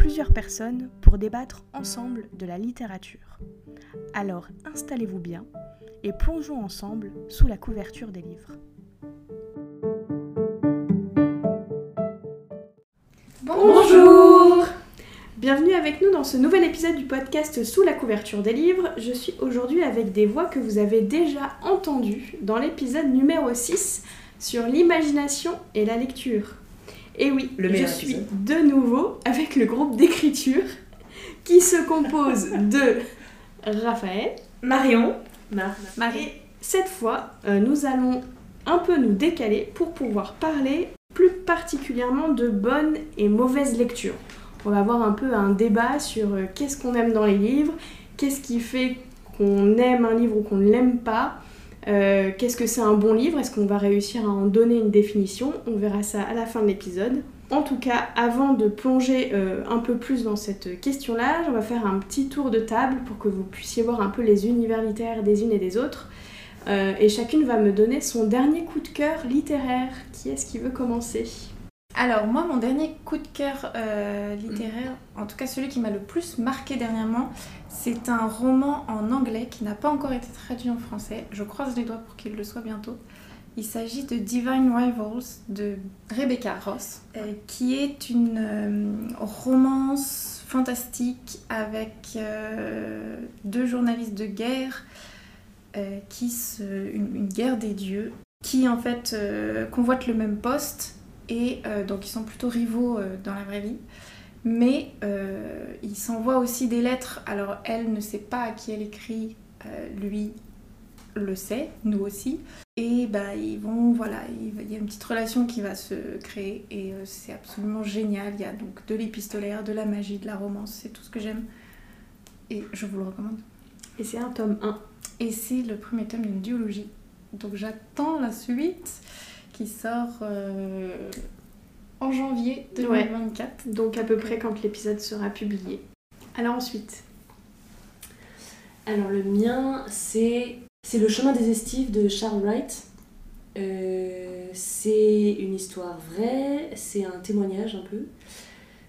plusieurs personnes pour débattre ensemble de la littérature. Alors installez-vous bien et plongeons ensemble sous la couverture des livres. Bonjour Bienvenue avec nous dans ce nouvel épisode du podcast Sous la couverture des livres. Je suis aujourd'hui avec des voix que vous avez déjà entendues dans l'épisode numéro 6 sur l'imagination et la lecture. Et oui, je suis de nouveau avec le groupe d'écriture qui se compose de Raphaël, Marion, Marie. Cette fois, euh, nous allons un peu nous décaler pour pouvoir parler plus particulièrement de bonnes et mauvaises lectures. On va avoir un peu un débat sur euh, qu'est-ce qu'on aime dans les livres, qu'est-ce qui fait qu'on aime un livre ou qu'on ne l'aime pas, euh, qu'est-ce que c'est un bon livre? Est-ce qu'on va réussir à en donner une définition? On verra ça à la fin de l'épisode. En tout cas, avant de plonger euh, un peu plus dans cette question-là, on va faire un petit tour de table pour que vous puissiez voir un peu les univers littéraires des unes et des autres. Euh, et chacune va me donner son dernier coup de cœur littéraire. Qui est-ce qui veut commencer? Alors moi, mon dernier coup de cœur littéraire, en tout cas celui qui m'a le plus marqué dernièrement, c'est un roman en anglais qui n'a pas encore été traduit en français. Je croise les doigts pour qu'il le soit bientôt. Il s'agit de Divine Rivals de Rebecca Ross, euh, qui est une euh, romance fantastique avec euh, deux journalistes de guerre qui se, une, guerre des dieux qui en fait convoitent le même poste et donc ils sont plutôt rivaux dans la vraie vie mais euh, il s'envoie aussi des lettres. Alors elle ne sait pas à qui elle écrit, euh, lui le sait, nous aussi. Et bah ils vont, voilà, il y a une petite relation qui va se créer et euh, c'est absolument génial. Il y a donc de l'épistolaire, de la magie, de la romance, c'est tout ce que j'aime et je vous le recommande. Et c'est un tome 1. Et c'est le premier tome d'une duologie. Donc j'attends la suite qui sort en janvier 2024. donc à peu près quand l'épisode sera publié. Alors ensuite Alors le mien, c'est c'est le chemin des estives de Charles Wright. Euh, c'est une histoire vraie, c'est un témoignage un peu.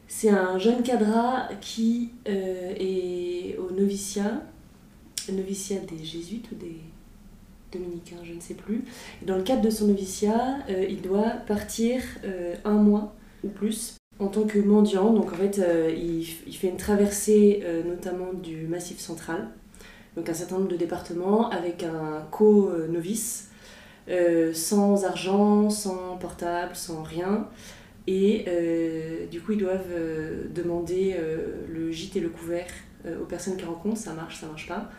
C'est un jeune cadra qui euh, est au noviciat, noviciat des jésuites ou des dominicain, je ne sais plus. dans le cadre de son noviciat, euh, il doit partir euh, un mois ou plus en tant que mendiant. Donc en fait, euh, il, fait une traversée notamment du Massif central, donc un certain nombre de départements, avec un co-novice, sans argent, sans portable, sans rien. Et du coup, ils doivent demander le gîte et le couvert aux personnes qu'ils rencontrent. Ça marche, ça marche pas.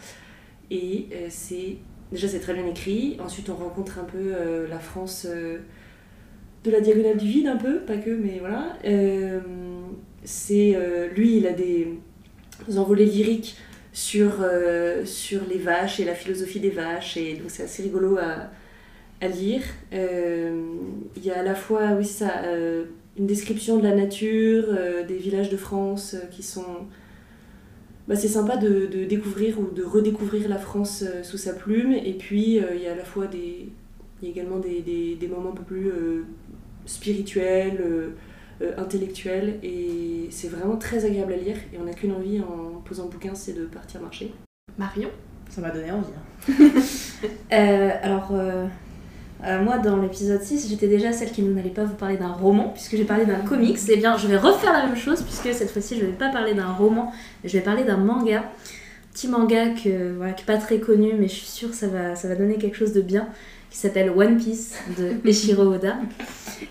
Et c'est Déjà, c'est très bien écrit. Ensuite, on rencontre un peu euh, la France euh, de la diagonale du vide, un peu, pas que, mais voilà. Euh, c'est lui, il a des envolées lyriques sur, les vaches et la philosophie des vaches, et donc c'est assez rigolo à, à lire. Il y a à la fois, oui, ça, une description de la nature, des villages de France qui sont bah, c'est sympa de, de, découvrir ou de redécouvrir la France euh, sous sa plume. Et puis, euh, il y a à la fois des, il y a également des, des, des, moments un peu plus euh, spirituels, intellectuels. Et c'est vraiment très agréable à lire. Et on n'a qu'une envie en posant le bouquin, c'est de partir marcher. Marion? Ça m'a donné envie. Hein. alors, euh, moi, dans l'épisode 6, j'étais déjà celle qui n'allait pas vous parler d'un roman, puisque j'ai parlé d'un comics. Et eh bien, je vais refaire la même chose, puisque cette fois-ci, je ne vais pas parler d'un roman, je vais parler d'un manga. Petit manga que, voilà, qui n'est pas très connu, mais je suis sûre que ça va, ça va donner quelque chose de bien, qui s'appelle One Piece de Eshiro Oda.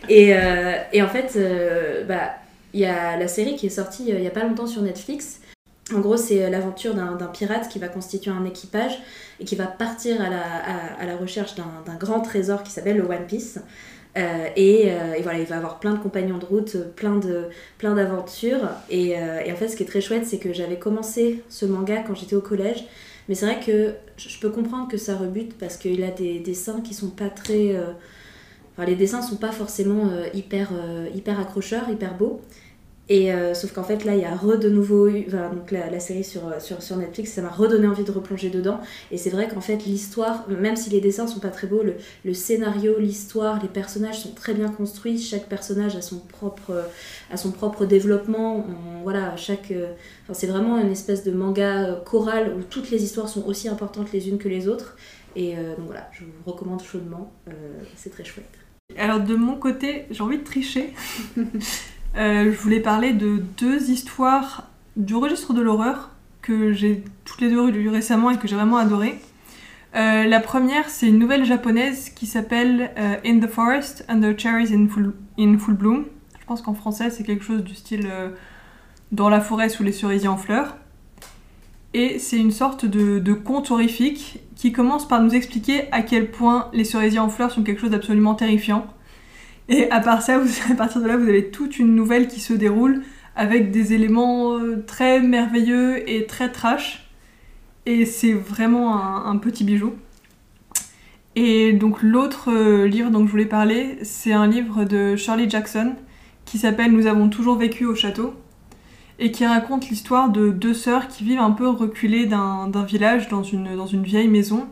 Et, euh, et en fait, euh, bah, il y a la série qui est sortie il n'y a pas longtemps sur Netflix. En gros, c'est l'aventure d'un pirate qui va constituer un équipage et qui va partir à la, à, la recherche d'un grand trésor qui s'appelle le One Piece. Euh, et, euh, et voilà, il va avoir plein de compagnons de route, plein plein d'aventures. Et, euh, et en fait, ce qui est très chouette, c'est que j'avais commencé ce manga quand j'étais au collège. Mais c'est vrai que je peux comprendre que ça rebute parce qu'il a des dessins qui sont pas très. euh, Enfin, les dessins sont pas forcément euh, hyper, euh, hyper accrocheurs, hyper beaux. Et euh, sauf qu'en fait, là, il y a re de nouveau eu. Enfin, donc la, la série sur, euh, sur, sur Netflix, ça m'a redonné envie de replonger dedans. Et c'est vrai qu'en fait, l'histoire, même si les dessins sont pas très beaux, le, le scénario, l'histoire, les personnages sont très bien construits. Chaque personnage a son propre, a son propre développement. On- voilà, chaque. euh, Enfin, c'est vraiment une espèce de manga choral où toutes les histoires sont aussi importantes les unes que les autres. Et euh, donc voilà, je vous recommande chaudement. C'est très chouette. Alors de mon côté, j'ai envie de tricher. Euh, je voulais parler de deux histoires du registre de l'horreur que j'ai toutes les deux lues récemment et que j'ai vraiment adoré. Euh, la première, c'est une nouvelle japonaise qui s'appelle euh, In the Forest Under Cherries in Full, Bloom. Je pense qu'en français, c'est quelque chose du style Dans la forêt sous les cerisiers en fleurs. Et c'est une sorte de conte horrifique qui commence par nous expliquer à quel point les cerisiers en fleurs sont quelque chose d'absolument terrifiant. Et à partir de là, vous avez toute une nouvelle qui se déroule avec des éléments euh, très merveilleux et très trash. Et c'est vraiment un, petit bijou. Et donc l'autre euh, livre dont je voulais parler, c'est un livre de Shirley Jackson qui s'appelle Nous avons toujours vécu au château et qui raconte l'histoire de deux sœurs qui vivent un peu reculées d'un village dans une vieille maison.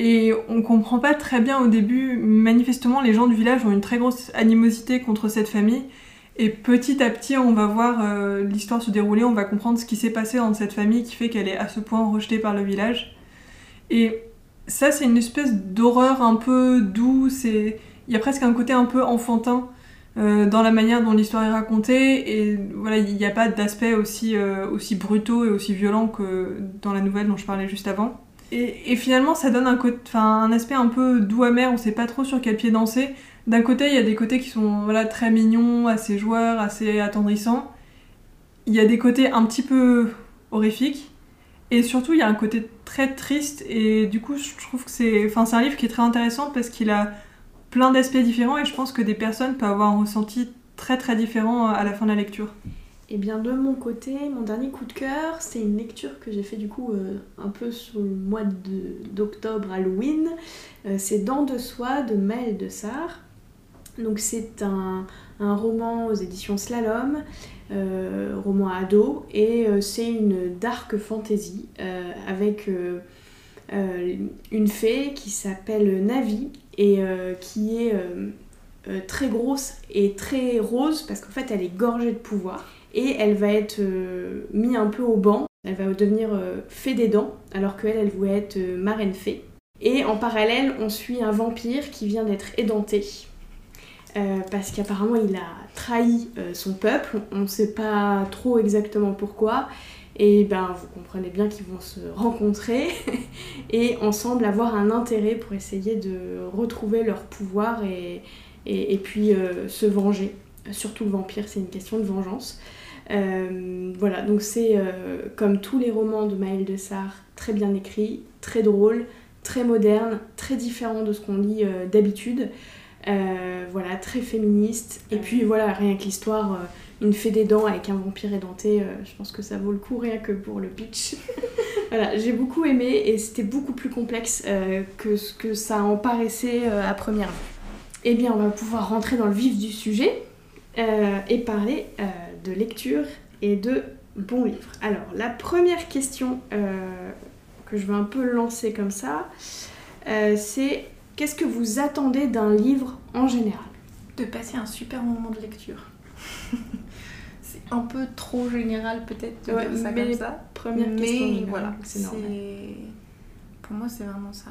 Et on comprend pas très bien au début, manifestement les gens du village ont une très grosse animosité contre cette famille. Et petit à petit, on va voir euh, l'histoire se dérouler, on va comprendre ce qui s'est passé dans cette famille qui fait qu'elle est à ce point rejetée par le village. Et ça, c'est une espèce d'horreur un peu douce et il y a presque un côté un peu enfantin euh, dans la manière dont l'histoire est racontée. Et voilà, il n'y a pas d'aspect aussi, euh, aussi brutaux et aussi violents que dans la nouvelle dont je parlais juste avant. Et, finalement, ça donne un, un aspect un peu doux amer, on sait pas trop sur quel pied danser. D'un côté, il y a des côtés qui sont très mignons, assez joueurs, assez attendrissants. Il y a des côtés un petit peu horrifiques. Et surtout, il y a un côté très triste. Et du coup, je trouve que c'est un livre qui est très intéressant parce qu'il a plein d'aspects différents. Et je pense que des personnes peuvent avoir un ressenti très très différent à la fin de la lecture. Et bien de mon côté, mon dernier coup de cœur, c'est une lecture que j'ai fait du coup euh, un peu sur le mois d'octobre, Halloween. Euh, c'est Dents de soie de Maëlle de Sarre. Donc c'est un, roman aux éditions Slalom, euh, roman ado, et c'est une dark fantasy avec une fée qui s'appelle Navi et qui est très grosse et très rose parce qu'en fait elle est gorgée de pouvoir et elle va être euh, mise un peu au banc. Elle va devenir euh, fée des dents, alors qu'elle, elle voulait être euh, marraine fée. Et en parallèle, on suit un vampire qui vient d'être édenté. euh, parce qu'apparemment, il a trahi son peuple. On ne sait pas trop exactement pourquoi. Et ben, vous comprenez bien qu'ils vont se rencontrer et ensemble avoir un intérêt pour essayer de retrouver leur pouvoir et, puis se venger. Surtout le vampire, c'est une question de vengeance. Euh, voilà, donc c'est euh, comme tous les romans de Maëlle de Sarre, très bien écrit, très drôle, très moderne, très différent de ce qu'on lit euh, d'habitude. Voilà, très féministe. Et puis voilà, rien que l'histoire, une fée des dents avec un vampire édenté, je pense que ça vaut le coup rien que pour le pitch. voilà, j'ai beaucoup aimé et c'était beaucoup plus complexe que ce que ça en paraissait à première vue. Eh bien, on va pouvoir rentrer dans le vif du sujet et parler de lecture et de bons livres. Alors, la première question euh, que je vais un peu lancer comme ça, euh, c'est qu'est-ce que vous attendez d'un livre en général? De passer un super moment de lecture. c'est un peu trop général peut-être de Ouais, dire ça mais comme ça. Première mais question. voilà, c'est normal. Pour moi, c'est vraiment ça.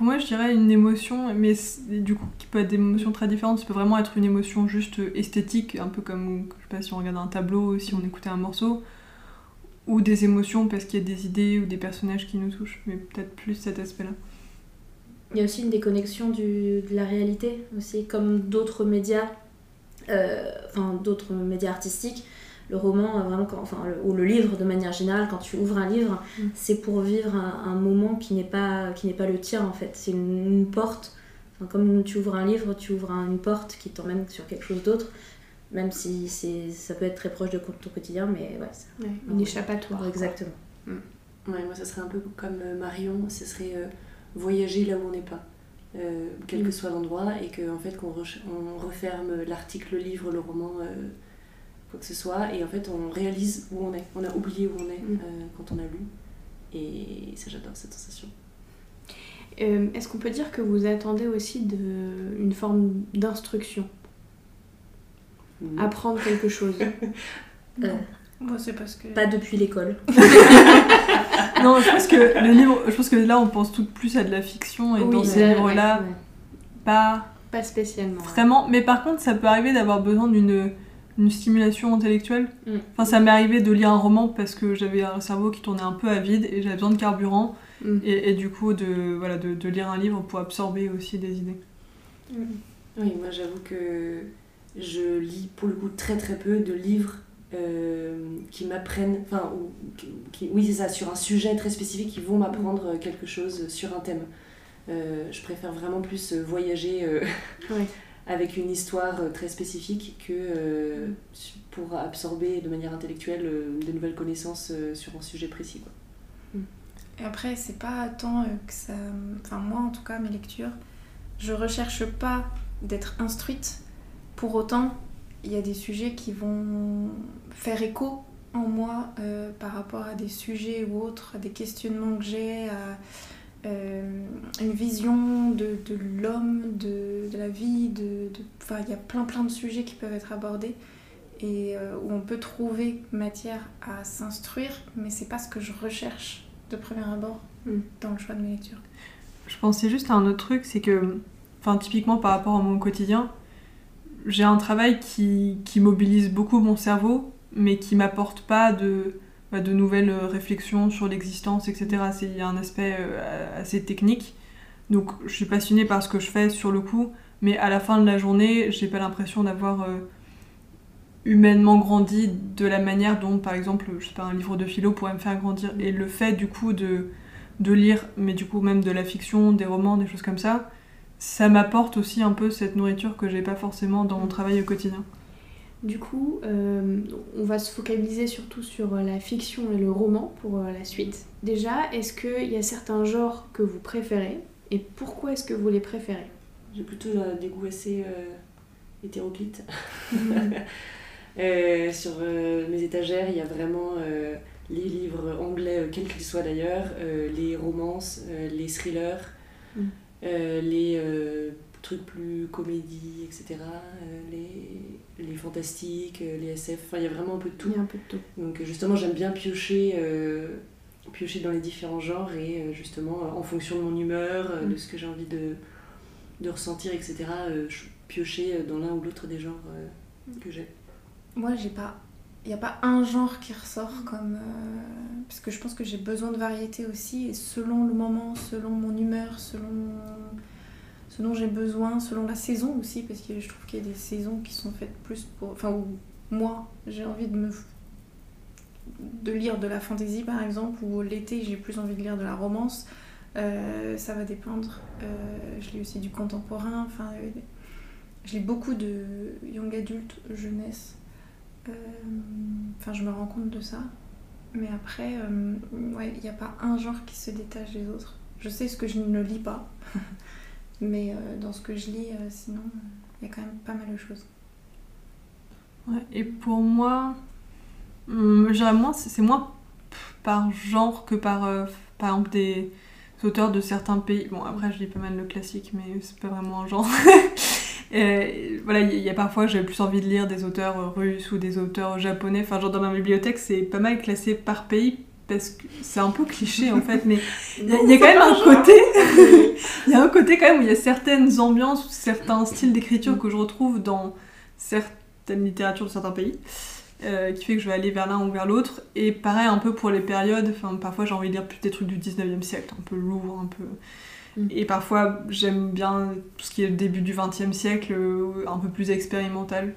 Pour moi, je dirais une émotion, mais du coup, qui peut être des émotions très différentes. Ça peut vraiment être une émotion juste esthétique, un peu comme, je sais pas, si on regarde un tableau, si on écoutait un morceau, ou des émotions parce qu'il y a des idées ou des personnages qui nous touchent, mais peut-être plus cet aspect-là. Il y a aussi une déconnexion de la réalité, aussi, comme d'autres médias, euh, enfin d'autres médias artistiques. Le roman, euh, vraiment, quand- enfin, le- ou le livre de manière générale, quand tu ouvres un livre, Mm. c'est pour vivre un, un moment qui n'est pas, qui n'est pas le tien en fait. C'est une, une porte Enfin, comme tu ouvres un livre, tu ouvres un- une porte qui t'emmène sur quelque chose d'autre, même si c'est, ça peut être très proche de ton quotidien, mais ouais, ça- Ouais, une échappatoire. exactement. Ouais, moi, ça serait un peu comme euh, Marion, ce serait euh, voyager là où on n'est pas, euh, quel que Mm. soit l'endroit, et qu'en fait, qu'on referme l'article, le livre, le roman, euh, quoi que ce soit, et en fait, on réalise où on est. On a oublié où on est Mm. euh, quand on a lu, et ça, j'adore cette sensation. Euh, Est-ce qu'on peut dire que vous attendez aussi de, une forme d'instruction? Mm. Apprendre quelque chose? Euh, Moi, c'est parce que. pas depuis l'école. Non, je pense que le livre, je pense que là on pense tout plus à de la fiction et Oui, dans ces livres-là, Ouais. pas Pas spécialement. vraiment. Mais par contre, ça peut arriver d'avoir besoin d'une une stimulation intellectuelle. Mm. Enfin, ça m'est arrivé de lire un roman parce que j'avais un cerveau qui tournait un peu à vide et j'avais besoin de carburant Mm. et, et du coup de voilà de, de lire un livre pour absorber aussi des idées. Oui, moi j'avoue que je lis pour le coup très très peu de livres euh, qui m'apprennent, enfin, ou qui- oui c'est ça, sur un sujet très spécifique, qui vont m'apprendre quelque chose sur un thème. Euh, je préfère vraiment plus euh, voyager euh. avec une histoire euh, très spécifique que euh, pour absorber de manière intellectuelle euh, de nouvelles connaissances euh, sur un sujet précis. Et après, c'est pas tant que ça. Enfin, moi en tout cas, mes lectures, je recherche pas d'être instruite. Pour autant, il y a des sujets qui vont faire écho en moi par rapport à des sujets ou autres, à des questionnements que j'ai, à euh, une vision de, de l'homme, de, de la vie. De, de- il y a plein plein de sujets qui peuvent être abordés et euh, où on peut trouver matière à s'instruire, mais c'est pas ce que je recherche de premier abord Mm. dans le choix de mes lectures. Je pensais juste à un autre truc, c'est que, enfin, typiquement par rapport à mon quotidien, j'ai un travail qui, qui mobilise beaucoup mon cerveau, mais qui m'apporte pas de, de nouvelles euh, réflexions sur l'existence, etc. Il y a un aspect euh, assez technique. Donc, je suis passionnée par ce que je fais sur le coup, mais à la fin de la journée, j'ai pas l'impression d'avoir euh, humainement grandi de la manière dont, par exemple, je sais pas, un livre de philo pourrait me faire grandir. Et le fait, du coup, de de lire, mais du coup même de la fiction, des romans, des choses comme ça, ça m'apporte aussi un peu cette nourriture que j'ai pas forcément dans mon travail au quotidien. Du coup, euh, on va se focaliser surtout sur euh, la fiction et le roman pour euh, la suite. Déjà, est-ce qu'il y a certains genres que vous préférez et pourquoi est-ce que vous les préférez? J'ai plutôt euh, des goûts assez euh, hétéroclites. Sur mes étagères, il y a vraiment les livres anglais, quels qu'ils soient d'ailleurs, les romances, les thrillers, Mm. les trucs plus comédie, etc., les, les fantastiques, euh, les SF, enfin il y a vraiment un peu de tout. Il y a un peu de tout. Donc euh, justement, j'aime bien piocher, euh, piocher dans les différents genres et justement, en fonction de mon humeur, de Mm. ce que j'ai envie de, de ressentir, etc., piocher dans l'un ou l'autre des genres euh, que j'ai. Moi, j'ai pas. Il n'y a pas un genre qui ressort comme. euh, Parce que je pense que j'ai besoin de variété aussi, et selon le moment, selon mon humeur, selon ce dont j'ai besoin, selon la saison aussi, parce que je trouve qu'il y a des saisons qui sont faites plus pour. Enfin, où moi, j'ai envie de me. de lire de la fantaisie par exemple, ou l'été, j'ai plus envie de lire de la romance. Euh, ça va dépendre. Euh, je lis aussi du contemporain, enfin. euh, je lis beaucoup de young adult, jeunesse. Euh, Enfin, je me rends compte de ça. Mais après, ouais, il n'y a pas un genre qui se détache des autres. Je sais ce que je ne lis pas. Mais euh, dans ce que je lis, euh, sinon, il y a quand même pas mal de choses. Ouais, et pour moi, hum, moins, c'est moins par genre que par, euh, par exemple, des auteurs de certains pays. Bon, après, je lis pas mal le classique, mais c'est pas vraiment un genre. Voilà, il y a parfois, j'ai plus envie de lire des auteurs russes ou des auteurs japonais. Enfin, genre dans ma bibliothèque, c'est pas mal classé par pays parce que c'est un peu cliché en fait, mais il y, a- il y a quand même un côté, il y a un côté quand même où il y a certaines ambiances ou certains styles d'écriture que je retrouve dans certaines littératures de certains pays, euh, qui fait que je vais aller vers l'un ou vers l'autre. Et pareil un peu pour les périodes, enfin parfois j'ai envie de lire plus des trucs du 19e siècle, un peu lourd, un peu... Mm. Et parfois j'aime bien tout ce qui est le début du 20e siècle, euh, un peu plus expérimental,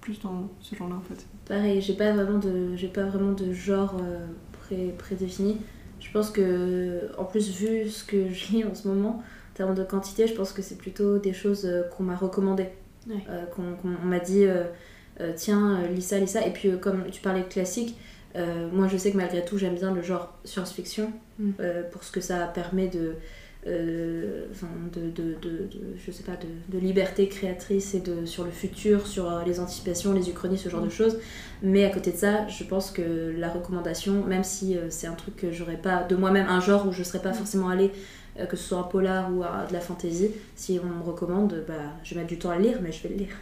plus dans ce genre-là en fait. Pareil, j'ai pas vraiment de, j'ai pas vraiment de genre euh, pré- prédéfini. Je pense que, en plus, vu ce que je lis en ce moment, termes de quantité, je pense que c'est plutôt des choses euh, qu'on m'a recommandées. Ouais. Euh, qu'on qu'on- on m'a dit, euh, euh, tiens, lis ça, lis ça. Et puis, comme tu parlais de classique, moi je sais que malgré tout, j'aime bien le genre science-fiction Mm. pour ce que ça permet de. Euh, enfin, de, de, de, je sais pas, de, liberté créatrice et de, sur le futur, sur euh, les anticipations, les uchronies, ce genre de choses. Mais à côté de ça, je pense que la recommandation, même si euh, c'est un truc que j'aurais pas de moi-même, un genre où je serais pas forcément allée, euh, que ce soit un polar ou euh, de la fantasy, si on me recommande, bah, je vais mettre du temps à le lire, mais je vais le lire.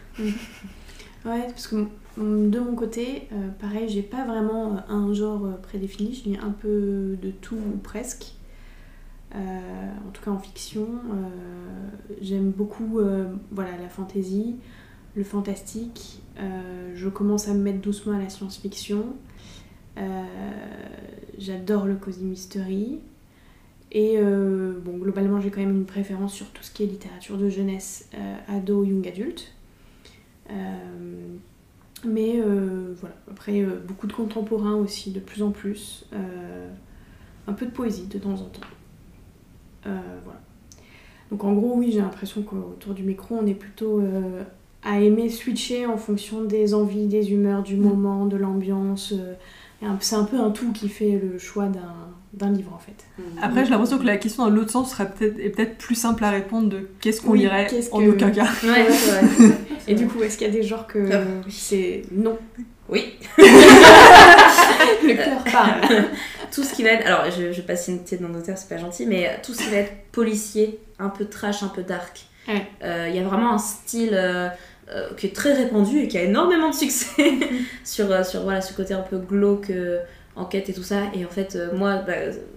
Ouais, parce que mm, de mon côté, euh, pareil, j'ai pas vraiment un genre prédéfini, je lis un peu de tout ou presque. Euh, en tout cas en fiction, euh, j'aime beaucoup euh, voilà, la fantasy, le fantastique. Je commence à me mettre doucement à la science-fiction. J'adore le cozy mystery. Et bon, globalement, j'ai quand même une préférence sur tout ce qui est littérature de jeunesse, ado, young adulte. Mais voilà, après beaucoup de contemporains aussi, de plus en plus. Un peu de poésie de temps en temps. Euh, voilà. Donc en gros, oui, j'ai l'impression qu'autour du micro, on est plutôt euh, à aimer switcher en fonction des envies, des humeurs, du moment, de l'ambiance. euh, c'est un peu un tout qui fait le choix d'un d'un livre en fait. Après, j'ai l'impression que la question dans l'autre sens serait peut-être est peut-être plus simple à répondre de qu'est-ce qu'on Oui, lirait qu'est-ce en que- aucun cas. Ouais, c'est vrai. Et du coup, est-ce qu'il y a des genres que Ah, c'est non? Oui. Le cœur parle. tout ce qui va être. Alors, je, je vais pas citer de nom d'auteur, c'est pas gentil, mais tout ce qui va être policier, un peu trash, un peu dark. Euh, Il Ouais. y a vraiment un style euh, euh, qui est très répandu et qui a énormément de succès sur, euh, sur voilà, ce côté un peu glauque, euh, enquête et tout ça. Et en fait, euh, moi, bah,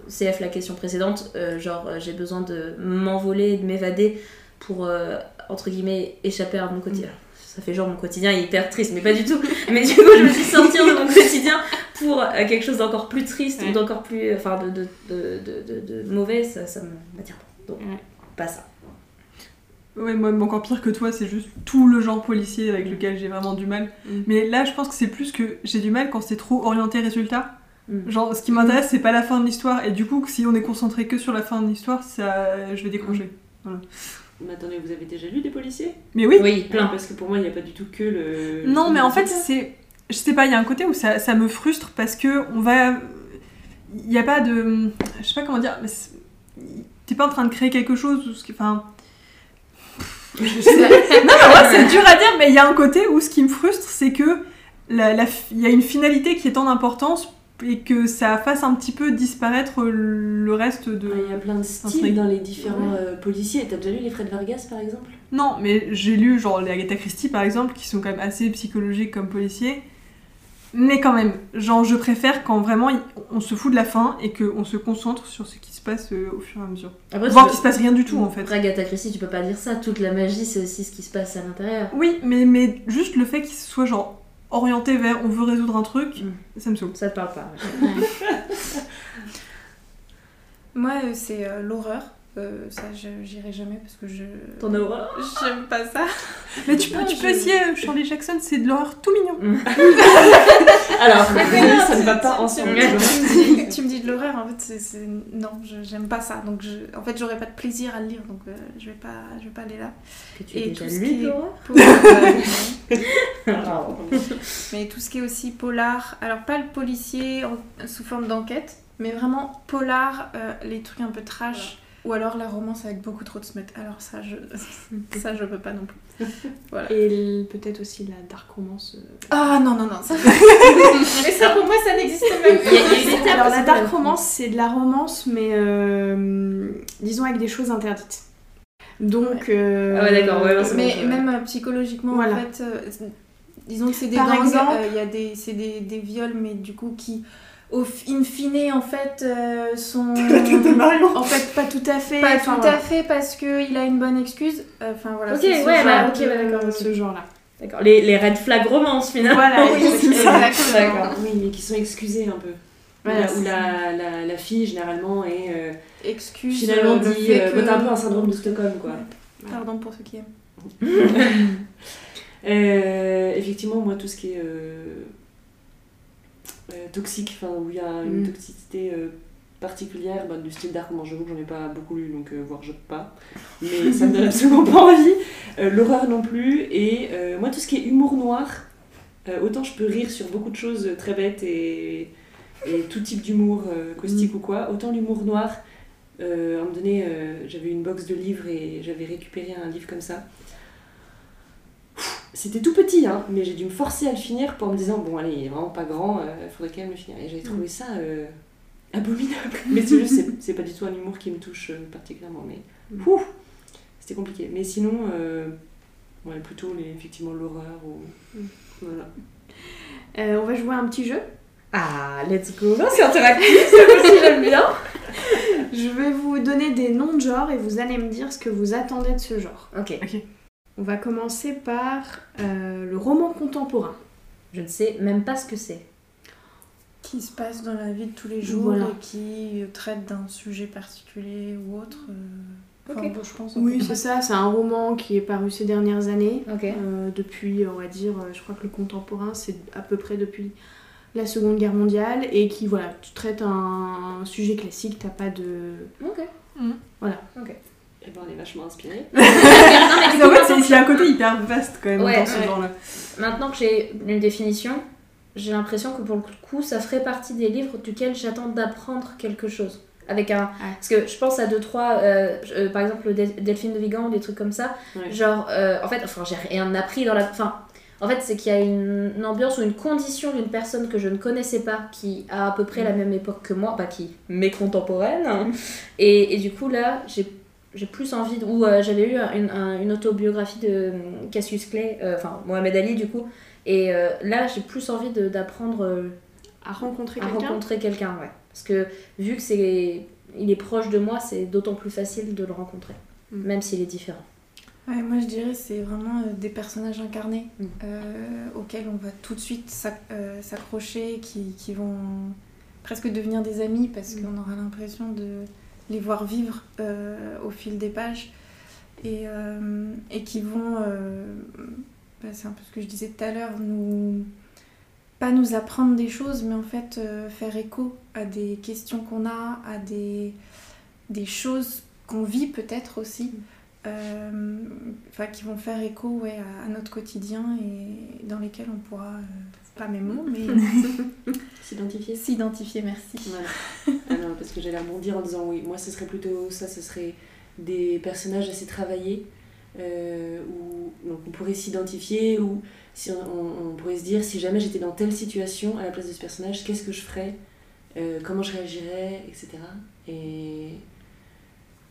CF, la question précédente, euh, genre, euh, j'ai besoin de m'envoler, de m'évader pour, euh, entre guillemets, échapper à mon quotidien. Ça fait genre mon quotidien est hyper triste, mais pas du tout. Mais du coup, je me suis sortir de mon quotidien pour euh, quelque chose d'encore plus triste Ouais. ou d'encore plus. Enfin, de, de, de, de, de- de mauvais, ça, ça me m'attire pas. Donc, Ouais. pas ça. Ouais, moi, encore pire que toi, c'est juste tout le genre policier avec lequel j'ai vraiment du mal. Mm. Mais là, je pense que c'est plus que j'ai du mal quand c'est trop orienté résultat. Mm. Genre, ce qui m'intéresse, c'est pas la fin de l'histoire. Et du coup, si on est concentré que sur la fin de l'histoire, ça, je vais décrocher. Mais attendez, vous avez déjà lu des policiers? Mais oui. Oui, plein. Parce que pour moi, il n'y a pas du tout que le. Non, mais en fait, c'est. Je sais pas, il y a un côté où ça, ça me frustre parce que on va. Il n'y a pas de. Je sais pas comment dire. T'es pas en train de créer quelque chose ou ce qui. Enfin. non, mais c'est dur à dire, mais il y a un côté où ce qui me frustre, c'est que la, la fi- il y a une finalité qui est en importance et que ça fasse un petit peu disparaître le reste de. Ah, Il y a plein de styles dans les différents euh, policiers. T'as déjà lu les Fred Vargas par exemple? Non, mais j'ai lu genre les Agatha Christie par exemple, qui sont quand même assez psychologiques comme policiers. Mais quand même, genre je préfère quand vraiment on se fout de la fin et qu'on se concentre sur ce qui se passe euh, au fur et à mesure. Après, tu Voir qu'il se passe rien du tout en fait. Après Agatha Christie, tu peux pas dire ça. Toute la magie, c'est aussi ce qui se passe à l'intérieur. Oui, mais, mais juste le fait qu'il soit genre orienté vers on veut résoudre un truc, Mm. ça me saoule. Ça te parle pas. ouais. Moi, euh, c'est euh, l'horreur. Euh, ça, je- j'irai jamais parce que je. T'en as horreur J'aime pas ça. Mais tu peux, Non, tu peux essayer euh, Shirley Jackson, c'est de l'horreur tout mignon. Alors, ça ne va pas ensemble. tu me dis, tu me dis de l'horreur, en fait, c'est, c'est- non, je- j'aime pas ça. Donc, je, en fait, j'aurais pas de plaisir à le lire, donc euh, je vais pas, je vais pas aller là. Que tu as Et déjà tout ce qui est- euh, non. mais tout ce qui est aussi polar, alors pas le policier en- sous forme d'enquête, mais vraiment polar, euh, les trucs un peu trash. Ou alors la romance avec beaucoup trop de smut. Alors ça, je, ça, je peux pas non plus. Voilà. Et peut-être aussi la dark romance. euh. Ah non, non, non. Ça... mais ça, pour moi, ça n'existe même Il y a- il y a une étape Alors la dark romance, c'est de la romance, mais euh, disons avec des choses interdites. Donc. euh, Ah ouais, d'accord, ouais, Mais bon, même euh, psychologiquement, Voilà. en fait, euh, disons que c'est des Par gangs, exemple- euh, il y a des, c'est des, des viols, mais du coup qui, au in fine, en fait, euh, sont... En fait, pas tout à fait. Pas enfin, tout voilà. à fait parce qu'il a une bonne excuse. Euh, Enfin voilà. Ok, ce ouais, genre bah, d'accord. Ce genre-là. D'accord. Les, les red flags romance finalement. Voilà, Oui, c'est ça. exactement. D'accord. Oui, mais qui sont excusés un peu. Voilà, Où la- la, fille, généralement, est euh, Excuse. finalement euh, dit. euh, que- T'as un peu un syndrome de Stockholm, quoi. Pardon pour ceux qui aiment. Euh, effectivement, moi, tout ce qui est euh, toxique, enfin, où il y a une Mm. toxicité euh, particulière, bah, du style d'art, moi j'avoue que j'en ai pas beaucoup lu, donc euh, voire je pas. Mais ça me donne absolument pas envie. Euh, L'horreur non plus. Et euh, moi, tout ce qui est humour noir, autant je peux rire sur beaucoup de choses très bêtes et, et tout type d'humour, caustique ou quoi, autant l'humour noir. À un moment donné, j'avais une box de livres et j'avais récupéré un livre comme ça. C'était tout petit, hein, mais j'ai dû me forcer à le finir pour me disant bon, allez, il est vraiment pas grand, il faudrait quand même le finir. Et j'avais trouvé ça euh, abominable. Mais c'est juste, c'est- pas du tout un humour qui me touche euh, particulièrement. Mais Mm. c'était compliqué. Mais sinon, euh, ouais, plutôt les, effectivement l'horreur ou. Mm. Voilà. Euh, on va jouer à un petit jeu. Ah, let's go. C'est interactif, ça aussi j'aime bien. Je vais vous donner des noms de genres et vous allez me dire ce que vous attendez de ce genre. Ok. On va commencer par euh, le roman contemporain. Je ne sais même pas ce que c'est. Qui se passe dans la vie de tous les jours Voilà. et qui euh, traite d'un sujet particulier ou autre. euh, enfin, Ok. bon, je pense. Oui, c'est ça, c'est un roman qui est paru ces dernières années. Ok. Euh, depuis, on va dire, je crois que le contemporain, c'est à peu près depuis la Seconde Guerre mondiale et qui, voilà, tu traites un, sujet classique, t'as pas de... Ok. Et ben, on est vachement inspirés. non, mais c'est- hyper vaste quand même Ouais, dans ce ouais. genre-là. Maintenant que j'ai une définition, j'ai l'impression que pour le coup, ça ferait partie des livres duquel j'attends d'apprendre quelque chose. Avec un... Parce que je pense à deux, trois, euh, euh, par exemple le Del- Delphine de Vigan, des trucs comme ça. Genre, euh, en fait, enfin, j'ai rien appris dans la... Enfin, en fait, c'est qu'il y a une, une ambiance ou une condition d'une personne que je ne connaissais pas, qui a à peu près la même époque que moi, pas qui, mais contemporaine. Et, et du coup, là, j'ai j'ai plus envie de... Ou euh, j'avais eu une, un- une autobiographie de Cassius Clay, euh, enfin Mohamed Ali du coup. Et euh, là, j'ai plus envie de- d'apprendre euh, À rencontrer à quelqu'un rencontrer quelqu'un, ouais. Parce que vu que c'est il est proche de moi, c'est d'autant plus facile de le rencontrer, Mm. même s'il est différent. Ouais, moi je dirais c'est vraiment euh, des personnages incarnés Mm. euh, auxquels on va tout de suite s'ac- euh, s'accrocher, qui, qui vont presque devenir des amis parce Mm. qu'on aura l'impression de les voir vivre euh, au fil des pages. Et, euh, et qui vont, euh, bah, c'est un peu ce que je disais tout à l'heure, nous pas nous apprendre des choses, mais en fait faire écho à des questions qu'on a, à des, des choses qu'on vit peut-être aussi, euh, enfin qui vont faire écho ouais, à, à notre quotidien et dans lesquels on pourra, euh, pas mes mots, mais S'identifier. s'identifier, merci. Voilà. Ah non, parce que j'allais rebondir en disant oui, moi ce serait plutôt ça, ce serait des personnages assez travaillés euh, où donc on pourrait s'identifier ou si on, on- on pourrait se dire si jamais j'étais dans telle situation à la place de ce personnage, qu'est-ce que je ferais, euh, comment je réagirais, etc. Et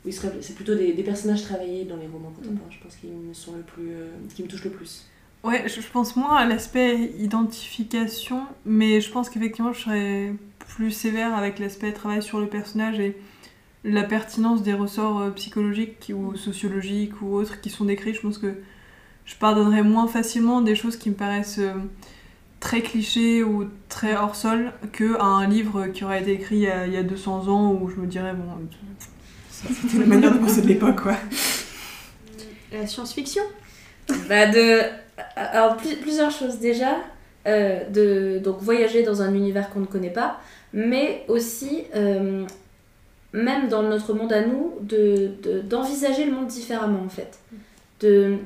oui, c'est plutôt des, des personnages travaillés dans les romans contemporains, je pense, qui me sont le plus, euh, qui me touchent le plus. Ouais, je pense moins à l'aspect identification, mais je pense qu'effectivement, je serais plus sévère avec l'aspect travail sur le personnage et la pertinence des ressorts euh, psychologiques ou sociologiques ou autres qui sont décrits. Je pense que je pardonnerais moins facilement des choses qui me paraissent euh, très clichés ou très hors sol que à un livre qui aurait été écrit il y a, il y a 200 ans où je me dirais, bon, c'était la manière de penser de l'époque, quoi. La science-fiction? Bah de... Alors plus- plusieurs choses déjà, euh, de donc voyager dans un univers qu'on ne connaît pas, mais aussi euh, même dans notre monde à nous de de- d'envisager le monde différemment en fait. De,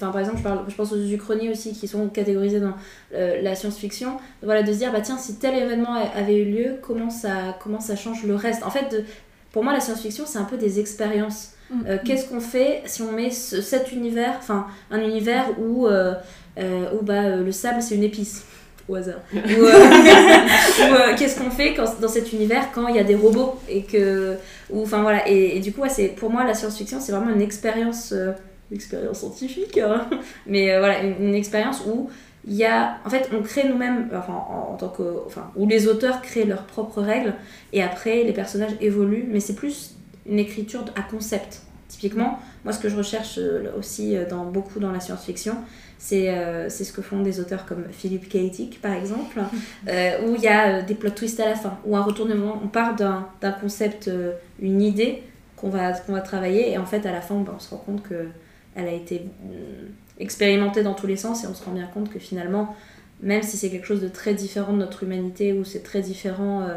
par exemple, je, parle, je pense aux uchronies aussi qui sont catégorisées dans euh, la science-fiction. Voilà, de se dire, bah tiens, si tel événement avait eu lieu, comment ça, comment ça change le reste? En fait, de- pour moi, la science-fiction, c'est un peu des expériences. Euh, Qu'est-ce qu'on fait si on met ce- cet univers, enfin un univers où, euh, euh, où bah, le sable c'est une épice au hasard. Ou, euh, qu'est-ce qu'on fait quand, dans cet univers quand il y a des robots et que ou enfin voilà. Et, et du coup ouais, c'est pour moi la science-fiction c'est vraiment une expérience euh, une expérience scientifique hein. mais euh, voilà une, une expérience où il y a en fait on crée nous-mêmes enfin en, en tant que enfin où les auteurs créent leurs propres règles et après les personnages évoluent. Mais c'est plus une écriture à concept. Typiquement, moi ce que je recherche euh, aussi euh, dans, beaucoup dans la science-fiction, c'est euh, ce que font des auteurs comme Philippe K. Dick par exemple, euh, où il y a des plot twists à la fin, ou un retournement, on part d'un concept, euh, une idée qu'on va, qu'on va travailler, et en fait à la fin bah, on se rend compte que elle a été euh, expérimentée dans tous les sens, et on se rend bien compte que finalement, même si c'est quelque chose de très différent de notre humanité, ou c'est très différent,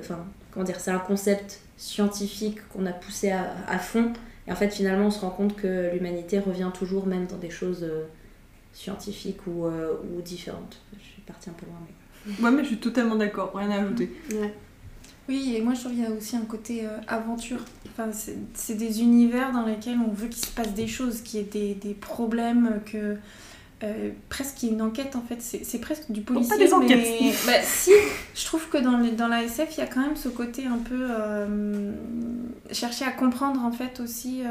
enfin comment dire, c'est un concept scientifique qu'on a poussé à, à fond. Et en fait, finalement, on se rend compte que l'humanité revient toujours, même dans des choses euh, scientifiques ou, euh, ou différentes. Je suis partie un peu loin, mais. Ouais, mais je suis totalement d'accord, rien à ajouter. Ouais. Oui, et moi je trouve qu'il y a aussi un côté euh, aventure. Enfin, c'est- c'est des univers dans lesquels on veut qu'il se passe des choses, qu'il y ait des, des problèmes, que. Euh, presque une enquête en fait, c'est presque du pas policier. des enquêtes. Mais, bah, si, je trouve que dans, la SF, il y a quand même ce côté un peu. euh, chercher à comprendre en fait aussi.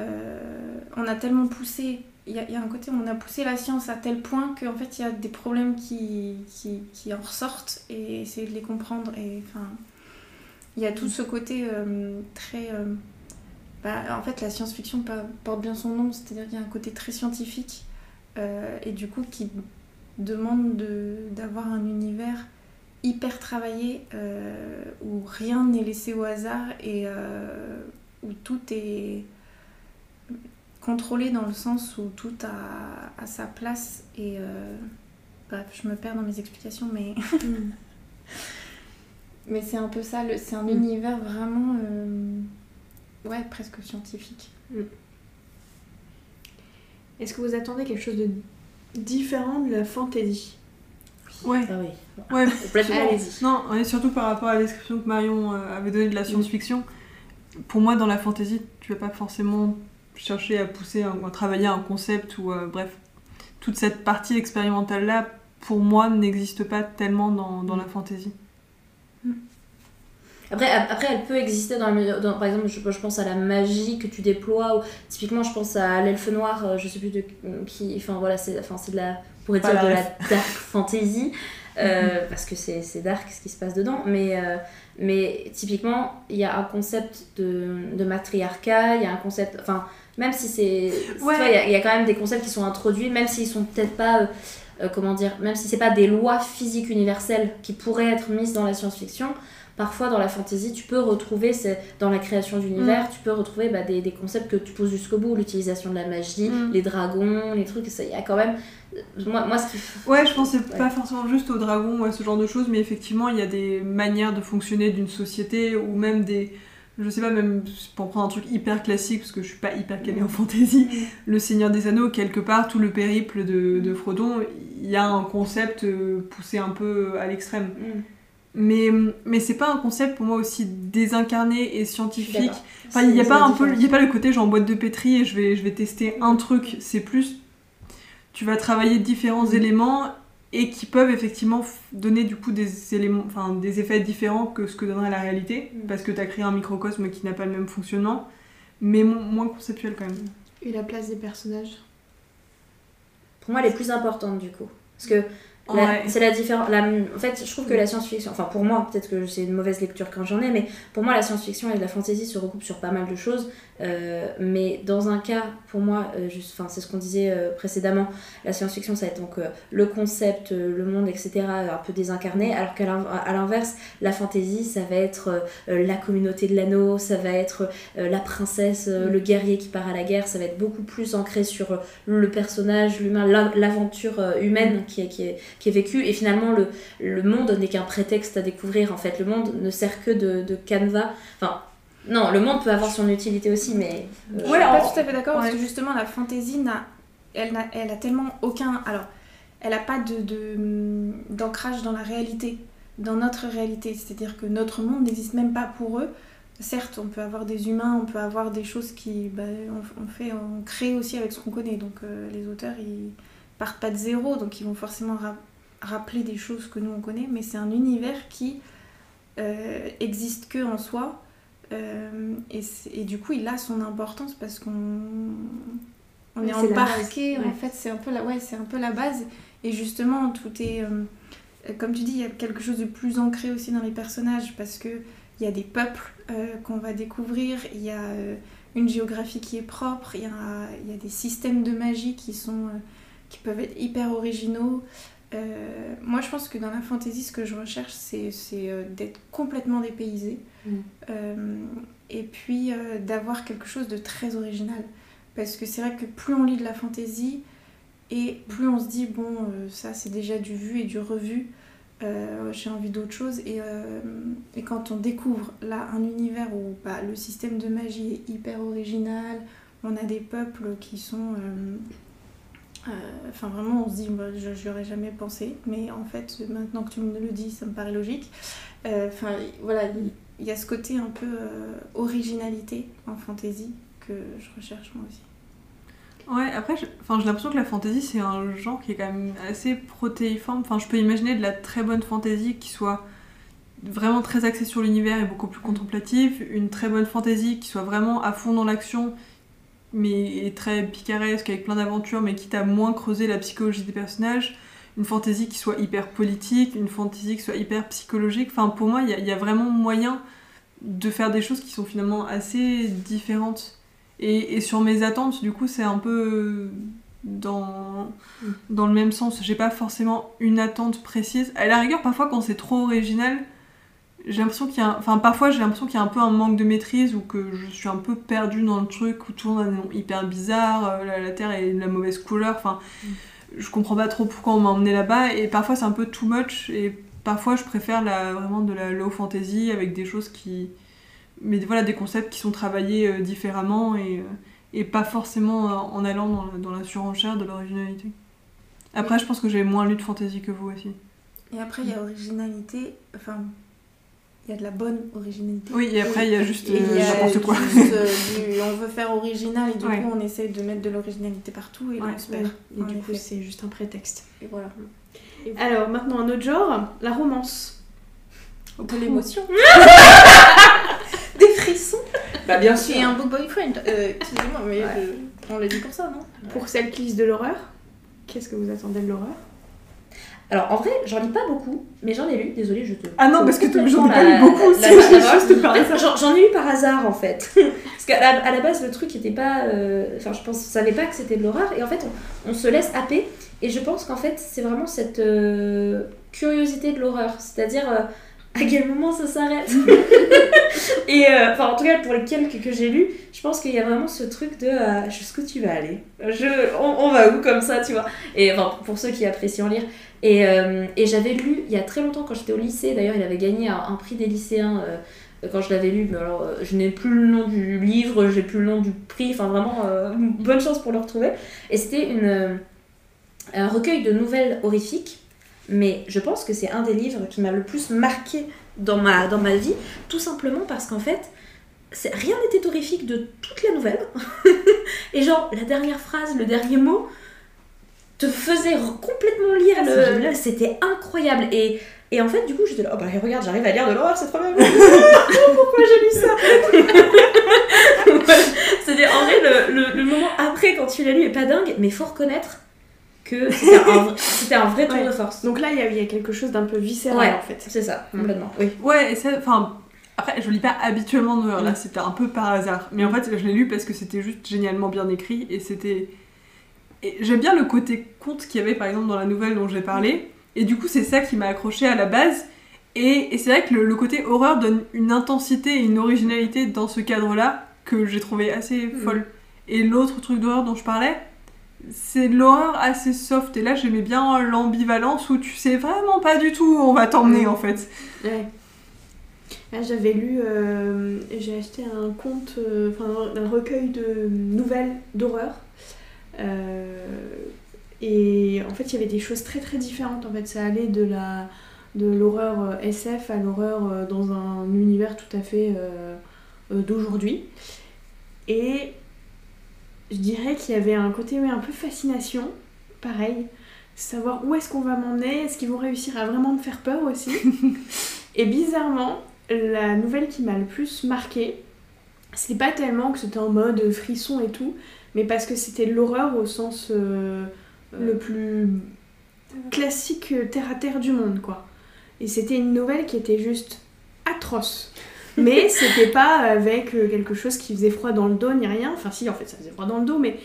euh, on a tellement poussé. Il y, a, il y a un côté où on a poussé la science à tel point qu'en fait il y a des problèmes qui, qui, qui en ressortent et essayer de les comprendre. Et enfin, il y a tout ce côté très. bah, en fait, la science-fiction porte bien son nom, c'est-à-dire qu'il y a un côté très scientifique euh, et du coup qui demande de- d'avoir un univers hyper travaillé euh, où rien n'est laissé au hasard et euh, où tout est contrôlé dans le sens où tout a, a sa place et bref je me perds dans mes explications mais Mm. mais c'est un peu ça c'est un Mm. univers vraiment ouais presque scientifique Est-ce que vous attendez quelque chose de différent de la fantasy Ouais, Ah oui, ouais. complètement. Non, et surtout par rapport à la description que Marion euh, avait donnée de la science-fiction, pour moi, dans la fantasy, tu vas pas forcément chercher à pousser, un- à travailler un concept ou euh, bref, toute cette partie expérimentale là, pour moi, n'existe pas tellement dans, dans la fantasy. Après, ap- après, elle peut exister dans, la dans- par exemple, je, je pense à la magie que tu déploies, ou typiquement, je pense à l'elfe noir, euh, je sais plus de qui, enfin voilà, c'est enfin, c'est de la, on pourrait dire de la dark fantasy, euh, parce que c'est c'est dark ce qui se passe dedans, mais, euh, mais typiquement, il y a un concept de, de matriarcat, il y a un concept, enfin, même si c'est, tu vois, il y, a- il y a quand même des concepts qui sont introduits, même s'ils sont peut-être pas, euh, euh, comment dire, même si c'est pas des lois physiques universelles qui pourraient être mises dans la science-fiction, parfois dans la fantasy, tu peux retrouver, c'est- dans la création d'univers, tu peux retrouver bah, des, des concepts que tu poses jusqu'au bout, l'utilisation de la magie, Mm. les dragons, les trucs, ça, il y a quand même... Moi, moi ce qui... Ouais, je pensais Ouais. pas forcément juste aux dragons ou à ce genre de choses, mais effectivement, il y a des manières de fonctionner d'une société ou même des. Je sais pas, même pour prendre un truc hyper classique, parce que je suis pas hyper calée en fantasy, Le Seigneur des Anneaux, quelque part, tout le périple de, de Frodon, il y a un concept euh, poussé un peu à l'extrême. Mm. Mais, mais c'est pas un concept pour moi aussi désincarné et scientifique. Enfin, il n'y a pas un peu, il y a pas le côté genre boîte de pétri et je vais, je vais tester un truc. C'est plus, tu vas travailler différents Mhm. éléments et qui peuvent effectivement donner du coup des éléments, enfin des effets différents que ce que donnerait la réalité, Mhm. parce que tu as créé un microcosme qui n'a pas le même fonctionnement, mais mo- moins conceptuel quand même. Et la place des personnages? Pour moi, elle est plus importante du coup. Parce que Ouais. c'est la différence. la- En fait, je trouve que la science-fiction, enfin pour moi, peut-être que c'est une mauvaise lecture quand j'en ai, mais pour moi, la science-fiction et la fantasy se recoupent sur pas mal de choses. Euh, mais dans un cas, pour moi, euh, juste, c'est ce qu'on disait euh, précédemment, la science-fiction, ça va être donc euh, le concept, le monde, etc., un peu désincarné, alors qu'à l'inverse, la fantasy, ça va être la communauté de l'anneau, ça va être la princesse, le guerrier qui part à la guerre, ça va être beaucoup plus ancré sur le personnage, l'humain, la- l'aventure humaine qui est, qui, est, qui est vécue. Et finalement, le, le monde n'est qu'un prétexte à découvrir. En fait, le monde ne sert que de, de canevas. Enfin, non, le monde peut avoir son utilité aussi, mais. euh, Je suis Ouais, pas tout à fait d'accord parce ouais. que justement la fantaisie n'a elle, n'a- elle a tellement aucun alors elle a pas de de- d'ancrage dans la réalité dans notre réalité c'est-à-dire que notre monde n'existe même pas pour eux certes on peut avoir des humains on peut avoir des choses qui bah, on, on fait on crée aussi avec ce qu'on connaît donc euh, les auteurs ils partent pas de zéro donc ils vont forcément ra- rappeler des choses que nous on connaît mais c'est un univers qui euh, existe que en soi euh, et, du coup, il a son importance parce qu'on on est embarqué. ouais. En fait, c'est un peu la, ouais, un peu la base. Et justement, tout est, euh, comme tu dis, il y a quelque chose de plus ancré aussi dans les personnages parce que il y a des peuples euh, qu'on va découvrir. Il y a une géographie qui est propre. Il y a, y a des systèmes de magie qui sont, qui peuvent être hyper originaux. Euh, moi, je pense que dans la fantasy, ce que je recherche, c'est euh, d'être complètement dépaysé. Mm. Euh, et puis euh, d'avoir quelque chose de très original. Parce que c'est vrai que plus on lit de la fantaisie, et plus on se dit, bon, ça c'est déjà du vu et du revu, j'ai envie d'autre chose. Et, et quand on découvre là un univers où bah, le système de magie est hyper original, on a des peuples qui sont. Euh, Enfin, vraiment, on se dit, moi, je n'y aurais jamais pensé. Mais en fait, maintenant que tu me le dis, ça me paraît logique. Euh, Enfin, voilà, il y a ce côté un peu euh, originalité en fantasy que je recherche moi aussi. Ouais, après, j'ai l'impression que la fantasy, c'est un genre qui est quand même assez protéiforme. Enfin, je peux imaginer de la très bonne fantasy qui soit vraiment très axée sur l'univers et beaucoup plus contemplative. Une très bonne fantasy qui soit vraiment à fond dans l'action, mais est très picaresque, avec plein d'aventures, mais quitte à moins creuser la psychologie des personnages. Une fantasy qui soit hyper politique, une fantasy qui soit hyper psychologique. Enfin, pour moi, il y, a- il y a vraiment moyen de faire des choses qui sont finalement assez différentes. Et, et sur mes attentes, du coup, c'est un peu dans, dans le même sens. J'ai pas forcément une attente précise. À la rigueur, parfois, quand c'est trop original, j'ai l'impression qu'il y a. Enfin, parfois, j'ai l'impression qu'il y a un peu un manque de maîtrise ou que je suis un peu perdue dans le truc où tout le monde a des noms hyper bizarres, euh, la, la terre est de la mauvaise couleur. Enfin, je comprends pas trop pourquoi on m'a emmené là-bas et parfois, c'est un peu too much et parfois, je préfère la, vraiment de la low fantasy avec des choses qui mais voilà des concepts qui sont travaillés euh, différemment et, euh, et pas forcément en allant dans la, dans la surenchère de l'originalité. Après, je pense que j'ai moins lu de fantasy que vous aussi. Et après, il y a originalité, enfin, il y a de la bonne originalité. Oui, et après, il y a juste Et euh, n'importe quoi. juste, euh, du- on veut faire original et du Ouais. coup on essaye de mettre de l'originalité partout et Ouais, on se perd. Et du coup, c'est juste un prétexte. Et voilà. Alors, maintenant, un autre genre, la romance. De l'émotion. Des frissons. Bah bien Et sûr. un book boyfriend. Euh, Excusez-moi, mais Ouais. je- on l'a dit pour ça, non? Pour celles qui lisent de l'horreur, qu'est-ce que vous attendez de l'horreur? Alors en vrai, j'en lis pas beaucoup, mais j'en ai lu. Désolée, je te. Ah non, parce que complètement j'en ai pas lu beaucoup juste par fait, J'en ai eu par hasard en fait. Parce qu'à la, à la base, le truc était pas. euh, Enfin, je pense, savais pas que c'était de l'horreur. Et en fait, on, on se laisse happer. Et je pense qu'en fait, c'est vraiment cette euh, curiosité de l'horreur. C'est-à-dire, euh, à quel moment ça s'arrête Et euh, enfin, en tout cas, pour les quelques que j'ai lus, je pense qu'il y a vraiment ce truc de euh, jusqu'où tu vas aller je, on, on va où comme ça, tu vois Et enfin, pour ceux qui apprécient lire. Et, euh, et j'avais lu il y a très longtemps quand j'étais au lycée, d'ailleurs il avait gagné un, un prix des lycéens quand je l'avais lu, mais alors euh, je n'ai plus le nom du livre, j'ai plus le nom du prix, enfin vraiment euh, bonne chance pour le retrouver. Et c'était une, euh, un recueil de nouvelles horrifiques, mais je pense que c'est un des livres qui m'a le plus marqué dans ma, dans ma vie, tout simplement parce qu'en fait, c'est- rien n'était horrifique de toute la nouvelle. et genre, la dernière phrase, le dernier mot, te faisait complètement lire Ah, c'est le. C'était incroyable. Et, et en fait, du coup, j'étais là, oh bah regarde, j'arrive à lire de l'horreur, c'est trop bien. Pourquoi j'ai lu ça? C'est-à-dire, en vrai, le, le, le moment après, quand tu l'as lu, est pas dingue, mais faut reconnaître que c'était un, vrai- c'était un vrai tour Ouais. de force. Donc là, il y, a- il y a quelque chose d'un peu viscéral Ouais. en fait. C'est ça, Mm. complètement. Oui. Ouais, et ça, enfin, après, je lis pas habituellement d'horreur, là, c'était un peu par hasard. Mais en fait, je l'ai lu parce que c'était juste génialement bien écrit et c'était. Et j'aime bien le côté conte qu'il y avait, par exemple, dans la nouvelle dont j'ai parlé. Et du coup, c'est ça qui m'a accroché à la base. Et, et c'est vrai que le, le côté horreur donne une intensité et une originalité dans ce cadre-là que j'ai trouvé assez folle. Et l'autre truc d'horreur dont je parlais, c'est de l'horreur assez soft. Et là, j'aimais bien l'ambivalence où tu sais vraiment pas du tout où on va t'emmener Mm. en fait. Ouais. Là, J'avais lu, euh, j'ai acheté un conte, euh, enfin un recueil de nouvelles d'horreur. Euh, et en fait, il y avait des choses très très différentes. En fait, ça allait de la de l'horreur SF à l'horreur dans un univers tout à fait d'aujourd'hui. Et je dirais qu'il y avait un côté oui, un peu fascination, pareil, savoir où est-ce qu'on va m'emmener, est-ce qu'ils vont réussir à vraiment me faire peur aussi. Et bizarrement, la nouvelle qui m'a le plus marqué, c'est pas tellement que c'était en mode frisson et tout, mais parce que c'était de l'horreur au sens euh, le plus classique euh, terre à terre du monde, quoi. Et c'était une nouvelle qui était juste atroce. Mais c'était pas avec euh, quelque chose qui faisait froid dans le dos ni rien. Enfin, si, en fait, ça faisait froid dans le dos, mais.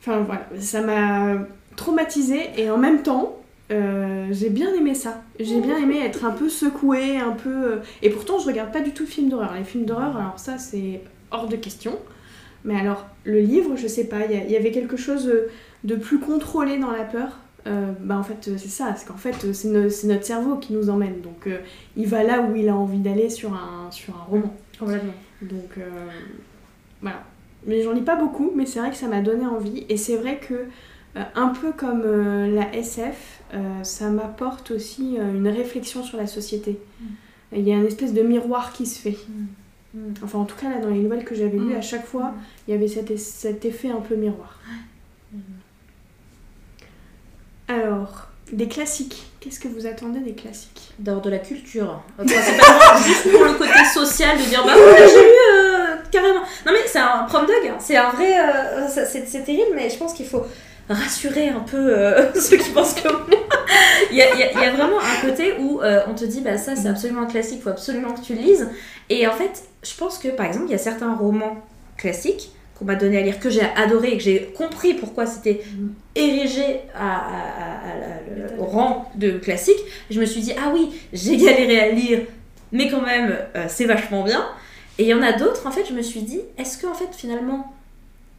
Enfin, voilà. Ça m'a traumatisée et en même temps, euh, j'ai bien aimé ça. J'ai bien aimé être un peu secouée, un peu. euh, Et pourtant, je regarde pas du tout de films d'horreur. Les films d'horreur, alors ça, c'est hors de question. Mais alors, le livre, je sais pas, il y, avait quelque chose de plus contrôlé dans la peur? Euh, bah en fait, c'est ça. C'est qu'en fait, c'est no- c'est notre cerveau qui nous emmène. Donc, euh, il va là où il a envie d'aller sur un, sur un roman. Complètement. Donc, euh, voilà. Mais j'en lis pas beaucoup, mais c'est vrai que ça m'a donné envie. Et c'est vrai que, euh, un peu comme la SF, ça m'apporte aussi une réflexion sur la société. Il y a une espèce de miroir qui se fait. Mm. Enfin, en tout cas, là, dans les nouvelles que j'avais lues, Mm. à chaque fois, il y avait cet, cet effet un peu miroir. Alors, des classiques. Qu'est-ce que vous attendez des classiques? D'ordre de la culture. Euh, Principalement juste pour le côté social de dire bah oui, j'ai lu euh, carrément. Non mais c'est un prom dog, hein. c'est un vrai. euh, c'est terrible, mais je pense qu'il faut rassurer un peu ceux qui pensent comme moi. il, y a, il y a- vraiment un côté où on te dit bah ça c'est absolument un classique, faut absolument que tu le lises. Et en fait, je pense que par exemple, il y a certains romans classiques qu'on m'a donné à lire que j'ai adoré et que j'ai compris pourquoi c'était érigé à, à- à- à- au rang de classique. Je me suis dit, ah oui, j'ai galéré à lire, mais quand même, euh, c'est vachement bien. Et il y en a d'autres, en fait, je me suis dit, est-ce que, en fait, finalement,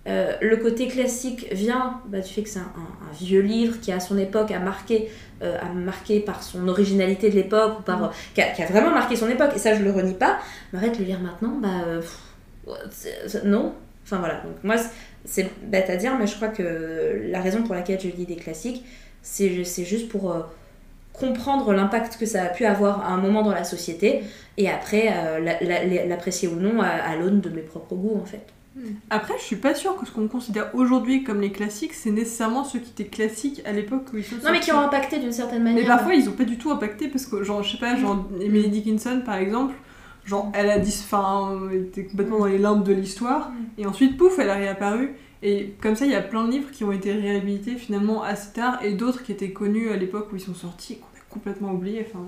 euh, le côté classique vient bah, du fait que c'est un, un- un vieux livre qui, à son époque, a marqué, euh, a marqué par son originalité de l'époque, ou par, euh, qui, a, qui a vraiment marqué son époque, et ça, je le renie pas. Mais arrête de le lire maintenant, bah, pff, non. Enfin voilà, donc moi, c'est- bête à dire, mais je crois que la raison pour laquelle je lis des classiques, c'est juste pour euh, comprendre l'impact que ça a pu avoir à un moment dans la société et après euh, la- la- l'apprécier ou non à, à l'aune de mes propres goûts en fait. Après, je suis pas sûre que ce qu'on considère aujourd'hui comme les classiques, c'est nécessairement ceux qui étaient classiques à l'époque où ils sont Non mais qui ont impacté d'une certaine manière. Mais parfois, ils ont pas du tout impacté parce que, genre, je sais pas, genre, Emily Dickinson par exemple, genre, elle a dis... enfin, elle était complètement dans les limbes de l'histoire, et ensuite, pouf, elle a réapparu. Et comme ça, il y a plein de livres qui ont été réhabilités finalement assez tard, et d'autres qui étaient connus à l'époque où ils sont sortis, qu'on a complètement oublié. Enfin,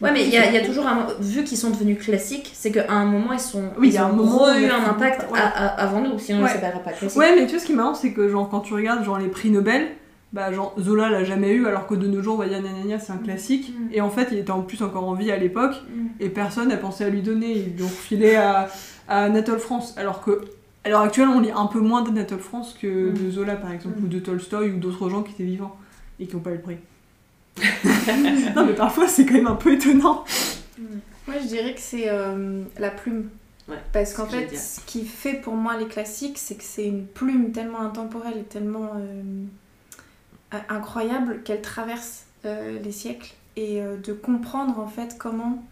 Ouais mais il y, a- il y a toujours un vu qu'ils sont devenus classiques, c'est qu'à un moment ils sont Oui, il ils y a un ont moment où eu un impact ouais. à- à- avant nous, sinon Ouais. ils s'appelleraient pas classiques. Ouais, mais tu vois, ce qui est marrant, c'est que genre, quand tu regardes genre, les prix Nobel, bah, genre, Zola l'a jamais eu, alors que de nos jours, Vaya Nanania, c'est un classique. Mm. Et en fait, il était en plus encore en vie à l'époque, Mm. et personne n'a pensé à lui donner. Ils l'ont refilé à, à Anatole France. Alors que, à l'heure actuelle, on lit un peu moins d'Anatole France que Mm. de Zola, par exemple, Mm. ou de Tolstoï, ou d'autres gens qui étaient vivants, et qui n'ont pas eu le prix. non, mais parfois, c'est quand même un peu étonnant. Moi, je dirais que c'est euh, la plume. Ouais, Parce qu'en fait, ce qui fait pour moi les classiques, c'est que c'est une plume tellement intemporelle et tellement euh, incroyable qu'elle traverse euh, les siècles et euh, de comprendre en fait comment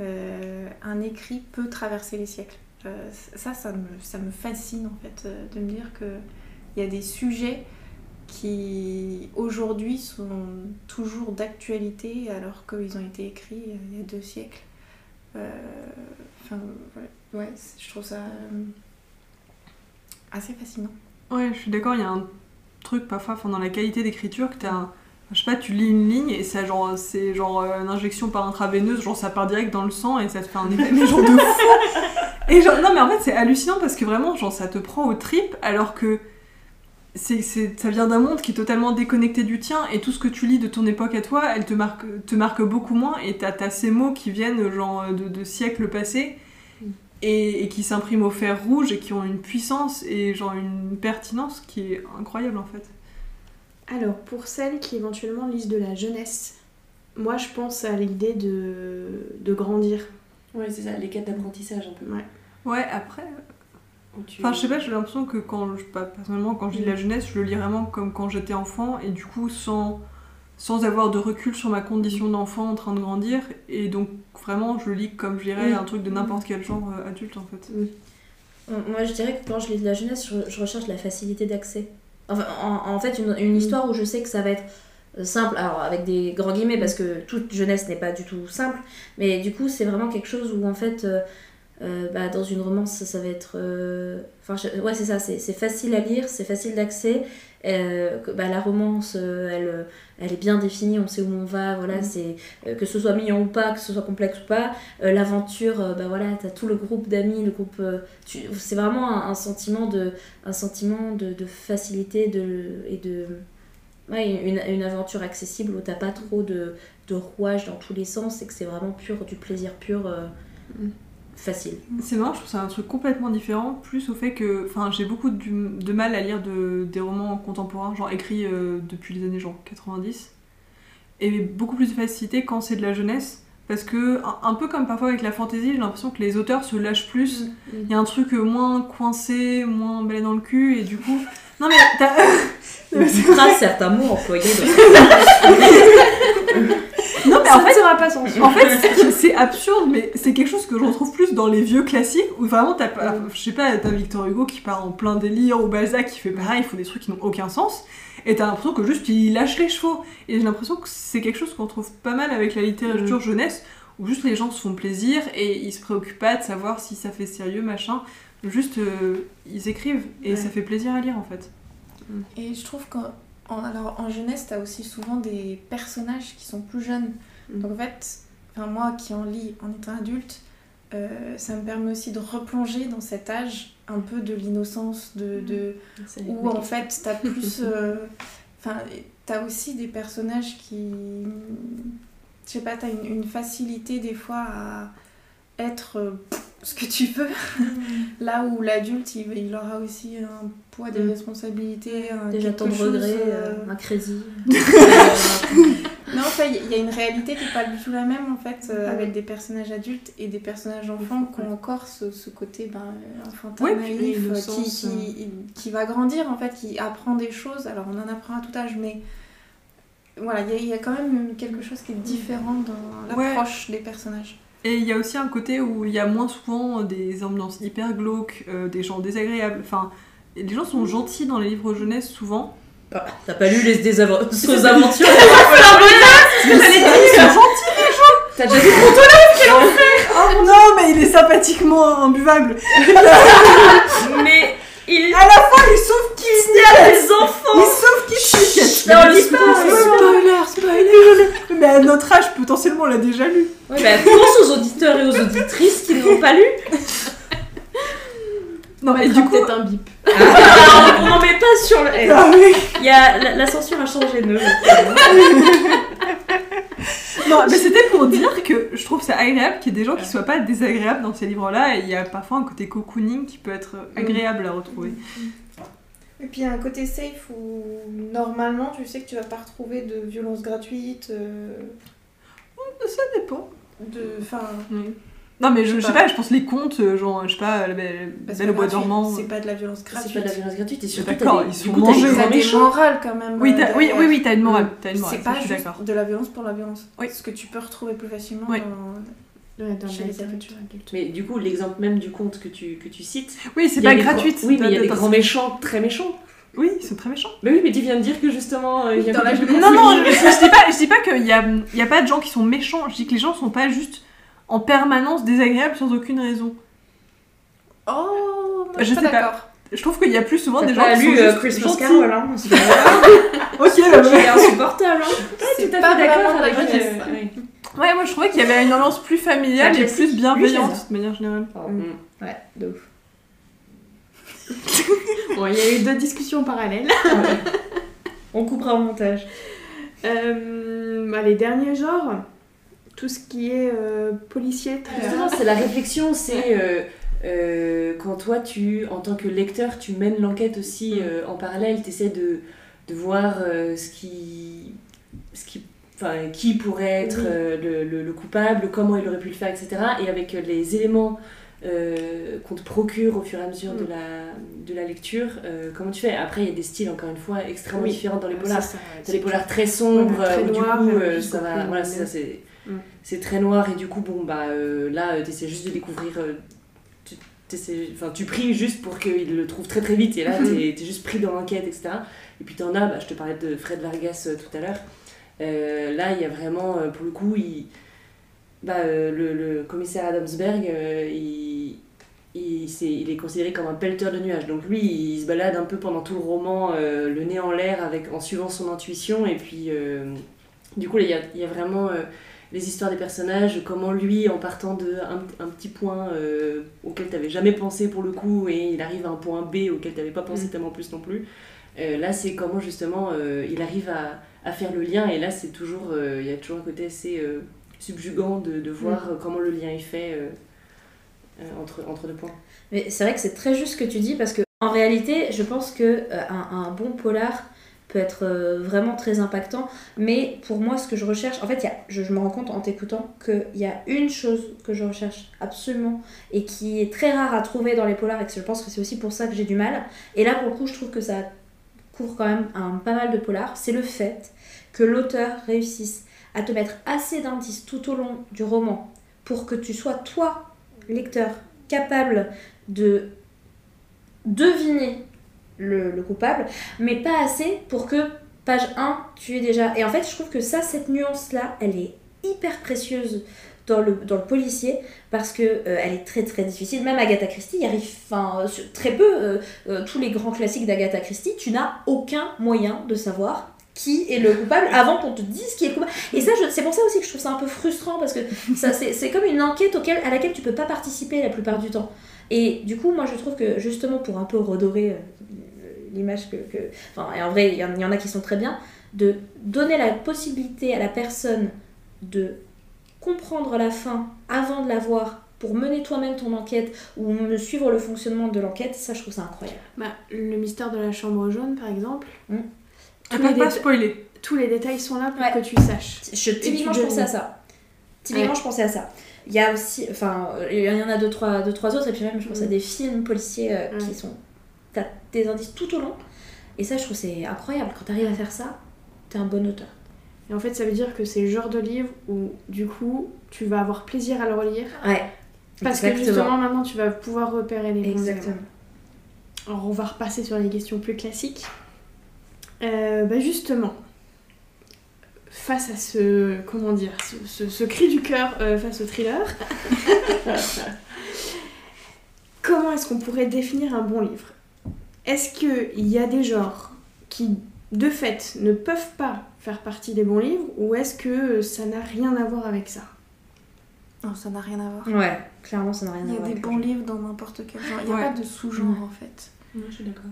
euh, un écrit peut traverser les siècles. Euh, ça, ça me, ça me fascine en fait euh, de me dire qu'il y a des sujets qui aujourd'hui sont toujours d'actualité alors qu'ils ont été écrits euh, il y a deux siècles. Euh, Enfin, ouais, je trouve ça euh, assez fascinant. Ouais, je suis d'accord, il y a un truc parfois enfin, dans la qualité d'écriture que t'as un- Je sais pas, tu lis une ligne et ça, genre, c'est genre euh, une injection par intraveineuse, genre ça part direct dans le sang et ça te fait un effet mais genre de fou. Et genre, non mais en fait c'est hallucinant parce que vraiment, genre ça te prend aux tripes alors que c'est, c'est- ça vient d'un monde qui est totalement déconnecté du tien et tout ce que tu lis de ton époque à toi, elle te marque, te marque beaucoup moins et t'as, t'as ces mots qui viennent genre de, de siècles passés et, et qui s'impriment au fer rouge et qui ont une puissance et genre une pertinence qui est incroyable en fait. Alors, pour celles qui éventuellement lisent de la jeunesse, moi je pense à l'idée de, de grandir. Ouais, c'est ça, les quêtes d'apprentissage un peu. Ouais. Ouais, après, tu- enfin je sais pas, j'ai l'impression que quand je, pas, personnellement quand je lis la jeunesse, je le lis vraiment comme quand j'étais enfant et du coup sans sans avoir de recul sur ma condition d'enfant en train de grandir et donc vraiment je lis comme je lirais Oui. un truc de n'importe quel genre euh, adulte en fait. Moi, je dirais que quand je lis de la jeunesse, je, je recherche la facilité d'accès. Enfin, en, en fait, une, une histoire où je sais que ça va être euh, simple, alors avec des grands guillemets, parce que toute jeunesse n'est pas du tout simple, mais du coup, c'est vraiment quelque chose où, en fait, euh, euh, bah, dans une romance, ça, ça va être... Enfin, je- ouais, c'est ça, c'est facile à lire, c'est facile d'accès. Euh, que, bah, la romance, euh, elle, euh, elle est bien définie, on sait où on va, voilà, c'est euh, que ce soit mignon ou pas, que ce soit complexe ou pas. L'aventure, bah voilà, t'as tout le groupe d'amis, le groupe... c'est vraiment un, un sentiment de un sentiment de, de facilité de, et de ouais, une, une aventure accessible où t'as pas trop de, de rouages dans tous les sens et que c'est vraiment pur du plaisir pur euh. Facile. C'est marrant, je trouve ça un truc complètement différent, plus au fait que enfin, j'ai beaucoup de mal à lire de, des romans contemporains, genre écrits euh, depuis les années genre 90, et beaucoup plus de facilité quand c'est de la jeunesse, parce que un, un peu comme parfois avec la fantasy, j'ai l'impression que les auteurs se lâchent plus, il y a un truc euh, moins coincé, moins balai dans le cul, et du coup... Non mais t'as... Certains mots employés non mais en fait, pas. En fait, c'est- absurde, mais c'est quelque chose que je retrouve plus dans les vieux classiques où vraiment t'as pas, je sais pas, t'as Victor Hugo qui part en plein délire ou Balzac qui fait pareil, il faut des trucs qui n'ont aucun sens, et t'as l'impression que juste il lâche les chevaux. Et j'ai l'impression que c'est quelque chose qu'on trouve pas mal avec la littérature jeunesse où juste les gens se font plaisir et ils se préoccupent pas de savoir si ça fait sérieux, machin. Juste ils écrivent et Ouais. ça fait plaisir à lire en fait. Et je trouve qu'en en, alors, en jeunesse, t'as aussi souvent des personnages qui sont plus jeunes. Mm. Donc en fait, enfin, moi qui en lis en étant adulte, euh, ça me permet aussi de replonger dans cet âge un peu de l'innocence, de, de, où en fait t'as plus. euh, Enfin, t'as aussi des personnages qui. Je sais pas, t'as une, une facilité des fois à être euh, ce que tu veux. Là où l'adulte, il, il aura aussi un poids des Mm. responsabilités. un Déjà euh, euh, un crazy. Non, enfin, il y, il y a une réalité qui n'est pas du tout la même en fait, euh, Ouais. avec des personnages adultes et des personnages enfants qui ont encore ce, ce côté ben, euh, enfantin, Ouais, puis naïf, euh, qui, qui, qui va grandir en fait, qui apprend des choses. Alors on en apprend à tout âge, mais voilà, il y, a- il y a quand même quelque chose qui est différent dans l'approche des personnages. Et il y a aussi un côté où il y a moins souvent des ambiances hyper glauques, euh, des gens désagréables. Enfin, les gens sont gentils dans les livres jeunesse souvent. Ah, T'as pas lu les désaventureuses aventures. T'as déjà vu Oh non, mais il est sympathiquement imbuvable. Mais il À la fin, il sauve qui y a des enfants. Il sauve qui Non, le. Spoiler, spoiler. Mais à notre âge, potentiellement, on l'a déjà lu. Ouais, bah, pense aux auditeurs et aux auditrices qui ne l'ont pas lu. Non, mettra du coup... peut-être un bip. Ah, on n'en met pas sur le. Ah oui. Il y a... la, la censure a changé de. Non, mais c'était pour dire que je trouve ça agréable qu'il y ait des gens qui soient pas désagréables dans ces livres-là, et il y a parfois un côté cocooning qui peut être agréable à retrouver. Et puis il y a un côté safe où normalement tu sais que tu vas pas retrouver de violence gratuite, euh, Ça dépend. de. Enfin. Non, mais je, Je sais pas, je pense les contes, euh, genre, je sais pas, la Belle, c'est Belle au pas bois gratuit, dormant. C'est pas de la violence C'est gratuite. pas de la violence gratuite et surtout D'accord, ils sont mangés. T'as des morales quand même. Oui, euh, t'as- oui, oui, oui, t'as une morale. T'as une morale, C'est pas je suis juste de la violence pour la violence. Oui. Ce que tu peux retrouver plus facilement Oui. dans. Dans Chez la les littérature adulte. Mais du coup, l'exemple même du conte que tu, que tu cites, Oui, c'est pas des gratuit. grands- Oui, mais il y a des grands méchants très méchants. Oui, ils sont très méchants. Mais oui, mais tu viens de dire que justement, euh, il y a. Non, non, je, dis pas, je dis pas qu'il y a, il y a pas de gens qui sont méchants. Je dis que les gens sont pas juste en permanence désagréables sans aucune raison. Oh, moi, Je je suis sais pas pas. d'accord. Je trouve qu'il y a plus souvent des gens pas qui lu sont euh, Christmas gentils. Carol, hein Ok, bah, Il est insupportable, hein. C'est tout à pas fait d'accord avec euh. Ouais, moi je trouvais qu'il y avait une ambiance plus familiale C'est et plus bienveillante c'est de manière générale. Pardon. Ouais, de ouf. Bon, il y a eu deux discussions parallèles. On coupera au montage. Euh, bah, les derniers genres, tout ce qui est euh, policier. Justement, c'est la réflexion, c'est euh, euh, quand toi, tu, en tant que lecteur, tu mènes l'enquête aussi euh, en parallèle, tu essaies de, de voir ce qui, ce qui, enfin, qui pourrait être le, le- le coupable, comment il aurait pu le faire, etc. Et avec les éléments euh, qu'on te procure au fur et à mesure de, Mm. la, de la lecture, euh, comment tu fais? Après, il y a des styles, encore une fois, extrêmement Oui. différents dans les Ouais, polars. c'est. T'as les polars très sombres, Ouais, très où du coup, euh, ça va, voilà, c'est ça, lumineux. C'est très noir, et du coup, bon, bah euh, là, tu essaies juste de découvrir. euh, tu, enfin, tu pries juste pour qu'il le trouve très très vite, et là, Mhm. t'es es juste pris dans l'enquête, etc. Et puis t'en as, bah, je te parlais de Fred Vargas euh, tout à l'heure. Euh, là, il y a vraiment, euh, pour le coup, il, bah, euh, le, le commissaire Adamsberg, euh, il, il, c'est- il est considéré comme un pelleteur de nuages. Donc lui, il se balade un peu pendant tout le roman, euh, le nez en l'air, avec, en suivant son intuition. Et puis, euh, du coup, il y a, y a vraiment euh, les histoires des personnages, comment lui, en partant d'un un petit point euh, auquel tu n'avais jamais pensé pour le coup, et il arrive à un point B auquel tu n'avais pas pensé Mm. tellement plus non plus. Euh, là, c'est comment justement euh, il arrive à, à faire le lien. Et là, c'est toujours, il y a toujours un côté assez subjugant de, de voir euh, comment le lien est fait. entre, entre deux points. Mais c'est vrai que c'est très juste ce que tu dis parce que en réalité, je pense que euh, un, un bon polar peut être euh, vraiment très impactant. Mais pour moi, ce que je recherche, en fait, y a, je, je me rends compte en t'écoutant qu'il y a une chose que je recherche absolument et qui est très rare à trouver dans les polars et que je pense que c'est aussi pour ça que j'ai du mal. Et là, pour le coup, je trouve que ça couvre quand même un, pas mal de polars. C'est le fait que l'auteur réussisse à te mettre assez d'indices tout au long du roman pour que tu sois, toi, lecteur, capable de deviner le, le coupable, mais pas assez pour que page 1, tu es déjà. Et en fait, je trouve que ça, cette nuance-là, elle est hyper précieuse dans le, dans le policier parce que euh, elle est très très difficile. Même Agatha Christie y arrive enfin, euh, très peu. euh, tous les grands classiques d'Agatha Christie, tu n'as aucun moyen de savoir qui est le coupable avant qu'on te dise qui est le coupable. Et ça, c'est pour ça aussi que je trouve ça un peu frustrant parce que ça, c'est, c'est comme une enquête auquel, à laquelle tu peux pas participer la plupart du temps. Et du coup, moi, je trouve que justement pour un peu redorer euh, l'image que, que- Enfin, et en vrai, il y, en- il y en a qui sont très bien, de donner la possibilité à la personne de comprendre la fin avant de la voir pour mener toi-même ton enquête ou me suivre le fonctionnement de l'enquête, ça je trouve ça incroyable. Bah, le mystère de la chambre jaune, par exemple. Mm. À Tous, pas, les pas spoiler. tous les détails sont là pour Ouais. que tu saches. Je, typiquement, tu je pensais à ça. Typiquement, Ouais. je pensais à ça. Il y a aussi, enfin, il y en a deux trois, deux, trois autres, et puis même, je pense à Mm. des films policiers euh, qui Ouais. sont. T'as des indices tout au long, et ça, je trouve c'est incroyable. Quand t'arrives à faire ça, t'es un bon auteur. Et en fait, ça veut dire que c'est le genre de livre où, du coup, tu vas avoir plaisir à le relire. Ouais. Parce que justement, maintenant, tu vas pouvoir repérer les bons Exactement. éléments. Alors, on va repasser sur les questions plus classiques. Euh, bah justement, face à ce, comment dire, ce, ce- ce cri du cœur euh, face au thriller, comment est-ce qu'on pourrait définir un bon livre? Est-ce qu'il y a des genres qui, de fait, ne peuvent pas faire partie des bons livres ou est-ce que ça n'a rien à voir avec ça? Non, ça n'a rien à voir. Ouais, clairement, ça n'a rien Il à y a voir. des bons livres dans n'importe quel genre. Il n'y a Ouais. pas de sous-genre Ouais. en fait. Non, je suis d'accord.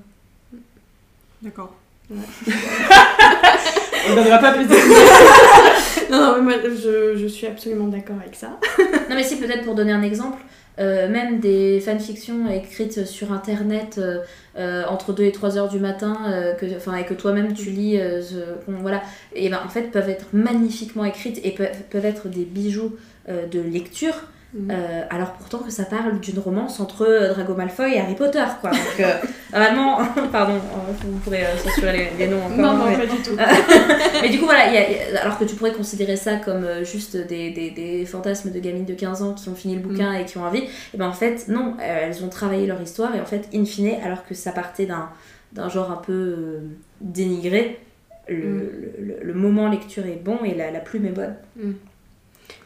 D'accord. On donnera pas plus de Non, non, mais moi, je, je suis absolument d'accord avec ça. Non, mais si, peut-être pour donner un exemple, euh, même des fanfictions écrites sur internet euh, euh, entre 2 et 3 heures du matin, que, et que toi-même tu lis, ce- bon, voilà, et ben en fait peuvent être magnifiquement écrites et peuvent, peuvent être des bijoux de lecture. Mhm. euh, alors pourtant que ça parle d'une romance entre euh, Drago Malfoy et Harry Potter, quoi. Donc, euh, vraiment, pardon, vous pourrez censurer les, les noms encore. non, non, mais- pas du tout. mais du coup, voilà, il y a- il y a- alors que tu pourrais considérer ça comme juste des, des, des fantasmes de gamines de 15 ans qui ont fini le bouquin et qui ont envie, et ben en fait, non, elles ont travaillé leur histoire et en fait, in fine, alors que ça partait d'un, d'un genre un peu dénigré, le, Mm. le, le- moment lecture est bon et la, la plume est bonne.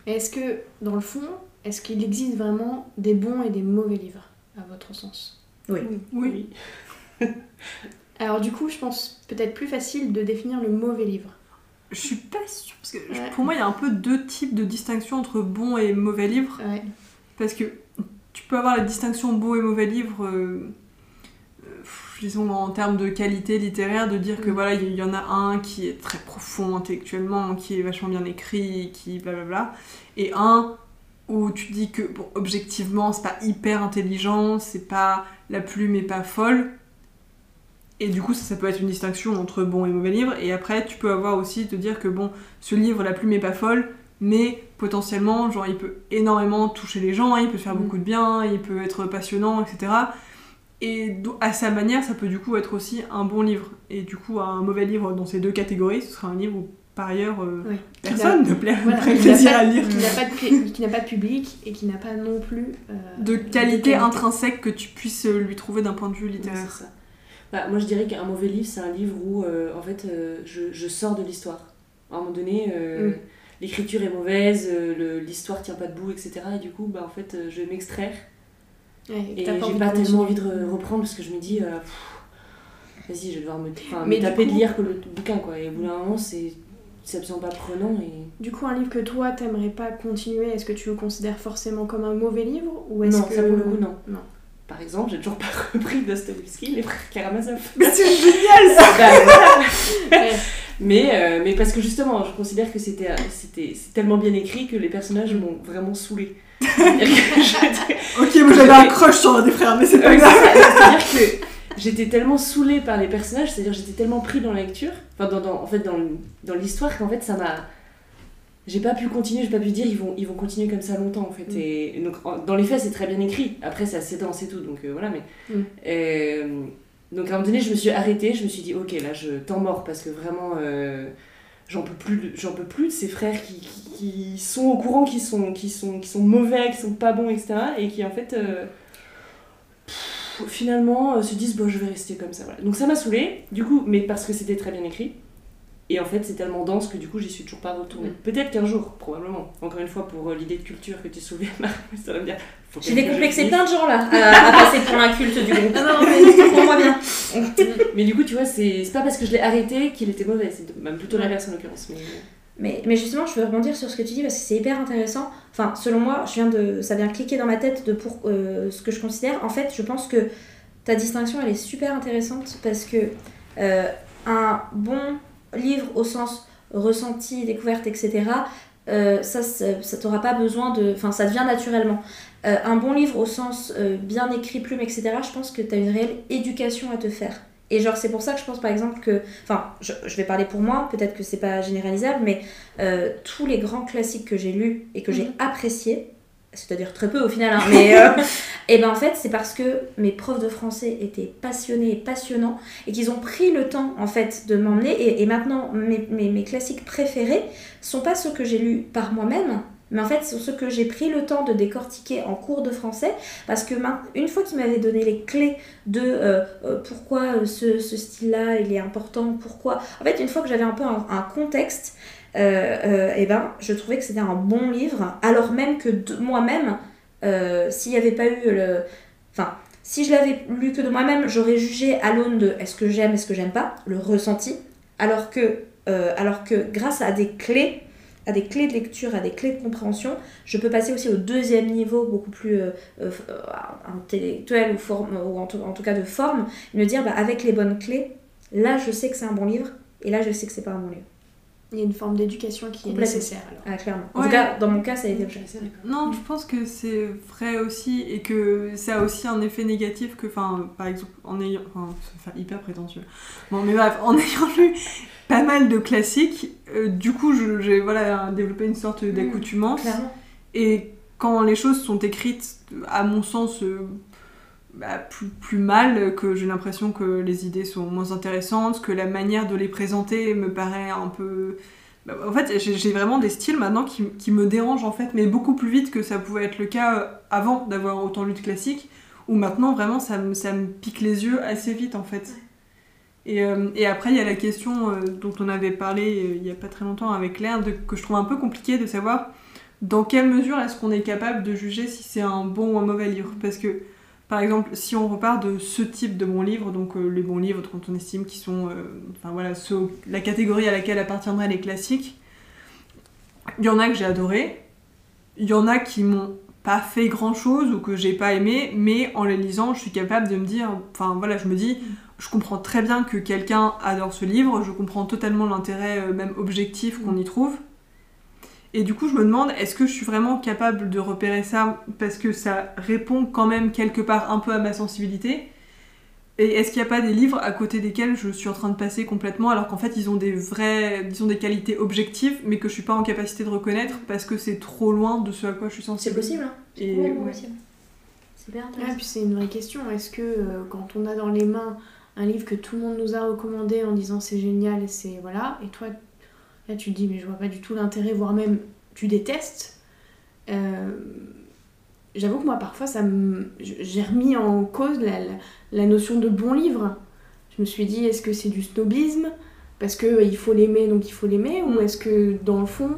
Mais Est-ce que, dans le fond, est-ce qu'il existe vraiment des bons et des mauvais livres, à votre sens? Oui. Alors du coup, je pense peut-être plus facile de définir le mauvais livre. Je suis pas sûre. Parce que Ouais. pour moi, il y a un peu deux types de distinction entre bon et mauvais livre. Ouais. Parce que tu peux avoir la distinction bon et mauvais livre, euh, euh, disons en termes de qualité littéraire, de dire que voilà, il y en a un qui est très profond intellectuellement, qui est vachement bien écrit, qui blablabla, et un où tu dis que bon, objectivement c'est pas hyper intelligent, c'est pas la plume est pas folle. Et du coup, ça, ça peut être une distinction entre bon et mauvais livre. Et après, tu peux avoir aussi te dire que bon, ce livre, la plume est pas folle, mais potentiellement, genre, il peut énormément toucher les gens, il peut faire Mm. beaucoup de bien, il peut être passionnant, etc. Et à sa manière, ça peut du coup être aussi un bon livre. Et du coup, un mauvais livre dans ces deux catégories, ce sera un livre où, par ailleurs, euh, Oui. personne ne plaît Voilà, qui n'a plaisir pas- à lire. Qui n'a pas, de pla- qui n'a pas de public et qui n'a pas non plus euh, De qualité intrinsèque que tu puisses euh, lui trouver d'un point de vue littéraire. ça. Bah, moi, je dirais qu'un mauvais livre, c'est un livre où, euh, en fait, euh, je, je sors de l'histoire. À un moment donné, euh, Mm. l'écriture est mauvaise, euh, le- l'histoire tient pas debout, etc. Et du coup, bah, en fait, euh, je vais m'extraire. Ouais, Et t'as j'ai pas tellement envie de re- reprendre parce que je me dis, euh, pff, vas-y, je vais devoir me, me taper coup- de lire que le bouquin, quoi. Et au bout d'un moment, c'est c'est absolument pas prenant. Et... Du coup, un livre que toi, t'aimerais pas continuer, est-ce que tu le considères forcément comme un mauvais livre ou est-ce Non, que... ça pour le coup, non. Non. Par exemple, j'ai toujours pas repris Dostoevsky, les frères Karamazov. Mais c'est génial Bah, voilà. Ouais. mais, euh, mais parce que justement, je considère que c'était tellement bien écrit que les personnages m'ont vraiment saoulé. Ok, moi j'avais un crush sur un des frères, mais c'est pas Ouais, grave. c'est ça. C'est-à-dire que j'étais tellement saoulée par les personnages, c'est-à-dire j'étais tellement pris dans la lecture, enfin dans, dans- en fait dans, dans l'histoire qu'en fait ça m'a... J'ai pas pu continuer, j'ai pas pu dire ils vont, ils vont continuer comme ça longtemps en fait. Mm. Et donc en- dans les faits c'est très bien écrit, après c'est assez dense et tout, donc euh, voilà mais... Mm. Euh, donc à un moment donné je me suis arrêtée, je me suis dit ok là je temps mort parce que vraiment... euh, J'en peux plus, de- j'en peux plus de ces frères qui, qui, qui sont au courant, qui sont, qui sont, qui sont mauvais, qui sont pas bons, etc. Et qui en fait finalement euh, se disent bon je vais rester comme ça. Voilà. Donc ça m'a saoulée, du coup, mais parce que c'était très bien écrit. Et en fait c'est tellement dense que du coup j'y suis toujours pas retournée. Peut-être qu'un jour, probablement. Encore une fois pour euh, l'idée de culture que tu soulevais, ça va me dire. J'ai décomplexé plein de gens là à, à passer pour l'inculte du groupe. Non, non, mais comprends-moi bien. Mais du coup tu vois, c'est c'est pas parce que je l'ai arrêté qu'il était mauvais, c'est même plutôt l'inverse en l'occurrence. Mais... Mais, mais justement, je veux rebondir sur ce que tu dis parce que c'est hyper intéressant. Enfin, selon moi, je viens de, ça vient cliquer dans ma tête de pour euh, ce que je considère. En fait, je pense que ta distinction, elle est super intéressante parce que euh, un bon livre au sens ressenti, découverte, etc., euh, ça, ça, t'aura pas besoin de... Enfin, ça devient naturellement. Un bon livre au sens bien écrit, plume, etc., je pense que tu as une réelle éducation à te faire. Et genre, c'est pour ça que je pense par exemple que. Enfin, je, je vais parler pour moi, peut-être que c'est pas généralisable, mais euh, tous les grands classiques que j'ai lus et que j'ai appréciés, c'est-à-dire très peu au final, hein, mais. euh, et ben en fait, c'est parce que mes profs de français étaient passionnés et passionnants et qu'ils ont pris le temps en fait de m'emmener. Et, et maintenant, mes, mes, mes classiques préférés sont pas ceux que j'ai lus par moi-même. Mais en fait, ce sont ceux que j'ai pris le temps de décortiquer en cours de français, parce que une fois qu'ils m'avaient donné les clés de euh, euh, pourquoi euh, ce, ce style-là il est important, pourquoi. En fait, une fois que j'avais un peu un, contexte, eh ben, je trouvais que c'était un bon livre, alors même que moi-même, s'il n'y avait pas eu le. Enfin, si je l'avais lu que de moi-même, j'aurais jugé à l'aune de est-ce que j'aime, est-ce que j'aime pas, le ressenti, alors que, alors que grâce à des clés, à des clés de lecture, à des clés de compréhension, je peux passer aussi au deuxième niveau, beaucoup plus euh, euh, euh, intellectuel ou, en tout cas de forme, et me dire bah, avec les bonnes clés, là je sais que c'est un bon livre, et là je sais que c'est pas un bon livre. Il y a une forme d'éducation qui est nécessaire alors. Ah, clairement. En Ouais. tout cas, dans mon cas, ça a été le cas. Non, je pense que c'est vrai aussi et que ça a aussi un effet négatif que, enfin, par exemple, en ayant. Enfin, ça fait hyper prétentieux. Bon, mais bref, en ayant lu pas mal de classiques, euh, du coup, je- j'ai voilà, développé une sorte d'accoutumance. Clairement. Et quand les choses sont écrites, à mon sens, euh, bah, plus, plus mal, que j'ai l'impression que les idées sont moins intéressantes, que la manière de les présenter me paraît un peu... bah, en fait, j'ai vraiment des styles maintenant qui, qui me dérangent, en fait, mais beaucoup plus vite que ça pouvait être le cas euh, avant d'avoir autant lu de classiques, où maintenant, vraiment, ça me, ça me pique les yeux assez vite, en fait. Et, euh, et après, il y a la question euh, dont on avait parlé euh, il y a pas très longtemps avec Claire, de- que je trouve un peu compliqué de savoir dans quelle mesure est-ce qu'on est capable de juger si c'est un bon ou un mauvais livre Parce que, par exemple, si on repart de ce type de bons livres, donc euh, les bons livres dont on estime qui sont, euh, enfin voilà, ceux- la catégorie à laquelle appartiendraient les classiques, il y en a que j'ai adoré, il y en a qui m'ont pas fait grand chose ou que j'ai pas aimé, mais en les lisant, je suis capable de me dire, enfin voilà, je me dis, je comprends très bien que quelqu'un adore ce livre, je comprends totalement l'intérêt euh, même objectif qu'on y trouve. Et du coup, je me demande, est-ce que je suis vraiment capable de repérer ça parce que ça répond quand même quelque part un peu à ma sensibilité Et est-ce qu'il n'y a pas des livres à côté desquels je suis en train de passer complètement alors qu'en fait ils ont des vraies, disons des qualités objectives mais que je suis pas en capacité de reconnaître parce que c'est trop loin de ce à quoi je suis C'est sensible possible, hein C'est Et, ouais. possible. C'est bien Ah, puis c'est une vraie question. Est-ce que euh, quand on a dans les mains un livre que tout le monde nous a recommandé en disant c'est génial, c'est voilà, et toi là tu dis mais je vois pas du tout l'intérêt, voire même tu détestes. euh, J'avoue que moi parfois j'ai remis en cause la, notion de bon livre. Je me suis dit est-ce que c'est du snobisme? Parce que euh, faut l'aimer donc il faut l'aimer? Ou est-ce que dans le fond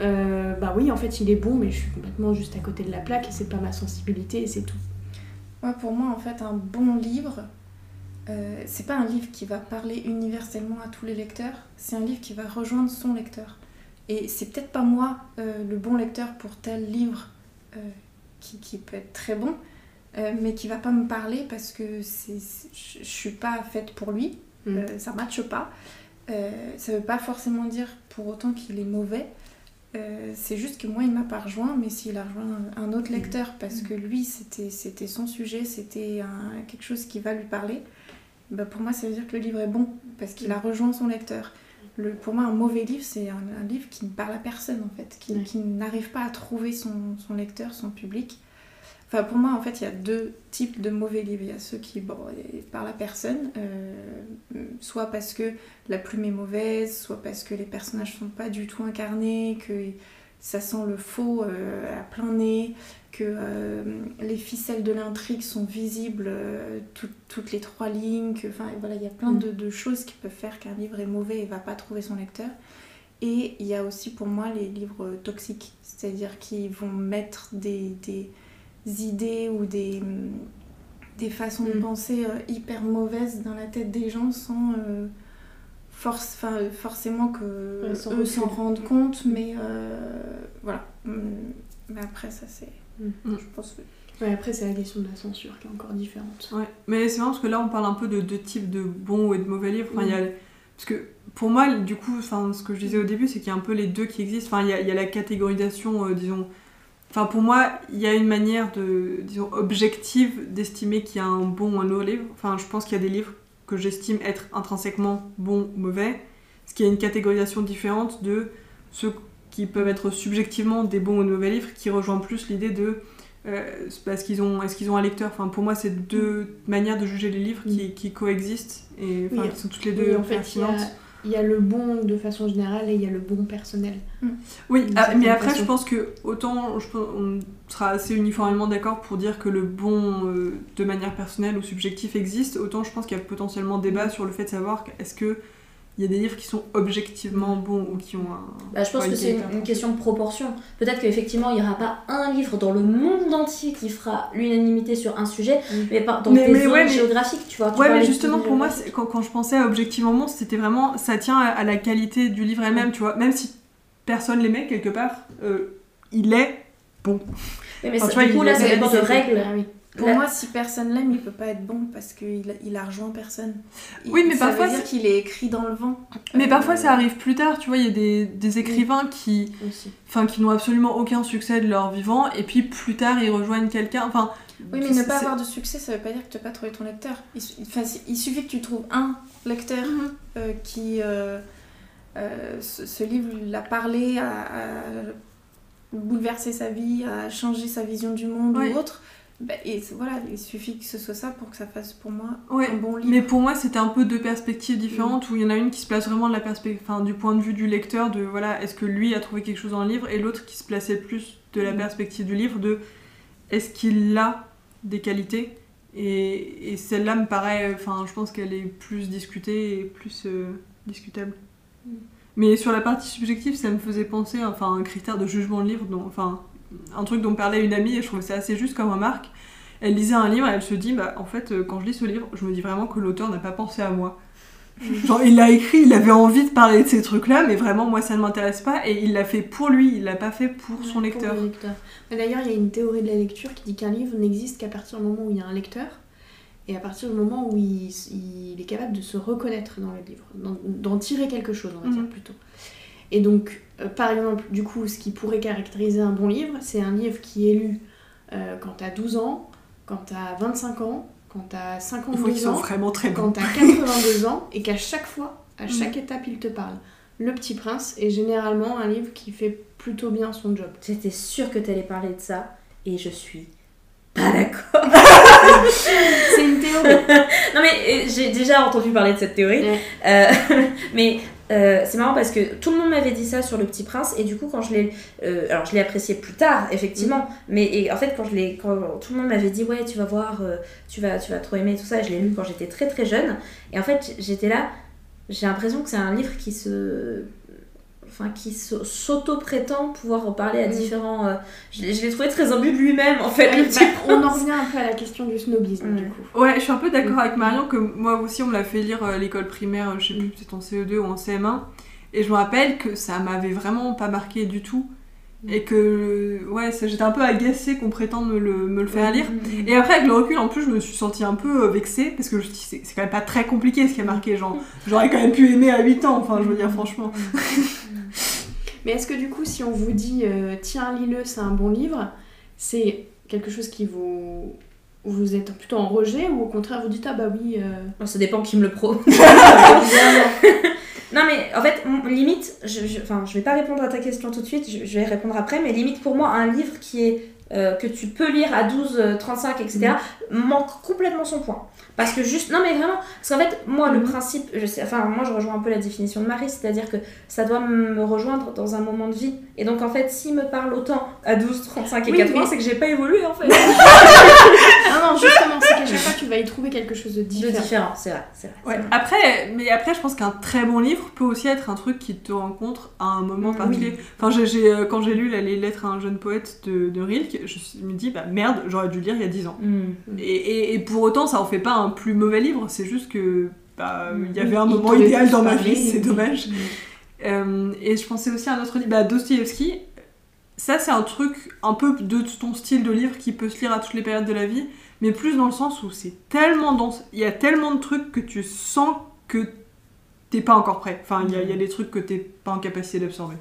euh, bah oui en fait il est bon mais je suis complètement juste à côté de la plaque et c'est pas ma sensibilité et c'est tout. Ouais, pour moi, en fait, un bon livre, euh, c'est pas un livre qui va parler universellement à tous les lecteurs, c'est un livre qui va rejoindre son lecteur. Et c'est peut-être pas moi euh, le bon lecteur pour tel livre euh, qui, qui peut être très bon, mais qui va pas me parler parce que je suis pas faite pour lui, Mm. euh, ça matche pas. Ça veut pas forcément dire pour autant qu'il est mauvais. C'est juste que moi, il m'a pas rejoint, mais s'il a rejoint un autre lecteur, parce que lui, c'était son sujet, c'était quelque chose qui va lui parler, bah pour moi, ça veut dire que le livre est bon, parce qu'il a rejoint son lecteur. Le, pour moi, un mauvais livre, c'est un, un livre qui ne parle à personne, en fait, qui, Ouais. qui n'arrive pas à trouver son, son lecteur, son public. Enfin, pour moi, en fait, il y a deux types de mauvais livres. Il y a ceux qui bon, parlent à personne, euh, soit parce que la plume est mauvaise, soit parce que les personnages sont pas du tout incarnés, que ça sent le faux euh, à plein nez, que euh, les ficelles de l'intrigue sont visibles euh, tout- toutes les trois lignes, que, enfin, voilà, il y a plein de, de choses qui peuvent faire qu'un livre est mauvais et va pas trouver son lecteur. Et il y a aussi pour moi les livres toxiques, c'est-à-dire qui vont mettre des, des idées ou des, des façons de Mm. penser hyper mauvaises dans la tête des gens sans euh, force, enfin, forcément que Ouais, eux s'en rendent compte, mais euh, voilà. Mm. Mais après, ça c'est. Mm. Je pense que. Ouais, après, c'est la question de la censure qui est encore différente. Ouais, mais c'est marrant parce que là on parle un peu de deux types de bons et de mauvais livres. Enfin, il y a... Parce que pour moi, du coup, enfin, ce que je disais au début, c'est qu'il y a un peu les deux qui existent. Enfin, il y a, il y a la catégorisation, euh, disons. Enfin, pour moi, il y a une manière de, disons, objective d'estimer qu'il y a un bon ou un mauvais livre. Enfin, je pense qu'il y a des livres que j'estime être intrinsèquement bons ou mauvais. Ce qui a une catégorisation différente de ceux qui peuvent être subjectivement des bons ou de mauvais livres, qui rejoint plus l'idée de euh, parce qu'ils ont est-ce qu'ils ont un lecteur? Enfin pour moi c'est deux manières de juger les livres qui, qui coexistent et Oui, qui sont toutes les oui, deux en fait, il y pertinentes a- Il y a le bon de façon générale et il y a le bon personnel. oui ah, mais après façon. je pense que autant je pense, on sera assez uniformément d'accord pour dire que le bon euh, de manière personnelle ou subjective existe autant je pense qu'il y a potentiellement débat sur le fait de savoir est-ce que il y a des livres qui sont objectivement bons ou qui ont un Bah, je pense que c'est une, une question de proportion. Peut-être qu'effectivement, il n'y aura pas un livre dans le monde entier qui fera l'unanimité sur un sujet, Mm. mais par, dans Mais- tes mais zones ouais, géographiques, tu vois. tu Ouais, mais justement, pour moi, quand, quand je pensais à Objectivement Monstre, c'était vraiment. Ça tient à, à la qualité du livre elle-même, tu vois. Même si personne l'aimait, quelque part, euh, il est bon. Oui, mais Enfin, ça- tu vois, du coup, il là, a- ça dépend de règles. Ah oui. Pour moi, si personne l'aime, il peut pas être bon parce qu'il a, il a rejoint personne. Il- Oui, mais ça parfois, veut dire c'est- qu'il est écrit dans le vent. Mais Euh, parfois, ça arrive plus tard, tu vois. Il y a des, des écrivains qui, enfin, qui n'ont absolument aucun succès de leur vivant, et puis plus tard, ils rejoignent quelqu'un. Enfin, Oui, mais ne pas avoir de succès, ça veut pas dire que tu n'as pas trouvé ton lecteur. Il, su- enfin, si- il suffit que tu trouves un lecteur Mhm. euh, qui. euh, euh, ce, ce livre l'a parlé, a bouleversé sa vie, a changé sa vision du monde Ouais. ou autre. Bah, et voilà, il suffit que ce soit ça pour que ça fasse pour moi Ouais, un bon livre. Mais pour moi, c'était un peu deux perspectives différentes où il y en a une qui se place vraiment de la enfin, du point de vue du lecteur, de voilà, est-ce que lui a trouvé quelque chose dans le livre, et l'autre qui se plaçait plus de la Mm. perspective du livre, de est-ce qu'il a des qualités? Et, et celle-là me paraît, enfin, je pense qu'elle est plus discutée et plus euh, discutable. Mm. Mais sur la partie subjective, ça me faisait penser, enfin, un critère de jugement de livre, dont, enfin, un truc dont parlait une amie, et je trouvais ça assez juste comme remarque. Elle lisait un livre et elle se dit, bah, en fait, euh, quand je lis ce livre, je me dis vraiment que l'auteur n'a pas pensé à moi. Genre, il l'a écrit, il avait envie de parler de ces trucs-là, mais vraiment, moi, ça ne m'intéresse pas, et il l'a fait pour lui, il l'a pas fait pour son Ouais, lecteur. le lecteur. Mais D'ailleurs, il y a une théorie de la lecture qui dit qu'un livre n'existe qu'à partir du moment où il y a un lecteur et à partir du moment où il, il est capable de se reconnaître dans le livre, d'en- tirer quelque chose, on va dire Mhm. plutôt. Et donc, euh, par exemple, du coup, ce qui pourrait caractériser un bon livre, c'est un livre qui est lu euh, quand t'as 12 ans, quand t'as 25 ans, quand t'as Il faut 52 qu'ils soient ans, vraiment très quand t'as 82 ans et qu'à chaque fois, à chaque étape, il te parle. Le Petit Prince est généralement un livre qui fait plutôt bien son job. J'étais sûre que tu allais parler de ça, et je suis pas d'accord. C'est une théorie. Non mais euh, j'ai déjà entendu parler de cette théorie, Ouais. Euh, mais euh, c'est marrant parce que tout le monde m'avait dit ça sur Le Petit Prince et du coup quand je l'ai, euh, alors je l'ai apprécié plus tard effectivement, mais et en fait quand je l'ai, quand tout le monde m'avait dit ouais tu vas voir, euh, tu vas, tu vas trop aimer tout ça, je l'ai lu quand j'étais très très jeune et en fait j'étais là, j'ai l'impression que c'est un livre qui se Enfin, qui s'auto-prétend pouvoir en parler à Mm. différents. euh, je l'ai je l'ai trouvé très imbu de lui-même en fait. Ouais, bah, on en revient un peu à la question du snobisme du coup. Ouais, je suis un peu d'accord avec Marion que moi aussi on me l'a fait lire à l'école primaire, je sais plus, peut-être en CE2 ou en CM1. Et je me rappelle que ça m'avait vraiment pas marqué du tout. Et que, ouais, j'étais un peu agacée qu'on prétende me le, me le faire lire. Et après, avec le recul, en plus, je me suis sentie un peu euh, vexée parce que je me suis dit, c'est c'est quand même pas très compliqué ce qui a marqué. Genre, j'aurais quand même pu aimer à 8 ans, enfin, je veux dire, franchement. Mais est-ce que du coup, si on vous dit euh, tiens, lis-le, c'est un bon livre, c'est quelque chose qui vous. vous êtes plutôt en rejet ou au contraire vous dites ah bah oui. euh, ça dépend qui me le pro. non mais en fait, limite, je, je, enfin, je vais pas répondre à ta question tout de suite, je, je vais répondre après, mais limite pour moi, un livre qui est euh, que tu peux lire à 12, euh, 35, etc., manque complètement son point. Parce que juste, non mais vraiment, parce qu'en fait, moi le Mhm. principe, je sais, enfin moi je rejoins un peu la définition de Marie, c'est-à-dire que ça doit me rejoindre dans un moment de vie. Et donc en fait, s'il me parle autant à 12, 35 et Oui, 80, oui. c'est que j'ai pas évolué en fait. Ah non, justement, c'est qu'à chaque fois tu vas y trouver quelque chose de De différent. différent, c'est vrai, c'est vrai. c'est Ouais. vrai. Après, mais après, je pense qu'un très bon livre peut aussi être un truc qui te rencontre à un moment Oui. particulier. Enfin, euh, quand j'ai lu là, les lettres à un jeune poète de, de Rilke, je me dis, bah merde, j'aurais dû lire il y a 10 ans. Mm. Et, et- et pour autant, ça en fait pas un plus mauvais livre, c'est juste que bah, il y avait un il moment idéal dans ma vie, c'est dommage. Euh, et je pensais aussi à un autre livre, bah. Ça, c'est un truc un peu de ton style de livre qui peut se lire à toutes les périodes de la vie, mais plus dans le sens où c'est tellement dense, il y a tellement de trucs que tu sens que t'es pas encore prêt. Enfin, il y, a- il y a des trucs que t'es pas en capacité d'absorber.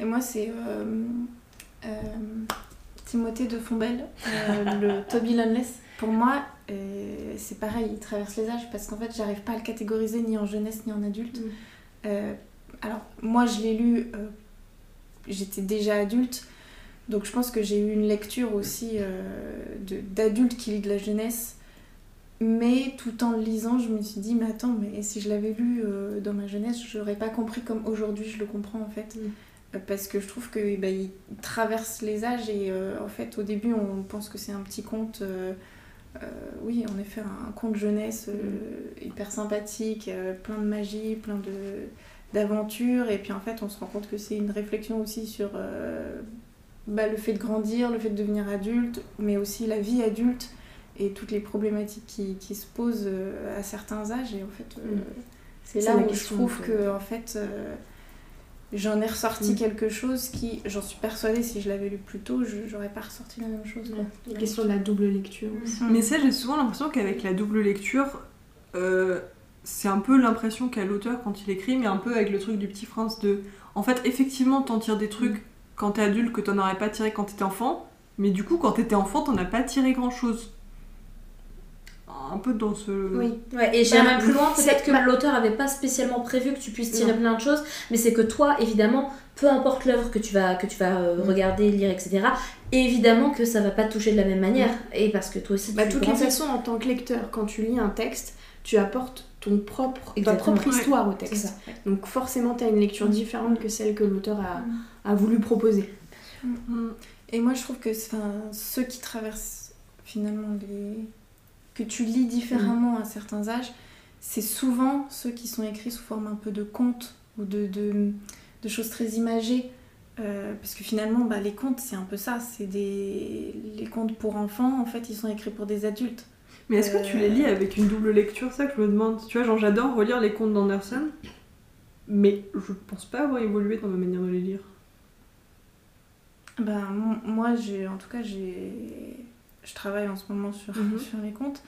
Et moi, c'est euh, euh, Timothée de Fombelle, euh, le Toby Loneless. Pour moi, euh, c'est pareil, il traverse les âges parce qu'en fait, j'arrive pas à le catégoriser ni en jeunesse ni en adulte. Mm. Euh, alors, moi, je l'ai lu, j'étais déjà adulte, donc je pense que j'ai eu une lecture aussi euh, d'adulte qui lit de la jeunesse. Mais tout en le lisant, je me suis dit, mais attends, mais si je l'avais lu euh, dans ma jeunesse, je l'aurais pas compris comme aujourd'hui je le comprends en fait. Mm. Parce que je trouve que bah, il traverse les âges et euh, en fait, au début, on pense que c'est un petit conte. euh, euh, oui, en effet, un conte jeunesse hyper sympathique, plein de magie, plein de d'aventures. Et puis en fait, on se rend compte que c'est une réflexion aussi sur bah, le fait de grandir, le fait de devenir adulte, mais aussi la vie adulte et toutes les problématiques qui, qui se posent à certains âges. Et en fait, Mm. c'est là où je trouve que en fait, j'en ai ressorti Mm. quelque chose qui, j'en suis persuadée, si je l'avais lu plus tôt, je j'aurais pas ressorti la même chose. quoi. La question de la double lecture aussi. Mm. Mais ça, j'ai souvent l'impression qu'avec la double lecture, euh, c'est un peu l'impression qu'a l'auteur quand il écrit, mais un peu avec le truc du petit prince de. En fait, effectivement, t'en tires des trucs quand t'es adulte que t'en aurais pas tiré quand t'étais enfant, mais du coup, quand t'étais enfant, t'en as pas tiré grand chose. Un peu dans ce. Oui. Ouais, et j'irai Bah, même plus loin, peut-être que bah- l'auteur avait pas spécialement prévu que tu puisses tirer Non. plein de choses, mais c'est que toi, évidemment, peu importe l'œuvre que tu vas, que tu vas euh, Mm. regarder, lire, etc., évidemment que ça va pas te toucher de la même manière. Et parce que toi aussi, Bah, tu toutes les façons, en tant que lecteur, quand tu lis un texte, tu apportes ton propre, ta propre histoire au texte. ça. Donc forcément, tu as une lecture différente que celle que l'auteur a, Mm. a voulu proposer. Mm. Et moi, je trouve que enfin, ceux qui traversent finalement les. Que tu lis différemment à certains âges, c'est souvent ceux qui sont écrits sous forme un peu de contes ou de, de, de choses très imagées. Euh, parce que finalement, bah, les contes, c'est un peu ça. C'est des. Les contes pour enfants, en fait, ils sont écrits pour des adultes. Mais est-ce que tu les lis avec une double lecture ça que je me demande? Tu vois, genre, j'adore relire les contes d'Anderson, mais je pense pas avoir évolué dans ma manière de les lire. Ben, mo- moi, j'ai, en tout cas, j'ai, je travaille en ce moment sur, Mhm. sur les contes.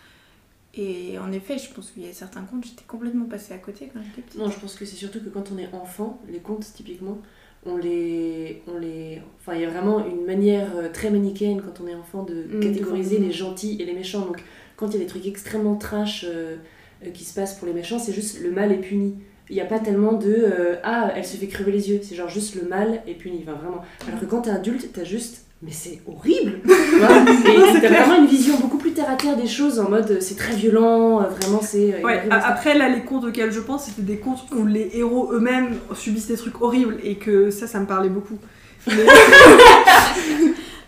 Et en effet, je pense qu'il y a certains contes, j'étais complètement passée à côté quand j'étais petite. Non, je pense que c'est surtout que quand on est enfant, les contes typiquement, on les, on les, enfin il y a vraiment une manière euh, très manichéenne quand on est enfant de Mm, catégoriser de les gentils et les méchants. Donc quand il y a des trucs extrêmement trash euh, euh, qui se passent pour les méchants, c'est juste le mal est puni. Il n'y a pas tellement de euh, ah elle se fait crever les yeux, c'est genre juste le mal est puni, enfin vraiment. Alors que quand t'es adulte, t'as juste mais c'est horrible t'as vraiment une vision beaucoup plus terre à terre des choses en mode euh, c'est très violent, euh, vraiment c'est. euh, Ouais, après là, les contes auxquels je pense, c'était des contes où les héros eux-mêmes subissent des trucs horribles et que ça, ça me parlait beaucoup. Mais-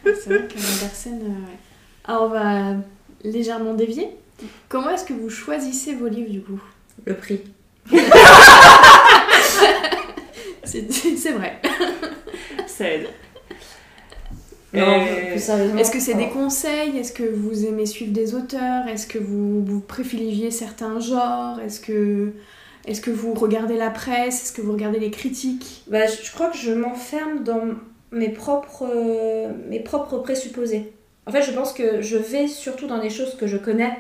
C'est vrai que Andersen, euh. Alors on va légèrement dévier. Comment est-ce que vous choisissez vos livres du coup? Le prix. C'est c'est vrai. ça aide. Euh. Est-ce que c'est des conseils? Est-ce que vous aimez suivre des auteurs? Est-ce que vous, vous privilégiez certains genres? Est-ce que, est que vous regardez la presse? Est-ce que vous regardez les critiques? Bah, je je crois que je m'enferme dans mes propres, euh, mes propres présupposés. En fait, je pense que je vais surtout dans des choses que je connais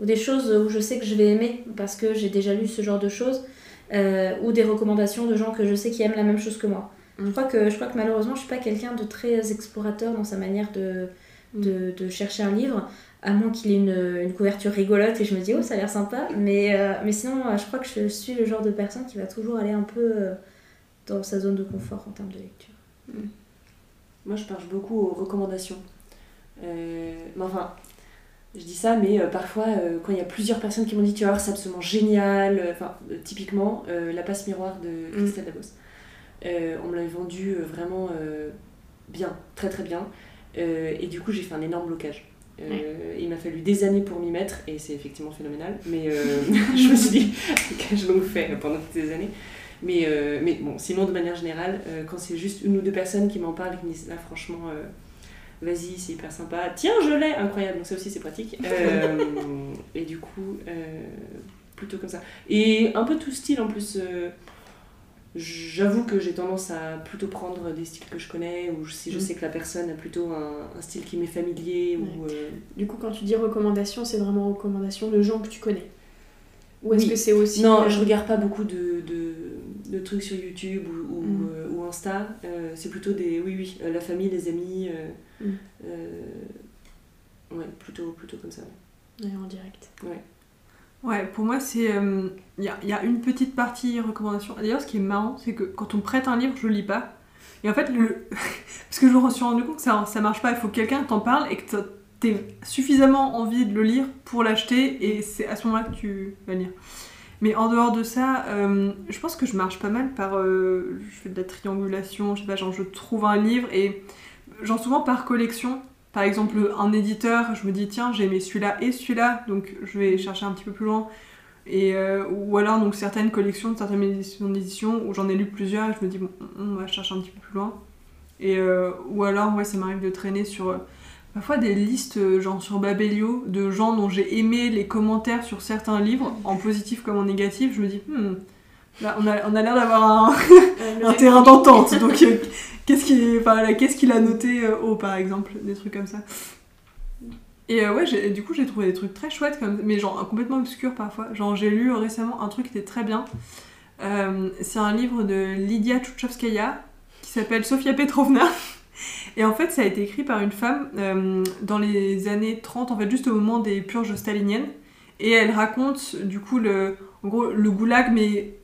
ou des choses où je sais que je vais aimer parce que j'ai déjà lu ce genre de choses euh, ou des recommandations de gens que je sais qui aiment la même chose que moi. Je crois que, je crois que malheureusement, je suis pas quelqu'un de très explorateur dans sa manière de, de, de chercher un livre, à moins qu'il ait une, une couverture rigolote et je me dis, oh, ça a l'air sympa. Mais, euh, mais sinon, euh, je crois que je suis le genre de personne qui va toujours aller un peu euh, dans sa zone de confort en termes de lecture. Moi, je marche beaucoup aux recommandations. Euh, mais enfin, je dis ça, mais euh, parfois, euh, quand il y a plusieurs personnes qui m'ont dit, tu vas voir, c'est absolument génial. Enfin, typiquement, La passe miroir de Christelle Dabos. Euh, on me l'avait vendu euh, vraiment euh, bien, très très bien. Et du coup, j'ai fait un énorme blocage. Euh, Il m'a fallu des années pour m'y mettre, et c'est effectivement phénoménal. Mais euh, je me suis dit, que je l'ai fait pendant toutes ces années. Mais, euh, mais bon, sinon, de manière générale, quand c'est juste une ou deux personnes qui m'en parlent et qui me disent, là, franchement, euh, vas-y, c'est hyper sympa, tiens, je l'ai, incroyable, donc ça aussi, c'est pratique. Et du coup, plutôt comme ça. Et un peu tout style en plus. J'avoue que j'ai tendance à plutôt prendre des styles que je connais, ou si je Mm. sais que la personne a plutôt un, un style qui m'est familier, ou... euh, Du coup, quand tu dis recommandation, c'est vraiment recommandation de gens que tu connais Ou est-ce Oui. que c'est aussi. Non, euh, je regarde pas beaucoup de, de, de trucs sur YouTube ou, ou, Mm. euh, ou Insta. Euh, c'est plutôt des. Oui, oui, la famille, les amis. Mm. ouais, plutôt, plutôt comme ça. ouais. ouais, en direct. Ouais, pour moi, c'est. Il y, a, y a une petite partie recommandation. D'ailleurs, ce qui est marrant, c'est que quand on prête un livre, je lis pas. Et en fait, le... parce que je me suis rendu compte que ça, ça marche pas. Il faut que quelqu'un t'en parle et que t'aies suffisamment envie de le lire pour l'acheter. Et c'est à ce moment-là que tu vas lire. Mais en dehors de ça, euh, je pense que je marche pas mal par. euh, je fais de la triangulation, je sais pas, genre je trouve un livre et. Genre souvent par collection. Par exemple, un éditeur, je me dis tiens, j'ai aimé celui-là et celui-là, donc je vais chercher un petit peu plus loin. Et, euh, ou alors donc certaines collections, certaines éditions où j'en ai lu plusieurs et je me dis bon, on va chercher un petit peu plus loin. Et, euh, ou alors, ouais, ça m'arrive de traîner sur euh, parfois des listes, genre sur Babelio, de gens dont j'ai aimé les commentaires sur certains livres, en positif comme en négatif. Je me dis, hmm, là, on a, on a l'air d'avoir un, un terrain d'entente. Donc, euh, qu'est-ce qu'il enfin, a noté euh, haut, par exemple Des trucs comme ça? Et euh, ouais, du coup, j'ai trouvé des trucs très chouettes, comme, mais genre complètement obscurs parfois. Genre, j'ai lu euh, récemment un truc qui était très bien. Euh, c'est un livre de Lydia Tchouchovskaya qui s'appelle Sofia Petrovna. Et en fait, ça a été écrit par une femme euh, dans les années 30, en fait, juste au moment des purges staliniennes. Et elle raconte, du coup, le, en gros, le goulag, mais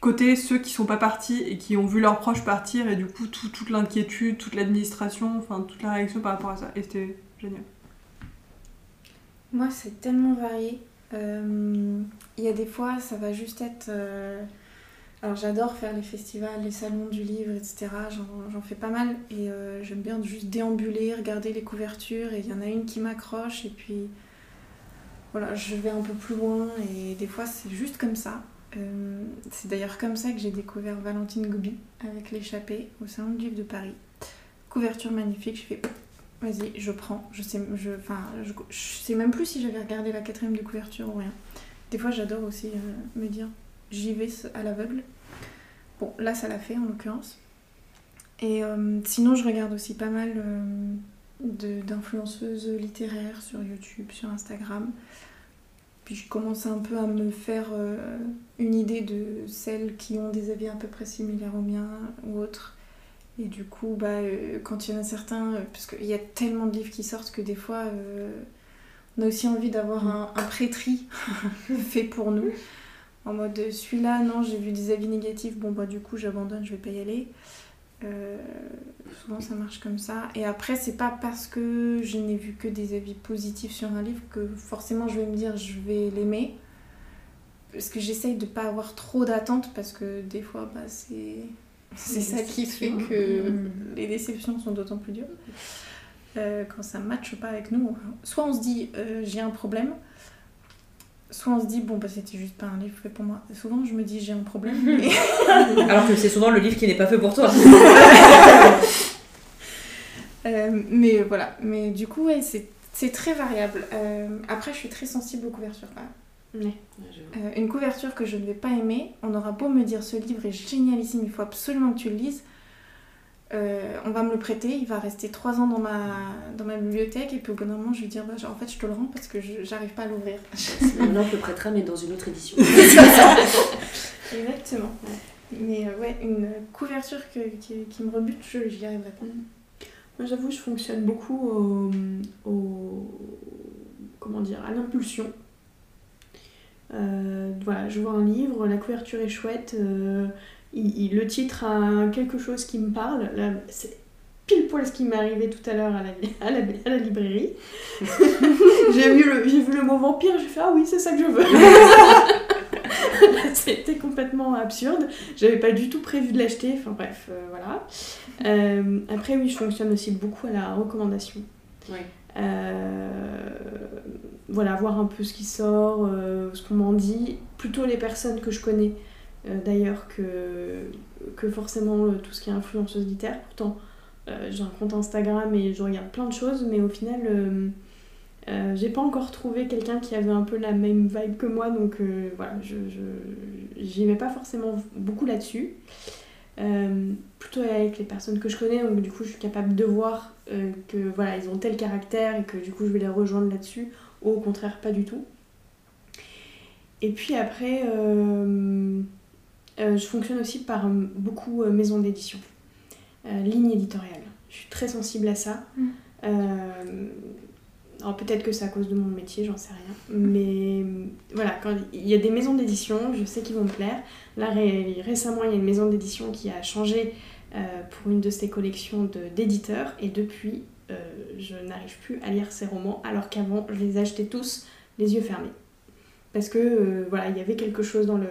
côté ceux qui sont pas partis et qui ont vu leurs proches partir, et du coup, tout- toute l'inquiétude, toute l'administration, enfin, toute la réaction par rapport à ça. Et c'était génial. Moi, c'est tellement varié. Euh, Il y a des fois, ça va juste être. euh, Alors, j'adore faire les festivals, les salons du livre, etc. J'en j'en fais pas mal. Et euh, j'aime bien juste déambuler, regarder les couvertures. Et il y en a une qui m'accroche. Et puis. Voilà, je vais un peu plus loin. Et des fois, c'est juste comme ça. Euh, c'est d'ailleurs comme ça que j'ai découvert Valentine Gobi avec l'échappée au Salon du Livre de Paris. Couverture magnifique, je fais vas-y, je prends. Je sais, je, je, sais même plus si j'avais regardé la quatrième de couverture ou rien. Des fois, j'adore aussi euh, me dire j'y vais à l'aveugle. Bon, là, ça l'a fait en l'occurrence. Et euh, sinon, je regarde aussi pas mal d'influenceuses littéraires sur YouTube, sur Instagram. Puis je commence un peu à me faire euh, une idée de celles qui ont des avis à peu près similaires aux miens ou autres. Et du coup, bah, euh, quand il y en a certains, euh, parce qu'il y a tellement de livres qui sortent que des fois, on a aussi envie d'avoir un, un pré-tri fait pour nous. En mode, celui-là, non, j'ai vu des avis négatifs, bon, bah, du coup, j'abandonne, je vais pas y aller. Euh, souvent, ça marche comme ça. Et après, c'est pas parce que je n'ai vu que des avis positifs sur un livre que forcément je vais me dire je vais l'aimer. Parce que j'essaye de pas avoir trop d'attentes parce que des fois, bah, c'est. C'est ça qui fait que les déceptions sont d'autant plus dures. Euh, quand ça ne matche pas avec nous, soit on se dit euh, j'ai un problème, soit on se dit bon bah c'était juste pas un livre fait pour moi. Souvent je me dis j'ai un problème, mais Alors que c'est souvent le livre qui n'est pas fait pour toi. Euh, mais voilà, mais du coup, ouais, c'est c'est très variable. Euh, après, je suis très sensible aux couvertures quand même. Ouais. Ouais, je- Euh, une couverture que je ne vais pas aimer, on aura beau me dire ce livre est génialissime, il faut absolument que tu le lises. Euh, on va me le prêter, il va rester trois ans dans ma, dans ma bibliothèque, et puis au bout d'un moment, je vais dire bah, genre, en fait, je te le rends parce que je- j'arrive pas à l'ouvrir. Maintenant, on te le prêtera, mais dans une autre édition. Exactement. Mais euh, ouais, une couverture que- qui, qui me rebute, je n'y arriverai pas. Moi, j'avoue, je fonctionne beaucoup au, au- comment dire, à l'impulsion. Euh, voilà, je vois un livre, la couverture est chouette, euh, il- il- le titre a quelque chose qui me parle. Là, c'est pile poil ce qui m'est arrivé tout à l'heure à la, à la, à la librairie. j'ai, vu le, j'ai vu le mot vampire, j'ai fait ah oui, c'est ça que je veux. C'était complètement absurde. J'avais pas du tout prévu de l'acheter. Enfin bref, euh, voilà. Euh, après, oui, je fonctionne aussi beaucoup à la recommandation. Euh, voilà, voir un peu ce qui sort, ce qu'on m'en dit. Plutôt les personnes que je connais, d'ailleurs, que, forcément euh, tout ce qui est influenceuse littéraire. Pourtant, euh, j'ai un compte Instagram et je regarde plein de choses, mais au final, euh, euh, j'ai pas encore trouvé quelqu'un qui avait un peu la même vibe que moi, donc euh, voilà, je, j'y vais pas forcément beaucoup là-dessus. Euh, plutôt avec les personnes que je connais, donc du coup je suis capable de voir euh, que voilà, ils ont tel caractère et que du coup je vais les rejoindre là-dessus, ou au contraire pas du tout. Et puis après, euh, je fonctionne aussi par euh, beaucoup euh, maisons d'édition, ligne éditoriale. Je suis très sensible à ça. Mm. Alors peut-être que c'est à cause de mon métier, j'en sais rien. Mais voilà, quand il y a des maisons d'édition, je sais qu'ils vont me plaire. Là ré- récemment, il y a une maison d'édition qui a changé pour une de ses collections de- d'éditeurs et depuis, euh, je n'arrive plus à lire ses romans alors qu'avant, je les achetais tous les yeux fermés. Parce que euh, voilà, il y avait quelque chose dans le.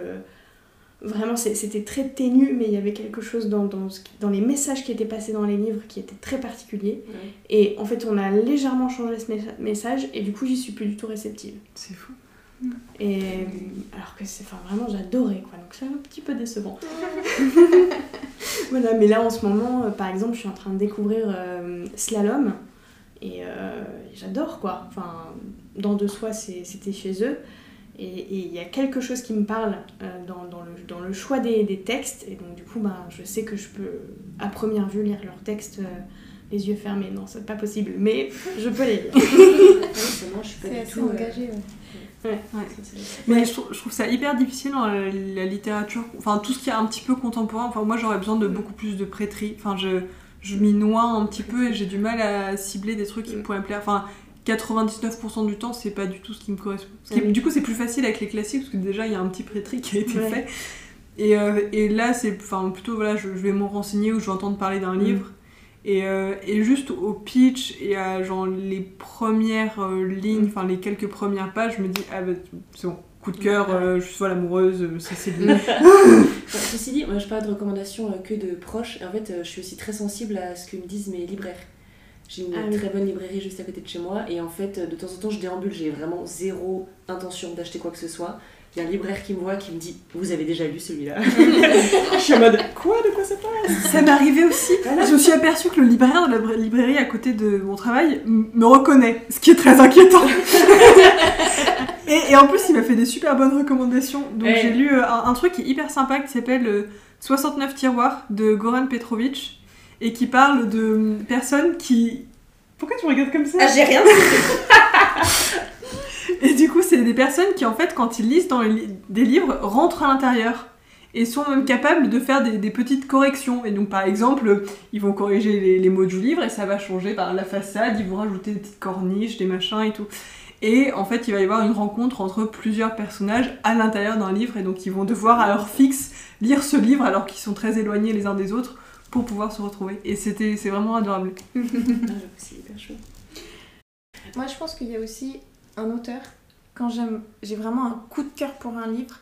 Vraiment, c'était très ténu, mais il y avait quelque chose dans, dans, les messages qui étaient passés dans les livres qui était très particulier. Ouais. Et en fait, on a légèrement changé ce messa- message et du coup, j'y suis plus du tout réceptive. C'est fou. Et alors que c'est, enfin, vraiment, j'adorais quoi. Donc c'est un petit peu décevant. voilà, mais là en ce moment, euh, par exemple, je suis en train de découvrir euh, Slalom et euh, j'adore quoi. Enfin, dans de soi, c'était chez eux. Et il y a quelque chose qui me parle euh, dans, dans le, dans le choix des, des textes. Et donc, du coup, ben, je sais que je peux, à première vue, lire leurs textes euh, les yeux fermés. Non, c'est pas possible, mais je peux les lire. Ouais, seulement, je suis pas C'est du assez tout. euh, engagé. ouais. Mais je, trou- je trouve ça hyper difficile dans la, la littérature, enfin tout ce qui est un petit peu contemporain. Enfin, moi j'aurais besoin de beaucoup plus de prêterie. Enfin, je, je m'y noie un petit peu et j'ai du mal à cibler des trucs qui Mm. pourraient me plaire. Enfin, 99% du temps, c'est pas du tout ce qui me correspond. Ce qui- Ah oui. Du coup, c'est plus facile avec les classiques parce que déjà il y a un petit prêterie qui a été Ouais. fait. Et, euh, et là, c'est enfin, plutôt voilà, je, je vais m'en renseigner ou je vais entendre parler d'un Mm. livre. Et, euh, et juste au pitch et à genre les premières euh, lignes, enfin les quelques premières pages, je me dis ah bah c'est bon, coup de cœur, euh, je suis folle amoureuse, euh, c'est c'est bien. Ceci dit, moi je parle de recommandations que de proches, et en fait je suis aussi très sensible à ce que me disent mes libraires. J'ai une Ah oui. très bonne librairie juste à côté de chez moi, et en fait euh, de temps en temps je déambule, j'ai vraiment zéro intention d'acheter quoi que ce soit. Il y a un libraire qui me voit qui me dit Vous avez déjà lu celui-là? Je suis en mode Quoi? De quoi ça parle? Ça m'est arrivé aussi. Je me suis aperçue que le libraire de la bra- librairie à côté de mon travail me reconnaît, ce qui est très inquiétant. et, et en plus, il m'a fait des super bonnes recommandations. Donc j'ai lu euh, un, un truc qui est hyper sympa qui s'appelle euh, 69 tiroirs de Goran Petrovic et qui parle de personnes qui. Pourquoi tu me regardes comme ça Ah, j'ai rien Et du coup, c'est des personnes qui, en fait, quand ils lisent dans li- des livres, rentrent à l'intérieur et sont même capables de faire des, des petites corrections. Et donc, par exemple, ils vont corriger les, les mots du livre et ça va changer par la façade, ils vont rajouter des petites corniches, des machins et tout. Et en fait, il va y avoir une rencontre entre plusieurs personnages à l'intérieur d'un livre et donc ils vont devoir à leur fixe lire ce livre alors qu'ils sont très éloignés les uns des autres pour pouvoir se retrouver. Et c'était, c'est vraiment adorable. C'est hyper chouette. Moi, je pense qu'il y a aussi un auteur. Quand j'aime, j'ai vraiment un coup de cœur pour un livre,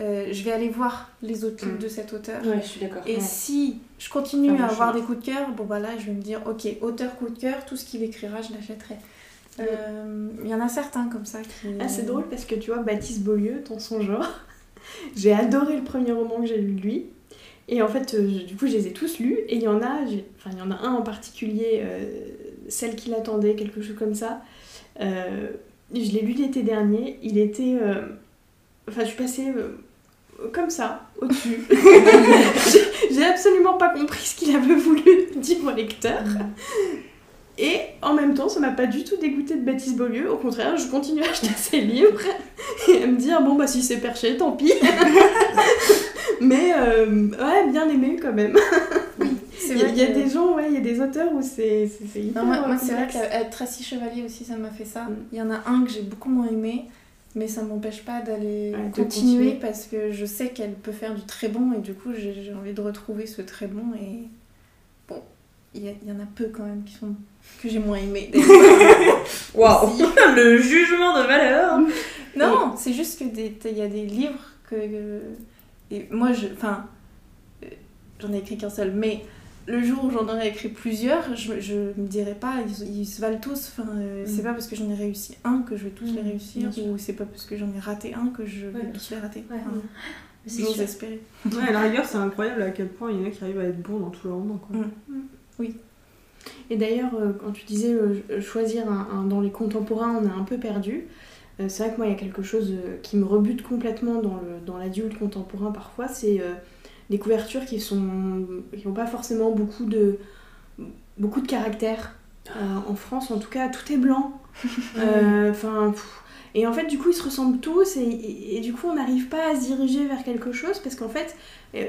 euh, je vais aller voir les autres livres Mm. de cet auteur. Ouais, je suis d'accord. Et Ouais. si je continue à avoir des coups de cœur, bon bah là je vais me dire ok, auteur coup de cœur, tout ce qu'il écrira, je l'achèterai. Euh, Il y en a certains comme ça qui. Ah, c'est drôle parce que tu vois, Baptiste Beaulieu, dans son genre, j'ai adoré le premier roman que j'ai lu de lui. Et en fait, euh, je- du coup, je les ai tous lus. Et il y en a, enfin, il y en a un en particulier, euh, Celle qui l'attendait, quelque chose comme ça. Euh, je l'ai lu l'été dernier. Il était. Enfin, je suis passée comme ça, au-dessus. J'ai- j'ai absolument pas compris ce qu'il avait voulu dire au lecteur. Et en même temps, ça m'a pas du tout dégoûté de Baptiste Beaulieu. Au contraire, je continue à acheter ses livres et à me dire bon bah si c'est perché, tant pis. Mais euh, ouais, bien aimé quand même. C'est Il y, a- y a que- des gens, ouais, il y a des auteurs où c'est hyper Non, moi, c'est vrai complexe. qu'avec Tracy Chevalier aussi, ça m'a fait ça. Mm. Il y en a un que j'ai beaucoup moins aimé, mais ça m'empêche pas d'aller continuer, continuer. parce que je sais qu'elle peut faire du très bon et du coup, j'ai envie de retrouver ce très bon. Et bon, il y, en a peu quand même qui sont que j'ai moins aimé. Waouh Le jugement de valeur non, c'est juste que il y a des livres que. Et moi, je. Enfin, euh, j'en ai écrit qu'un seul, mais le jour où j'en aurais écrit plusieurs, je, je me dirais pas, ils, ils se valent tous. Enfin, euh, c'est Mm. pas parce que j'en ai réussi un que je vais tous les Mm, réussir, bien ou c'est pas parce que j'en ai raté un que je vais Ouais, tous les rater. Ouais. Enfin, C'est J'ose espérer. Ouais, à la rigueur, c'est incroyable à quel point il y en a qui arrivent à être bons dans tous leurs romans. Quoi. Mm. Et d'ailleurs, euh, quand tu disais euh, choisir un, un- dans les contemporains, on est un peu perdu. Euh, c'est vrai que moi, il y a quelque chose euh, qui me rebute complètement dans le dans l'adulte contemporain parfois, c'est euh, des couvertures qui sont qui n'ont pas forcément beaucoup de beaucoup de caractère. Euh, en France, en tout cas, tout est blanc. Enfin. et en fait, du coup, ils se ressemblent tous et, et- et du coup, on n'arrive pas à se diriger vers quelque chose parce qu'en fait,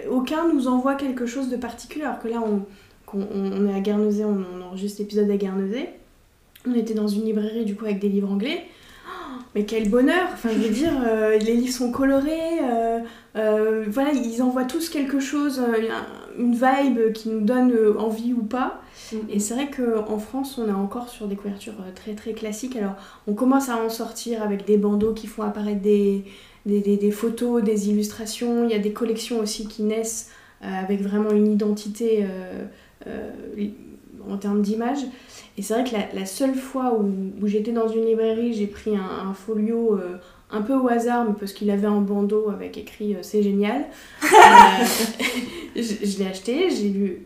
aucun nous envoie quelque chose de particulier. Alors que là, on, qu'on- on, on est à Guernesey, on, on enregistre l'épisode à Guernesey. On était dans une librairie du coup avec des livres anglais. Mais quel bonheur Enfin, je veux dire, euh, les livres sont colorés. euh, euh, voilà, ils envoient tous quelque chose, un- une vibe qui nous donne envie ou pas. Et c'est vrai qu'en France, on est encore sur des couvertures très très classiques. Alors, on commence à en sortir avec des bandeaux qui font apparaître des, des, des- des photos, des illustrations. Il y a des collections aussi qui naissent avec vraiment une identité en termes d'image. Et c'est vrai que la, la seule fois où, où j'étais dans une librairie, j'ai pris un, un folio euh, un peu au hasard, mais parce qu'il avait un bandeau avec écrit euh, C'est génial. Euh, je je l'ai acheté, j'ai lu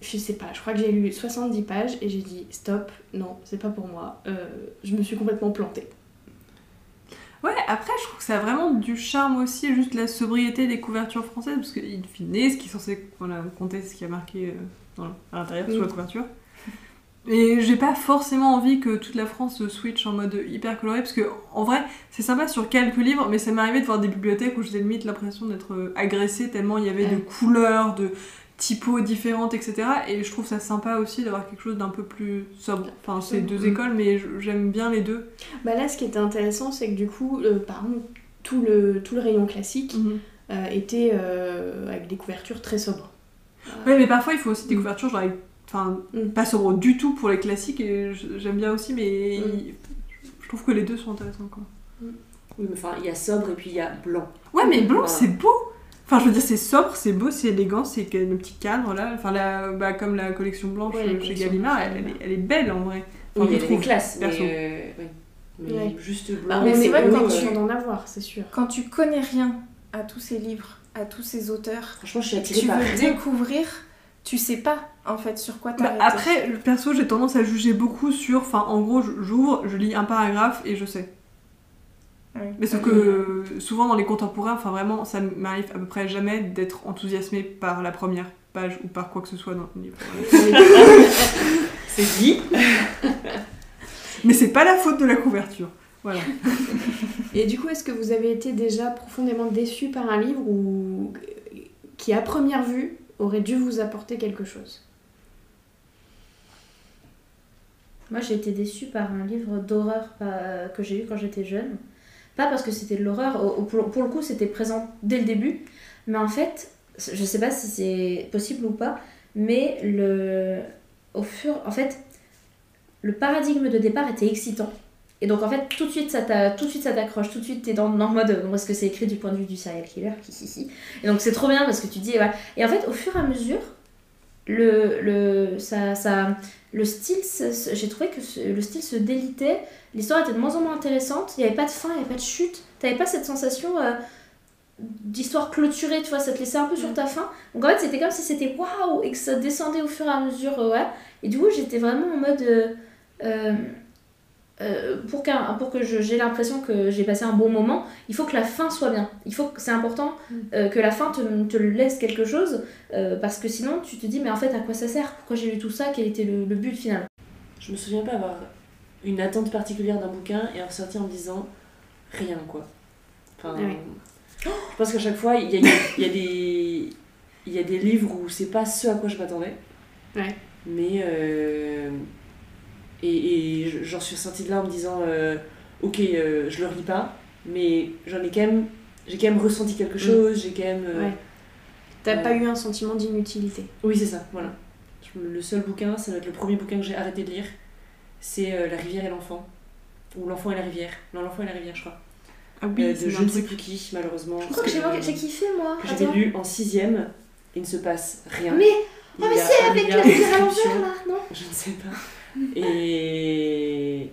je sais pas, je crois que j'ai lu 70 pages et j'ai dit stop, non, c'est pas pour moi. Euh, je me suis complètement plantée. Ouais, après, je trouve que ça a vraiment du charme aussi, juste la sobriété des couvertures françaises, parce qu'il finit ce qui est censé voilà, compter ce qui a marqué euh, dans, à l'intérieur, sous la couverture. Et j'ai pas forcément envie que toute la France se switch en mode hyper coloré, parce que en vrai, c'est sympa sur quelques livres, mais ça m'est arrivé de voir des bibliothèques où j'ai limite l'impression d'être euh, agressée tellement il y avait de Ouais. couleurs, de typos différentes, etc. Et je trouve ça sympa aussi d'avoir quelque chose d'un peu plus sobre. Enfin, c'est deux Mm. écoles, mais j'aime bien les deux. Bah là, ce qui était intéressant, c'est que du coup, euh, par exemple, tout le, tout le rayon classique euh, était euh, avec des couvertures très sobres. Oui, mais parfois il faut aussi des Mm. couvertures, genre, avec- enfin, Mm. pas sobre du tout pour les classiques, et j'aime bien aussi, mais Mm. il- je trouve que les deux sont intéressants, quoi. Oui, mais enfin, il y a sobre et puis il y a blanc. Ouais, mais blanc, Voilà. c'est beau Enfin, je veux dire, c'est sobre, c'est beau, c'est élégant, c'est le petit cadre, là, enfin, la, bah, comme la collection blanche Ouais, chez Gallimard, elle, elle elle est belle, en vrai. Enfin, oui, je elle est classe, mais, euh, oui. mais Ouais. juste Bah, blanc. mais on c'est est vrai on que est quand content tu- d'en avoir, c'est sûr. Quand tu connais rien à tous ces livres, à tous ces auteurs, Franchement, je suis attirée tu par veux rien. découvrir, tu sais pas en fait sur quoi Bah, t'arrêter. après, perso, j'ai tendance à juger beaucoup sur. Enfin, en gros, j'ouvre, je lis un paragraphe et je sais. Oui. Mais sauf que euh, souvent dans les contemporains, enfin vraiment, ça m'arrive à peu près jamais d'être enthousiasmé par la première page ou par quoi que ce soit dans le livre. C'est dit. Mais c'est pas la faute de la couverture. Voilà. Et du coup, est-ce que vous avez été déjà profondément déçu par un livre ou qui, à première vue, aurait dû vous apporter quelque chose Moi, j'ai été déçue par un livre d'horreur euh, que j'ai lu quand j'étais jeune. Pas parce que c'était de l'horreur, pour, le coup, c'était présent dès le début. Mais en fait, je sais pas si c'est possible ou pas, mais le, au fur, en fait, le paradigme de départ était excitant. Et donc, en fait, tout de suite, ça t'a- tout de suite, ça t'accroche. Tout de suite, t'es dans, dans le mode, bon, parce que c'est écrit du point de vue du serial killer? Et donc, c'est trop bien parce que tu dis, voilà. Et en fait, au fur et à mesure, le, le, ça, ça, le style, j'ai trouvé que ce- le style se délitait, l'histoire était de moins en moins intéressante, il n'y avait pas de fin, il n'y avait pas de chute, t'avais pas cette sensation euh, d'histoire clôturée, tu vois, ça te laissait un peu sur ta fin. Donc en fait, c'était comme si c'était waouh et que ça descendait au fur et à mesure, euh, ouais. Et du coup, j'étais vraiment en mode. euh, euh, pour, qu'un- pour que j'ai l'impression que j'ai passé un bon moment, il faut que la fin soit bien. Il faut que c'est important euh, que la fin te, te laisse quelque chose euh, parce que sinon tu te dis mais en fait à quoi ça sert? Pourquoi j'ai lu tout ça? Quel était le, le but final Je me souviens pas avoir une attente particulière d'un bouquin et en ressortir en me disant rien quoi. Enfin, oui. Je pense qu'à chaque fois, il y a, y a des, y a des livres où c'est pas ce à quoi je m'attendais. Ouais. Mais. Et, et j'en suis ressortie de là en me disant euh, Ok, euh, je le relis pas, mais j'en ai quand même. J'ai quand même ressenti quelque chose, j'ai quand même. euh, Ouais. T'as pas eu un sentiment d'inutilité. Oui, c'est ça, voilà. Le seul bouquin, ça doit être le premier bouquin que j'ai arrêté de lire. C'est La rivière et l'enfant. Ou L'enfant et la rivière. Non, L'enfant et la rivière, je crois. Ah oui, Euh, de je ne sais plus qui, malheureusement. Je crois que j'ai j'ai kiffé moi. que j'avais lu en sixième. Il ne se passe rien. Mais, ah, mais c'est avec la rivière à d'inscriptions. l'envers là, non? Je ne sais pas. Et,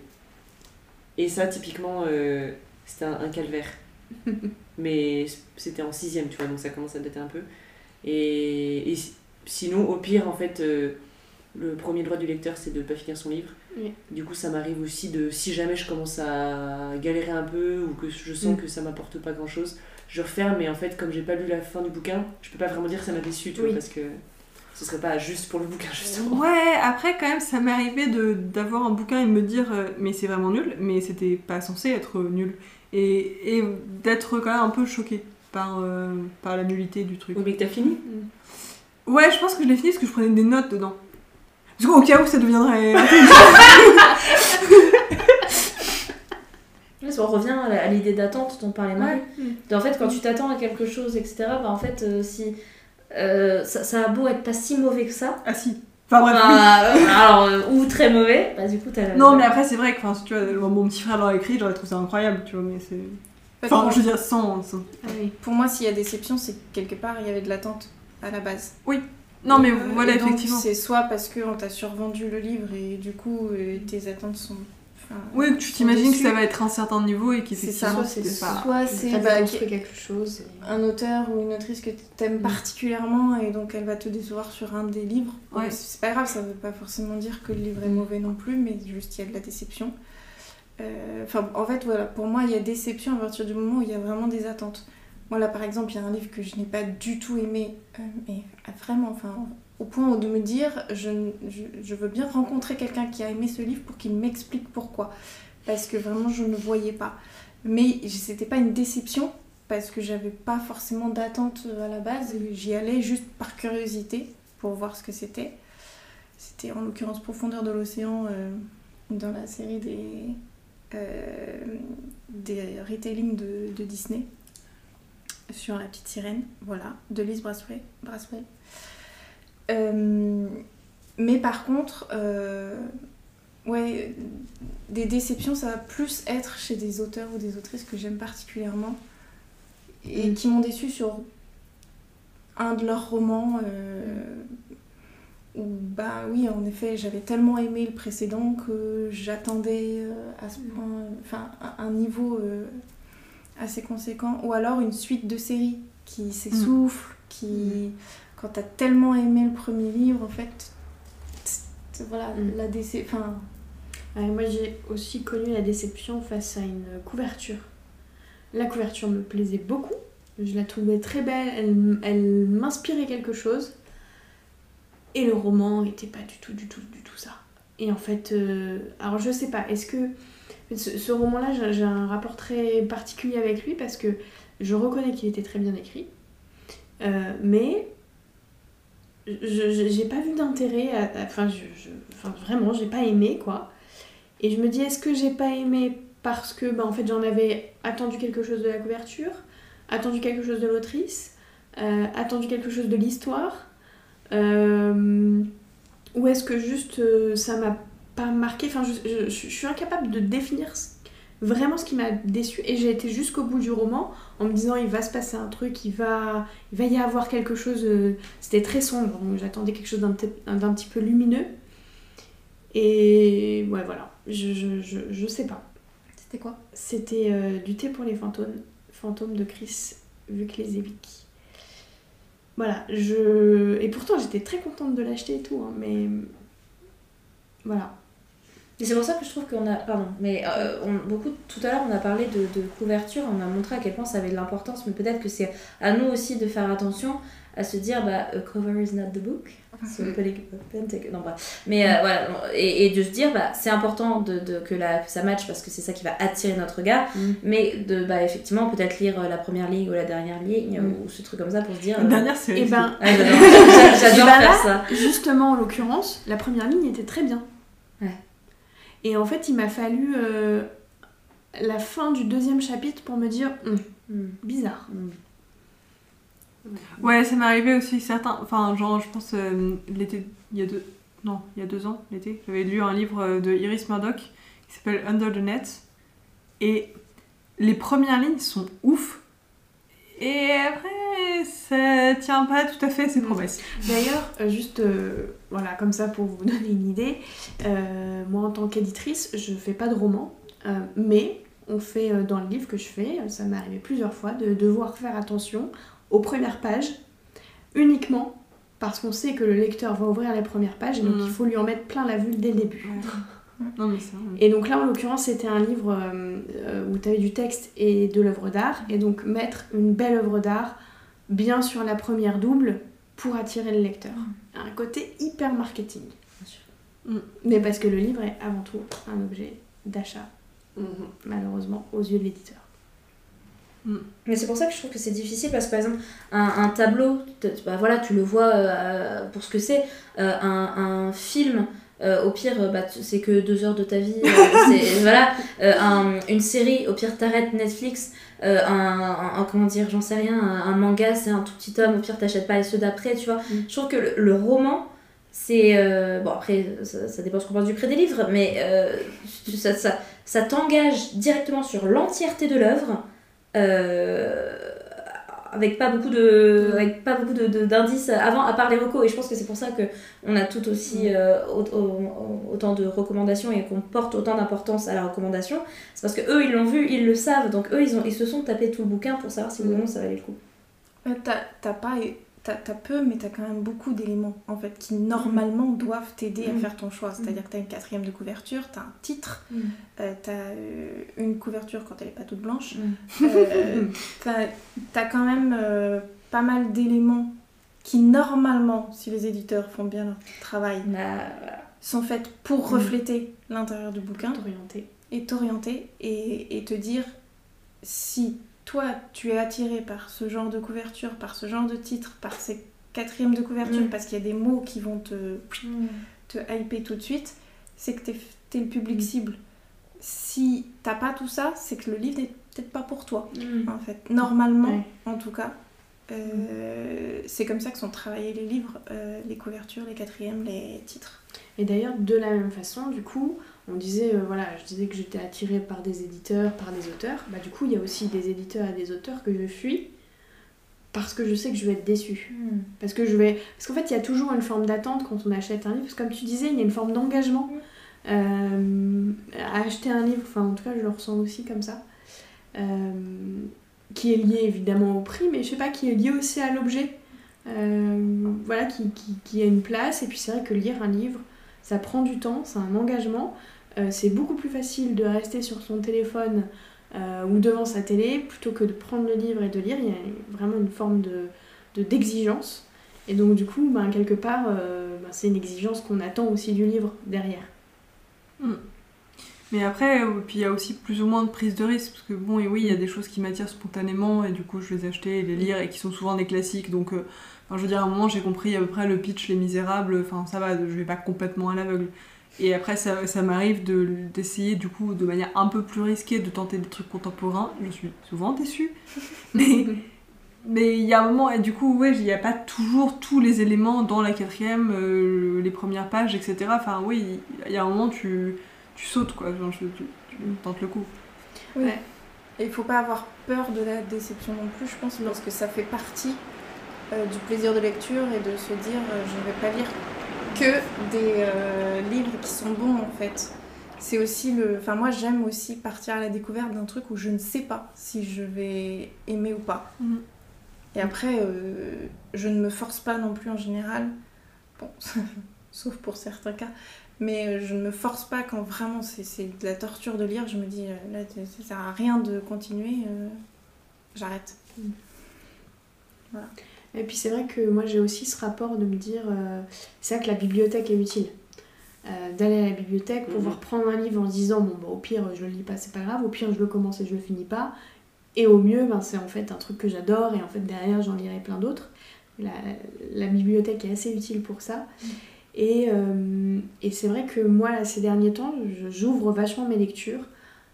et ça, typiquement, euh, c'était un, un calvaire. Mais c'était en sixième, tu vois, donc ça commence à dater un peu. Et, et si- sinon, au pire, en fait, euh, le premier droit du lecteur, c'est de ne pas finir son livre. Oui. Du coup, ça m'arrive aussi de, si jamais je commence à galérer un peu ou que je sens Mm. que ça m'apporte pas grand chose, je referme. Mais en fait, comme j'ai pas lu la fin du bouquin, je peux pas vraiment dire que ça m'a déçu, tu Oui. vois, parce que ce serait pas juste pour le bouquin, justement. Ouais, après quand même ça m'est arrivé de d'avoir un bouquin et de me dire euh, mais c'est vraiment nul, mais c'était pas censé être nul. Et, et d'être quand même un peu choquée par, euh, par la nullité du truc. Oui, mais que t'as fini Ouais, je pense que je l'ai fini parce que je prenais des notes dedans. Parce qu'au cas où ça deviendrait... Ouais, ça, on revient à l'idée d'attente dont parlait Marie. Mm. En fait, quand tu t'attends à quelque chose, etc., bah, en fait, euh, si euh, ça, ça a beau être pas si mauvais que ça, ah si. Enfin bref, oui. bah, euh, alors, euh, ou très mauvais, bah du coup, t'as la- Non, mais après, c'est vrai que, si tu vois, mon petit frère l'aurait écrit, j'aurais trouvé ça incroyable, tu vois, mais c'est. Enfin, je veux dire, sans. sans- Ah oui. pour moi, s'il y a déception, c'est que quelque part, il y avait de l'attente à la base. Non, mais Euh, voilà, donc, effectivement. C'est soit parce qu'on t'a survendu le livre et du coup, euh, tes attentes sont. Oui, que tu t'imagines que ça va être un certain niveau et C'est ça, qu'effectivement, soit c'est c'était pas. Soit c'est bah, construit quelque chose. et- un auteur ou une autrice que t'aimes Mm. particulièrement et donc elle va te décevoir sur un des livres. Ouais. C'est pas grave, ça veut pas forcément dire que le livre est mauvais non plus, mais juste il y a de la déception. Euh, Enfin, en fait, voilà, pour moi, il y a déception à partir du moment où il y a vraiment des attentes. Moi, là, par exemple, il y a un livre que je n'ai pas du tout aimé, euh, mais vraiment, enfin, au point de me dire, je, veux bien rencontrer quelqu'un qui a aimé ce livre pour qu'il m'explique pourquoi. Parce que vraiment, je ne voyais pas. Mais c'était pas une déception, parce que j'avais pas forcément d'attente euh, à la base, j'y allais juste par curiosité pour voir ce que c'était. C'était en l'occurrence Profondeur de l'océan euh, dans la série des, euh, des de Disney sur la petite sirène, voilà, de Lise Braswell. Euh, mais par contre, euh, ouais, des déceptions, ça va plus être chez des auteurs ou des autrices que j'aime particulièrement et Mm. qui m'ont déçu sur un de leurs romans. euh, où, bah oui, en effet, j'avais tellement aimé le précédent que j'attendais à ce point, enfin, un, niveau assez conséquent. Ou alors une suite de séries qui s'essouffle, qui, quand t'as tellement aimé le premier livre, en fait, voilà, Mm. la déce... Enfin, Ouais, moi j'ai aussi connu la déception face à une couverture. La couverture me plaisait beaucoup, je la trouvais très belle, elle, elle m'inspirait quelque chose. Et le roman était pas du tout, du tout, du tout ça. Et en fait, euh, alors je sais pas, est-ce que ce, roman-là, j'ai- un rapport très particulier avec lui parce que je reconnais qu'il était très bien écrit, Euh, mais j'ai pas vu d'intérêt, enfin, je, je- enfin vraiment, j'ai pas aimé quoi. Et je me dis, est-ce que j'ai pas aimé parce que bah, en fait j'en avais attendu quelque chose de la couverture, attendu quelque chose de l'autrice, euh, attendu quelque chose de l'histoire euh, Ou est-ce que juste euh, ça m'a pas marqué Enfin, je, je- je suis incapable de définir vraiment ce qui m'a déçu et j'ai été jusqu'au bout du roman en me disant il va se passer un truc, il va, il va y avoir quelque chose. euh, C'était très sombre, donc j'attendais quelque chose d'un petit- d'un petit peu lumineux. Et ouais, voilà, je, je, je, je sais pas. c'était quoi? C'était euh, du thé pour les fantômes, fantômes de Chris Vuklesevic. Voilà, je. Et pourtant j'étais très contente de l'acheter et tout, hein, mais. Voilà. Et c'est pour ça que je trouve qu'on a. Pardon, mais euh, on- beaucoup, tout à l'heure, on a parlé de, de couverture, on a montré à quel point ça avait de l'importance, mais peut-être que c'est à nous aussi de faire attention à se dire, bah, a cover is not the book. So Non, bref. Mais euh, voilà, et, et de se dire, bah, c'est important de, de- que, la, que ça matche parce que c'est ça qui va attirer notre regard, Mm. mais de, bah, effectivement, peut-être lire euh, la première ligne ou la dernière ligne Mm. ou ce truc comme ça pour se dire. La dernière série. Et ben, ah, j'adore bah faire là, ça. Justement, en l'occurrence, la première ligne était très bien. Et en fait, il m'a fallu euh, la fin du deuxième chapitre pour me dire Hum, Mm. bizarre. Mm. Ouais, ça m'est arrivé aussi certains. Enfin, genre, je pense euh, l'été. Il y a deux. Non, il y a deux ans, l'été. J'avais lu un livre euh, de Iris Murdoch qui s'appelle Under the Net. Et les premières lignes sont ouf. Et après, ça tient pas tout à fait ses promesses. D'ailleurs, euh, juste euh, voilà, comme ça pour vous donner une idée, euh, moi en tant qu'éditrice, je fais pas de roman, euh, mais on fait dans le livre que je fais, ça m'est arrivé plusieurs fois de devoir faire attention aux premières pages uniquement parce qu'on sait que le lecteur va ouvrir les premières pages et donc Mhm. il faut lui en mettre plein la vue dès le début. Non, mais ça. ouais. Et donc là, en l'occurrence, c'était un livre euh, euh, où tu avais du texte et de l'œuvre d'art. Et donc mettre une belle œuvre d'art bien sur la première double pour attirer le lecteur. Un côté hyper marketing. Bien sûr. Mm. Mais parce que le livre est avant tout un objet d'achat, Mhm. malheureusement, aux yeux de l'éditeur. Mais c'est pour ça que je trouve que c'est difficile parce que par exemple un, un tableau, bah voilà, tu le vois euh, pour ce que c'est. Euh, un, un film, euh, au pire, euh, bah, c'est que deux heures de ta vie. euh, c'est- voilà, Euh, un- une série, au pire t'arrêtes Netflix. Un, comment dire, j'en sais rien. Un, manga, c'est un tout petit tome. Au pire t'achètes pas les ceux d'après, tu vois. Mm. Je trouve que le, le roman. C'est. bon, après, ça, ça dépend ce qu'on pense du prix des livres, mais ça, ça, ça t'engage directement sur l'entièreté de l'œuvre, euh, avec pas beaucoup de, avec pas beaucoup de, de- d'indices avant, à part les recos. Et je pense que c'est pour ça que on a tout aussi euh, au- au- autant de recommandations et qu'on porte autant d'importance à la recommandation. C'est parce que eux, ils l'ont vu, ils le savent, donc eux, ils, ont, ils se sont tapés tout le bouquin pour savoir si oui ou non ça valait le coup. Euh, T'as t'as pas. T'as peu, mais t'as quand même beaucoup d'éléments en fait qui normalement doivent t'aider à Mm. faire ton choix. C'est-à-dire que t'as une quatrième de couverture, t'as un titre, Mm. euh, t'as euh, une couverture quand elle est pas toute blanche. Mm. Euh, t'as quand même pas mal d'éléments qui normalement, si les éditeurs font bien leur travail, Bah, sont faits pour Mm. refléter l'intérieur du bouquin Orienté. et t'orienter et, et te dire si toi tu es attiré par ce genre de couverture, par ce genre de titre, par ces quatrièmes de couverture, Mm. parce qu'il y a des mots qui vont te, te hyper tout de suite, c'est que t'es es le public cible. Si t'as pas tout ça, c'est que le livre n'est peut-être pas pour toi, Mm. en fait. Normalement, en tout cas. Euh, c'est comme ça que sont travaillés les livres, euh, les couvertures, les quatrièmes, les titres. Et d'ailleurs, de la même façon, du coup, on disait, euh, voilà, je disais que j'étais attirée par des éditeurs, par des auteurs. Bah, du coup, il y a aussi des éditeurs et des auteurs que je fuis parce que je sais que je vais être déçue. Mm. Parce que je vais. Parce qu'en fait, il y a toujours une forme d'attente quand on achète un livre. Parce que comme tu disais, il y a une forme d'engagement euh, à acheter un livre. Enfin, en tout cas, je le ressens aussi comme ça. Euh, qui est lié évidemment au prix, mais je sais pas, qui est lié aussi à l'objet. Voilà, qui, qui, qui a une place. Et puis c'est vrai que lire un livre, ça prend du temps, c'est un engagement. Euh, c'est beaucoup plus facile de rester sur son téléphone euh, ou devant sa télé plutôt que de prendre le livre et de lire. Il y a vraiment une forme de de- d'exigence. et donc du coup, ben, quelque part, euh, ben, c'est une exigence qu'on attend aussi du livre derrière. Mais après, puis il y a aussi plus ou moins de prise de risque, parce que bon, et oui, il y a des choses qui m'attirent spontanément, et du coup, je vais les acheter et les lire, et qui sont souvent des classiques, donc, euh, enfin, je veux dire, à un moment, j'ai compris à peu près le pitch, Les Misérables, enfin, ça va, je vais pas complètement à l'aveugle. Et après, ça, ça m'arrive de- d'essayer, du coup, de manière un peu plus risquée, de tenter des trucs contemporains, je suis souvent déçue, mais... Mais il y a un moment, et du coup, ouais, il n'y a pas toujours tous les éléments dans la quatrième, euh, les premières pages, etc. Enfin, oui, il y a un moment, tu, tu sautes, quoi. Genre, tu, tu- tu tentes le coup. Oui. Ouais. Et il faut pas avoir peur de la déception non plus, je pense, parce que ça fait partie euh, du plaisir de lecture et de se dire euh, je vais pas lire que des euh, livres qui sont bons en fait. C'est aussi le. Enfin, moi j'aime aussi partir à la découverte d'un truc où je ne sais pas si je vais aimer ou pas. Mhm. Et après, euh, je ne me force pas non plus en général. Bon, sauf pour certains cas. Mais euh, je ne me force pas quand vraiment c'est de la torture de lire. Je me dis, là, ça sert à rien de continuer, euh, j'arrête. Et puis c'est vrai que moi j'ai aussi ce rapport de me dire, euh, c'est vrai que la bibliothèque est utile. Euh, D'aller à la bibliothèque, Mhm. pouvoir prendre un livre en se disant, bon bah, au pire je le lis pas, c'est pas grave, au pire je le commence et je le finis pas. Et au mieux, ben, c'est en fait un truc que j'adore et en fait derrière j'en lirai plein d'autres. La, la bibliothèque est assez utile pour ça. Et, euh, et c'est vrai que moi, là, ces derniers temps, j'ouvre vachement mes lectures,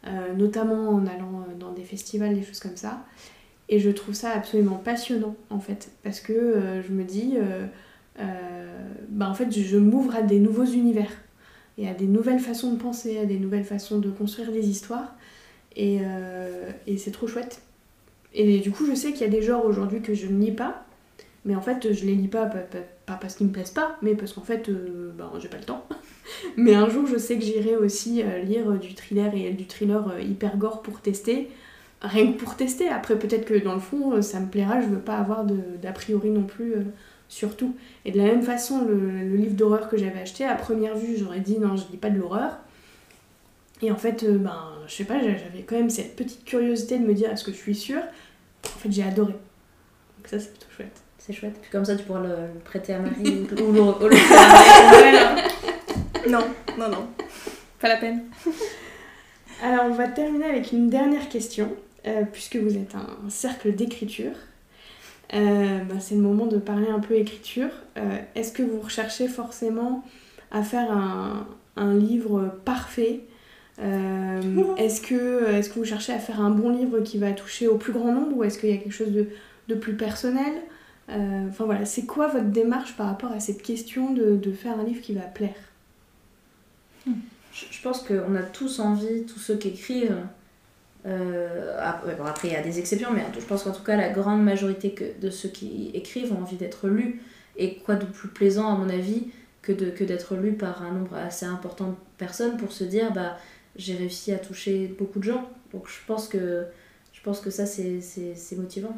euh, notamment en allant dans des festivals, des choses comme ça. Et je trouve ça absolument passionnant, en fait, parce que euh, je me dis, euh, euh, bah, en fait, je, m'ouvre à des nouveaux univers, et à des nouvelles façons de penser, à des nouvelles façons de construire des histoires, et, et c'est trop chouette. Et du coup, je sais qu'il y a des genres aujourd'hui que je ne lis pas, mais en fait, je les lis pas, pas, pas- pas parce qu'ils me plaisent pas, mais parce qu'en fait, ben, j'ai pas le temps. mais un jour, je sais que j'irai aussi lire du thriller et du thriller hyper gore pour tester. Rien que pour tester. Après, peut-être que dans le fond, euh, ça me plaira, je veux pas avoir de- d'a priori non plus euh, sur tout. Et de la même façon, le, le livre d'horreur que j'avais acheté, à première vue, j'aurais dit non, je lis pas de l'horreur. Et en fait, euh, ben, je sais pas, j'avais quand même cette petite curiosité de me dire est-ce que je suis sûre? En fait, j'ai adoré. Donc ça, c'est plutôt chouette. C'est chouette. Puis comme ça, tu pourras le, le prêter à Marie ou, ou le, ou le faire à Marie. Non, non, non. Pas la peine. Alors, on va terminer avec une dernière question, euh, puisque vous êtes un cercle d'écriture. Euh, bah, c'est le moment de parler un peu écriture. Euh, Est-ce que vous recherchez forcément à faire un, un livre parfait Euh, Est-ce que, est que vous cherchez à faire un bon livre qui va toucher au plus grand nombre ou est-ce qu'il y a quelque chose de, de plus personnel? Euh, Enfin voilà, c'est quoi votre démarche par rapport à cette question de, de faire un livre qui va plaire? Je, je pense qu'on a tous envie, tous ceux qui écrivent. Euh, bon, après, il y a des exceptions, mais je pense qu'en tout cas, la grande majorité que, de ceux qui écrivent ont envie d'être lus. Et quoi de plus plaisant, à mon avis, que de que d'être lu par un nombre assez important de personnes pour se dire, bah, j'ai réussi à toucher beaucoup de gens. Donc je pense que, je pense que ça, c'est- c'est c'est motivant.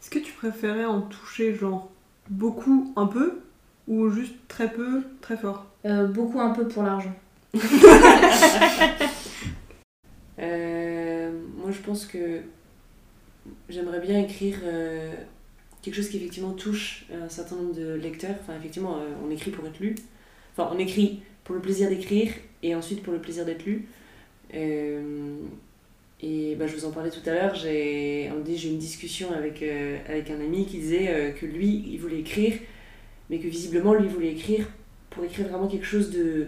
Est-ce que tu préférais en toucher genre beaucoup, un peu, ou juste très peu, très fort? Euh, beaucoup un peu pour l'argent. Je pense que j'aimerais bien écrire euh, quelque chose qui effectivement touche un certain nombre de lecteurs. Enfin, effectivement, euh, on écrit pour être lu. Enfin, on écrit pour le plaisir d'écrire et ensuite pour le plaisir d'être lu. Euh, et bah, je vous en parlais tout à l'heure, j'ai eu une discussion avec, avec un ami qui disait que lui, il voulait écrire, mais que visiblement, lui, voulait écrire pour écrire vraiment quelque chose de,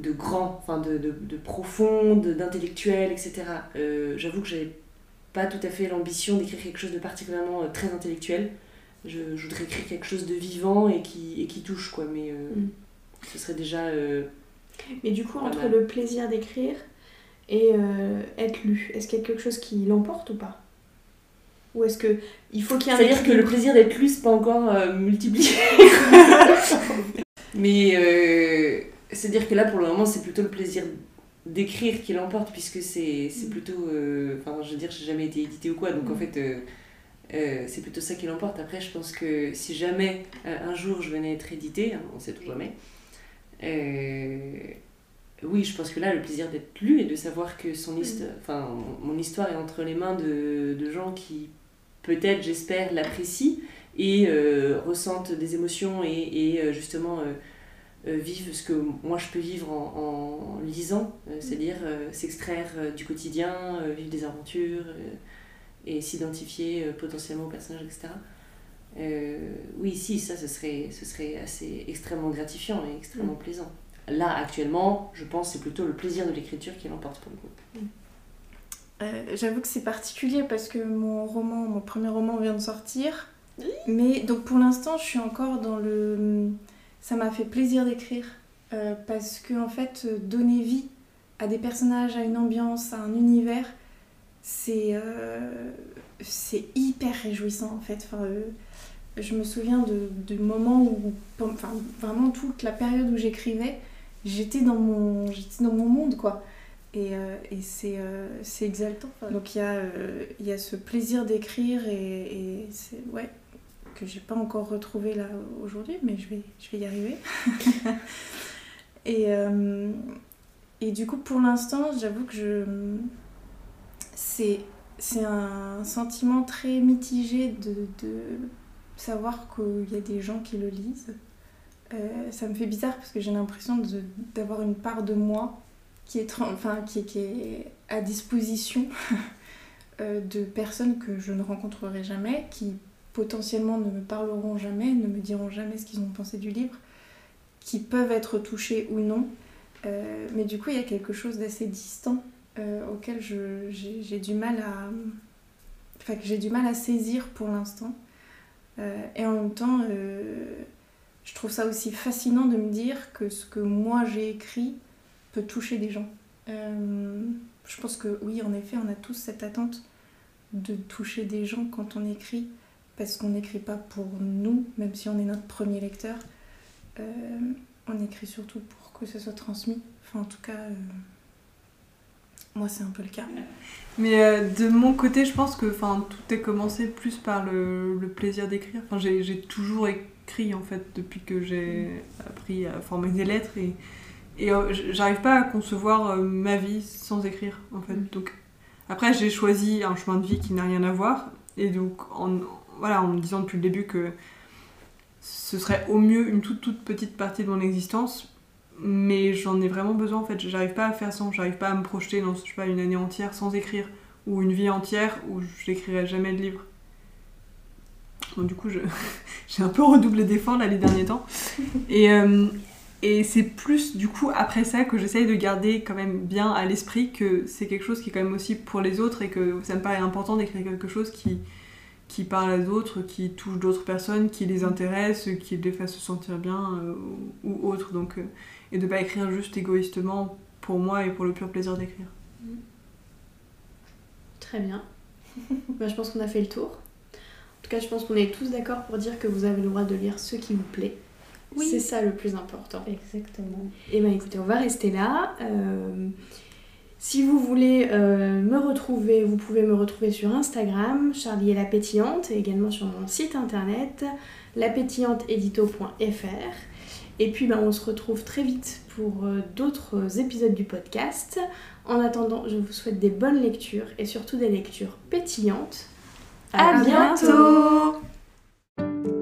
de grand, enfin de, de, de profond, d'intellectuel, etc. Euh, J'avoue que j'avais pas tout à fait l'ambition d'écrire quelque chose de particulièrement euh, très intellectuel. Je, je voudrais écrire quelque chose de vivant et qui, et qui touche, quoi, mais euh, Mm. ce serait déjà... Mais du coup, entre mal. le plaisir d'écrire et être lu, est-ce qu'il y a quelque chose qui l'emporte ou pas? Ou est-ce que il faut qu'il y ait un C'est-à-dire que le plaisir d'être lu, c'est pas encore multiplié. Mais c'est-à-dire que là, pour le moment, c'est plutôt le plaisir d'écrire qui l'emporte, puisque c'est c'est plutôt. euh, Enfin, je veux dire, j'ai jamais été édité ou quoi, donc en fait, euh, euh, c'est plutôt ça qui l'emporte. Après, je pense que si jamais un jour je venais être édité, hein, on sait toujours jamais. oui, je pense que là, le plaisir d'être lu et de savoir que son histoire, enfin, mon histoire est entre les mains de, de gens qui peut-être, j'espère, l'apprécient et ressentent des émotions et, et, justement vivent ce que moi je peux vivre en, en lisant, euh, c'est-à-dire euh, s'extraire euh, du quotidien, euh, vivre des aventures euh, et s'identifier euh, potentiellement aux personnages, etc. Euh, oui, si, ça, ce serait, ce serait assez extrêmement gratifiant et extrêmement plaisant. Là, actuellement, je pense que c'est plutôt le plaisir de l'écriture qui l'emporte pour le coup. Euh, J'avoue que c'est particulier parce que mon roman, mon premier roman vient de sortir. Mais donc pour l'instant, je suis encore dans le. Ça m'a fait plaisir d'écrire euh, parce que en fait, donner vie à des personnages, à une ambiance, à un univers, c'est euh, c'est hyper réjouissant en fait. Enfin, euh, je me souviens de, de moments où, enfin, vraiment toute la période où j'écrivais, j'étais dans mon, j'étais dans mon monde quoi. Et, et c'est c'est exaltant. Enfin, donc il y, a, y a ce plaisir d'écrire et, et c'est ouais, que j'ai pas encore retrouvé là aujourd'hui, mais je vais, je vais y arriver. et, euh, et du coup, pour l'instant, j'avoue que je. C'est, c'est un sentiment très mitigé de, de savoir qu'il y a des gens qui le lisent. Euh, ça me fait bizarre parce que j'ai l'impression de- d'avoir une part de moi qui est, enfin, qui, qui est à disposition euh, de personnes que je ne rencontrerai jamais, qui potentiellement ne me parleront jamais, ne me diront jamais ce qu'ils ont pensé du livre, qui peuvent être touchés ou non. Euh, mais du coup, il y a quelque chose d'assez distant euh, auquel j'ai du mal à... Enfin, que j'ai du mal à saisir pour l'instant. Euh, et en même temps, je trouve ça aussi fascinant de me dire que ce que moi j'ai écrit peut toucher des gens. Je pense que oui, en effet, on a tous cette attente de toucher des gens quand on écrit, parce qu'on n'écrit pas pour nous, même si on est notre premier lecteur. Euh, on écrit surtout pour que ce soit transmis. Enfin, en tout cas, euh, moi, c'est un peu le cas. Mais euh, de mon côté, je pense que tout est commencé plus par le, le plaisir d'écrire. Enfin, j'ai toujours écrit en fait depuis que j'ai appris à former des lettres et, j'arrive pas à concevoir ma vie sans écrire en fait. Donc après, j'ai choisi un chemin de vie qui n'a rien à voir et donc en, voilà, en me disant depuis le début que ce serait au mieux une toute toute petite partie de mon existence mais j'en ai vraiment besoin en fait. J'arrive pas à faire sans, j'arrive pas à me projeter dans je sais pas, une année entière sans écrire ou une vie entière où j'écrirai jamais de livre. Bon, du coup, j'ai un peu redoublé d'efforts là les derniers temps. Et, euh, et c'est plus du coup après ça que j'essaye de garder quand même bien à l'esprit que c'est quelque chose qui est quand même aussi pour les autres et que ça me paraît important d'écrire quelque chose qui, qui parle à d'autres, qui touche d'autres personnes, qui les intéresse, qui les fasse se sentir bien euh, ou, autre. Donc, euh, et de pas écrire juste égoïstement pour moi et pour le pur plaisir d'écrire. Très bien. Bah, je pense qu'on a fait le tour. En tout cas, je pense qu'on est tous d'accord pour dire que vous avez le droit de lire ce qui vous plaît. Oui. C'est ça le plus important. Exactement. Et ben écoutez, on va rester là. Euh, si vous voulez euh, me retrouver, vous pouvez me retrouver sur Instagram, Charlie et la pétillante, et également sur mon site internet, lapétillanteedito.fr. Et puis ben, on se retrouve très vite pour euh, d'autres épisodes du podcast. En attendant, je vous souhaite des bonnes lectures et surtout des lectures pétillantes. À, À bientôt bientôt